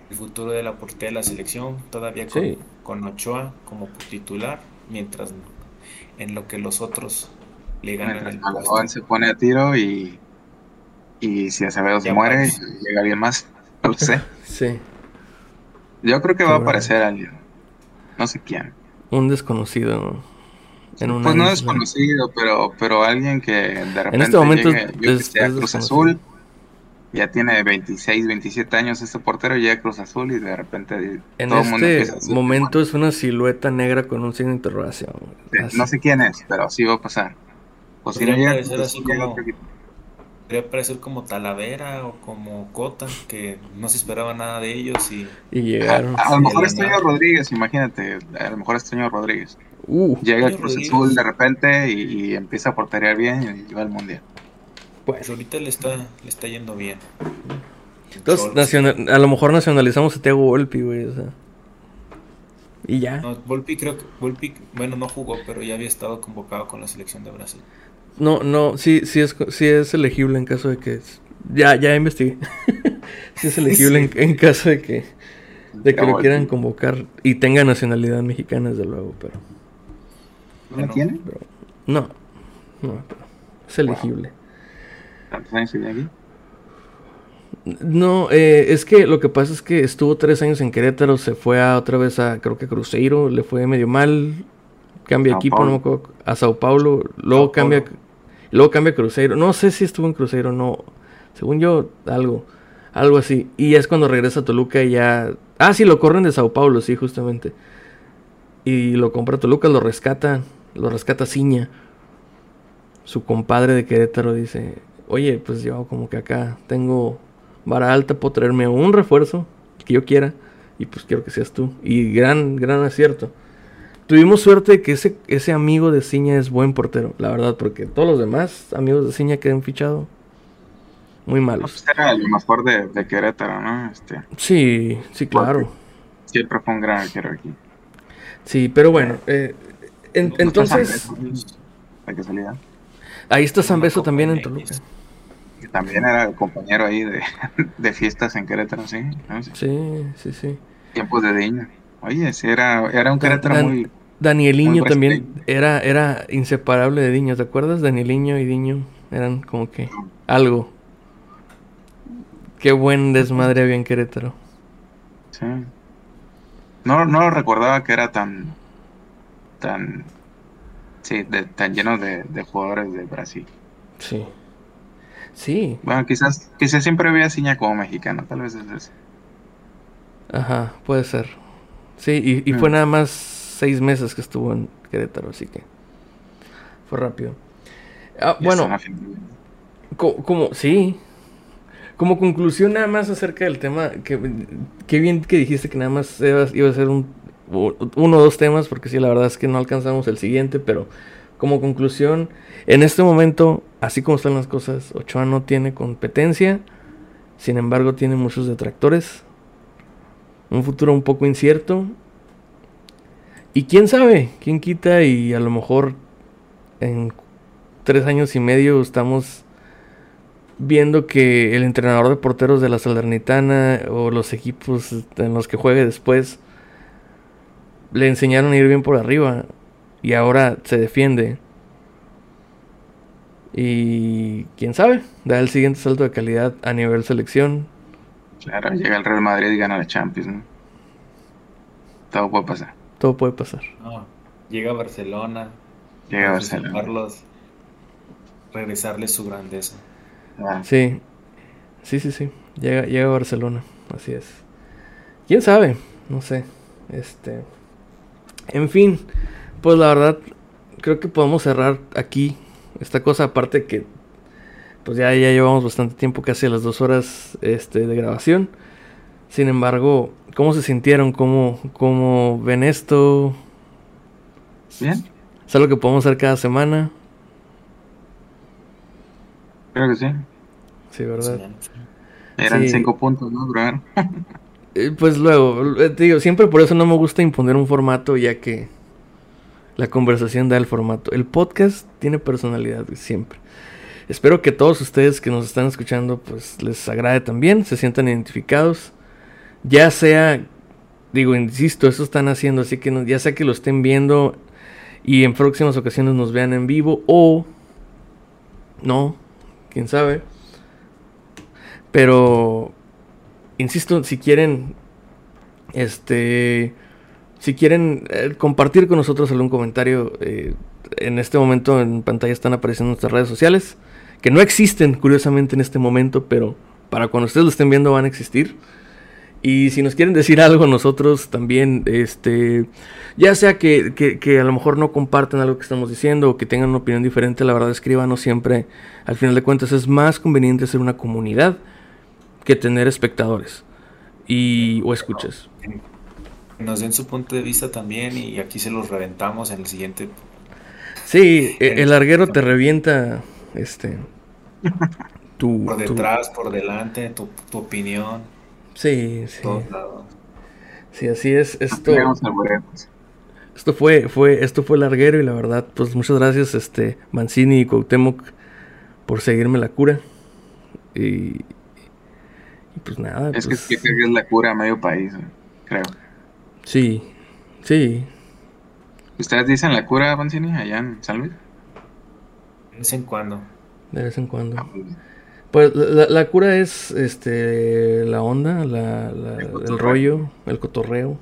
el futuro de la portería de la selección, todavía con, Sí. con Ochoa como titular, mientras en lo que los otros le ganan el puesto. se pone a tiro y, y si Acevedo se muere, aparece. llega alguien más. No lo sé. Sí. Yo creo que va a aparecer alguien. No sé quién. Un desconocido. En una Pues no desconocido, pero, pero alguien que de repente este momento llegue, es- yo que es- a es Cruz. Azul. Ya tiene 26, 27 años este portero, llega a Cruz Azul y de repente En todo el mundo empieza a este decir, momento es una silueta negra con un signo de interrogación. Sí. No sé quién es, pero sí va a pasar. O si no llega, pues, como-. Podría parecer como Talavera o como Cota, que no se esperaba nada de ellos y Y llegaron. A, a lo mejor es Toño. Rodríguez, imagínate. A lo mejor es Toño Rodríguez. Uh, Llega Toño Cruz Rodríguez. Azul de repente y, y empieza a porterear bien y lleva al mundial. pues bueno. ahorita le está, le está yendo bien. Entonces, nacional- a lo mejor nacionalizamos a Thiago Volpi, güey. O sea. Y ya. No, Volpi creo que Volpi, bueno, no jugó, pero ya había estado convocado con la selección de Brasil. No, no, sí, sí es, sí es elegible en caso de que... Ya, ya investigué. sí es elegible Sí. en, en caso de que, de que lo quieran convocar y tenga nacionalidad mexicana, desde luego, pero... ¿No la tiene? pero no, no, pero es elegible. ¿Cuántos años tiene aquí? No, eh, es que lo que pasa es que estuvo tres años en Querétaro, se fue a, otra vez a, creo que a Cruzeiro, le fue medio mal, cambia Sao equipo, no me Paulo. acuerdo, a Sao Paulo, luego Sao cambia, Paulo. Luego cambia a no sé si estuvo en Cruzeiro, no, según yo, algo, algo así, y es cuando regresa a Toluca y ya, ah, sí, lo corren de Sao Paulo, sí, justamente, y lo compra Toluca, lo rescata, lo rescata Ciña, su compadre de Querétaro dice, oye, pues yo como que acá tengo vara alta, puedo traerme un refuerzo que yo quiera y pues quiero que seas tú. Y gran, gran acierto. Tuvimos suerte de que ese, ese amigo de Ciña es buen portero, la verdad, porque todos los demás amigos de Ciña que han fichado muy malos. pues era lo mejor de, de Querétaro, ¿no? Este, Sí, sí, claro. siempre fue un gran arquero aquí. Sí, pero bueno, eh, en- No está entonces De casualidad. ahí está San Beso también en. Toluca. Que también era compañero ahí de, de fiestas en Querétaro, sí. ¿no? Sí. Sí, sí. Tiempos de Diño. Oye, sí, era, era un Querétaro muy... Danieliño también era, era inseparable de Diño, ¿te acuerdas? Danieliño y Diño eran como que algo. Qué buen desmadre había en Querétaro. Sí. No, no lo recordaba que era tan... tan... Sí, de- tan lleno de, de jugadores de Brasil. Sí. Sí, Bueno, quizás, quizás siempre veía a Ciña como mexicano, tal vez es eso. ajá, puede ser. Sí, y, y fue Mm. nada más seis meses que estuvo en Querétaro, así que fue rápido. Ah, bueno. Co- como, sí. Como conclusión nada más acerca del tema, que, qué bien que dijiste que nada más iba, iba a ser un, uno o dos temas, porque sí, la verdad es que no alcanzamos el siguiente, pero como conclusión, en este momento, así como están las cosas, Ochoa no tiene competencia, sin embargo tiene muchos detractores, un futuro un poco incierto, y quién sabe, quién quita y a lo mejor en tres años y medio estamos viendo que el entrenador de porteros de la Salernitana o los equipos en los que juegue después le enseñaron a ir bien por arriba y ahora se defiende. Y quién sabe, da el siguiente salto de calidad a nivel selección. Claro, llega el Real Madrid y gana la Champions, ¿no? Todo puede pasar. Todo puede pasar. No, llega a Barcelona, Llega a Barcelona. Carlos, regresarle su grandeza. Ah, Sí, sí, sí, sí. Llega, llega a Barcelona, así es. ¿Quién sabe? No sé. Este. En fin, pues la verdad, creo que podemos cerrar aquí esta cosa, aparte que pues ya, ya llevamos bastante tiempo, casi las dos horas este, de grabación. Sin embargo, ¿cómo se sintieron? ¿Cómo, cómo ven esto? Bien, ¿Es algo que podemos hacer cada semana? creo que sí. Sí, ¿verdad? Eran Sí. cinco puntos, ¿no? Eh, pues luego, eh, te digo, siempre por eso no me gusta imponer un formato, ya que la conversación da el formato. El podcast tiene personalidad siempre. Espero que todos ustedes que nos están escuchando, pues les agrade también, se sientan identificados. Ya sea, digo, insisto, eso están haciendo, así que ya sea que lo estén viendo y en próximas ocasiones nos vean en vivo o no, quién sabe. Pero, insisto, si quieren, este, si quieren eh, compartir con nosotros algún comentario, eh, en este momento en pantalla están apareciendo nuestras redes sociales, que no existen curiosamente en este momento, pero para cuando ustedes lo estén viendo van a existir. Y si nos quieren decir algo nosotros también, este, ya sea que, que, a lo mejor no comparten algo que estamos diciendo o que tengan una opinión diferente, la verdad escríbanos siempre. Al final de cuentas es más conveniente ser una comunidad que tener espectadores y o escuchas. Nos den su punto de vista también y aquí se los reventamos en el siguiente. Sí, e, el larguero te revienta, este, tu, por detrás, por delante, tu, tu opinión. Sí, sí. Sí, así es. Esto, esto fue, fue, esto fue larguero y la verdad, pues muchas gracias, este, Mancini y Cuauhtémoc por seguirme la cura. Y, pues nada. Es pues, que, es la cura a medio país, creo. Sí, sí. ¿Ustedes dicen la cura, Mancini, allá en San Luis? De vez en cuando. De vez en cuando. Ah, pues la, cura es este la onda, la, el, rollo, el cotorreo.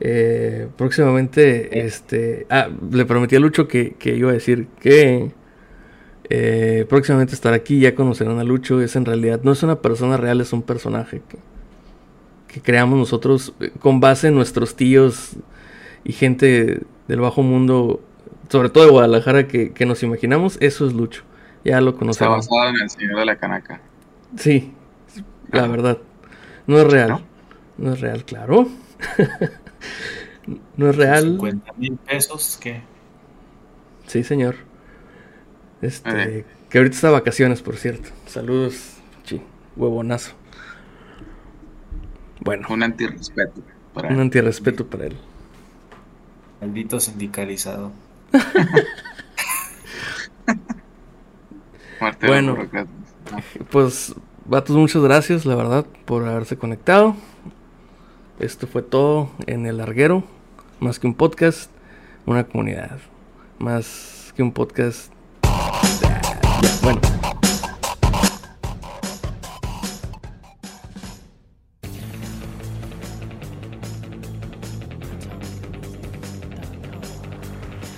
Eh, próximamente, este. Ah, le prometí a Lucho que, iba a decir que eh, próximamente estar aquí. Ya conocerán a Lucho. Es en realidad, no es una persona real, es un personaje que, que creamos nosotros eh, con base en nuestros tíos y gente del bajo mundo, sobre todo de Guadalajara, que, que nos imaginamos. Eso es Lucho. Ya lo conocemos. Está basado en el señor de la canaca. Sí, la verdad. No es real. ¿No? es real, claro. no es real. 50 mil pesos, ¿qué? Sí, señor. Este, que ahorita está de vacaciones, por cierto. Saludos, chi, huevonazo. Bueno. Un antirrespeto. Para un antirrespeto para él. Maldito sindicalizado. bueno, pues vatos, muchas gracias, la verdad, por haberse conectado. Esto fue todo en el larguero. Más que un podcast, una comunidad. Más que un podcast. Bueno.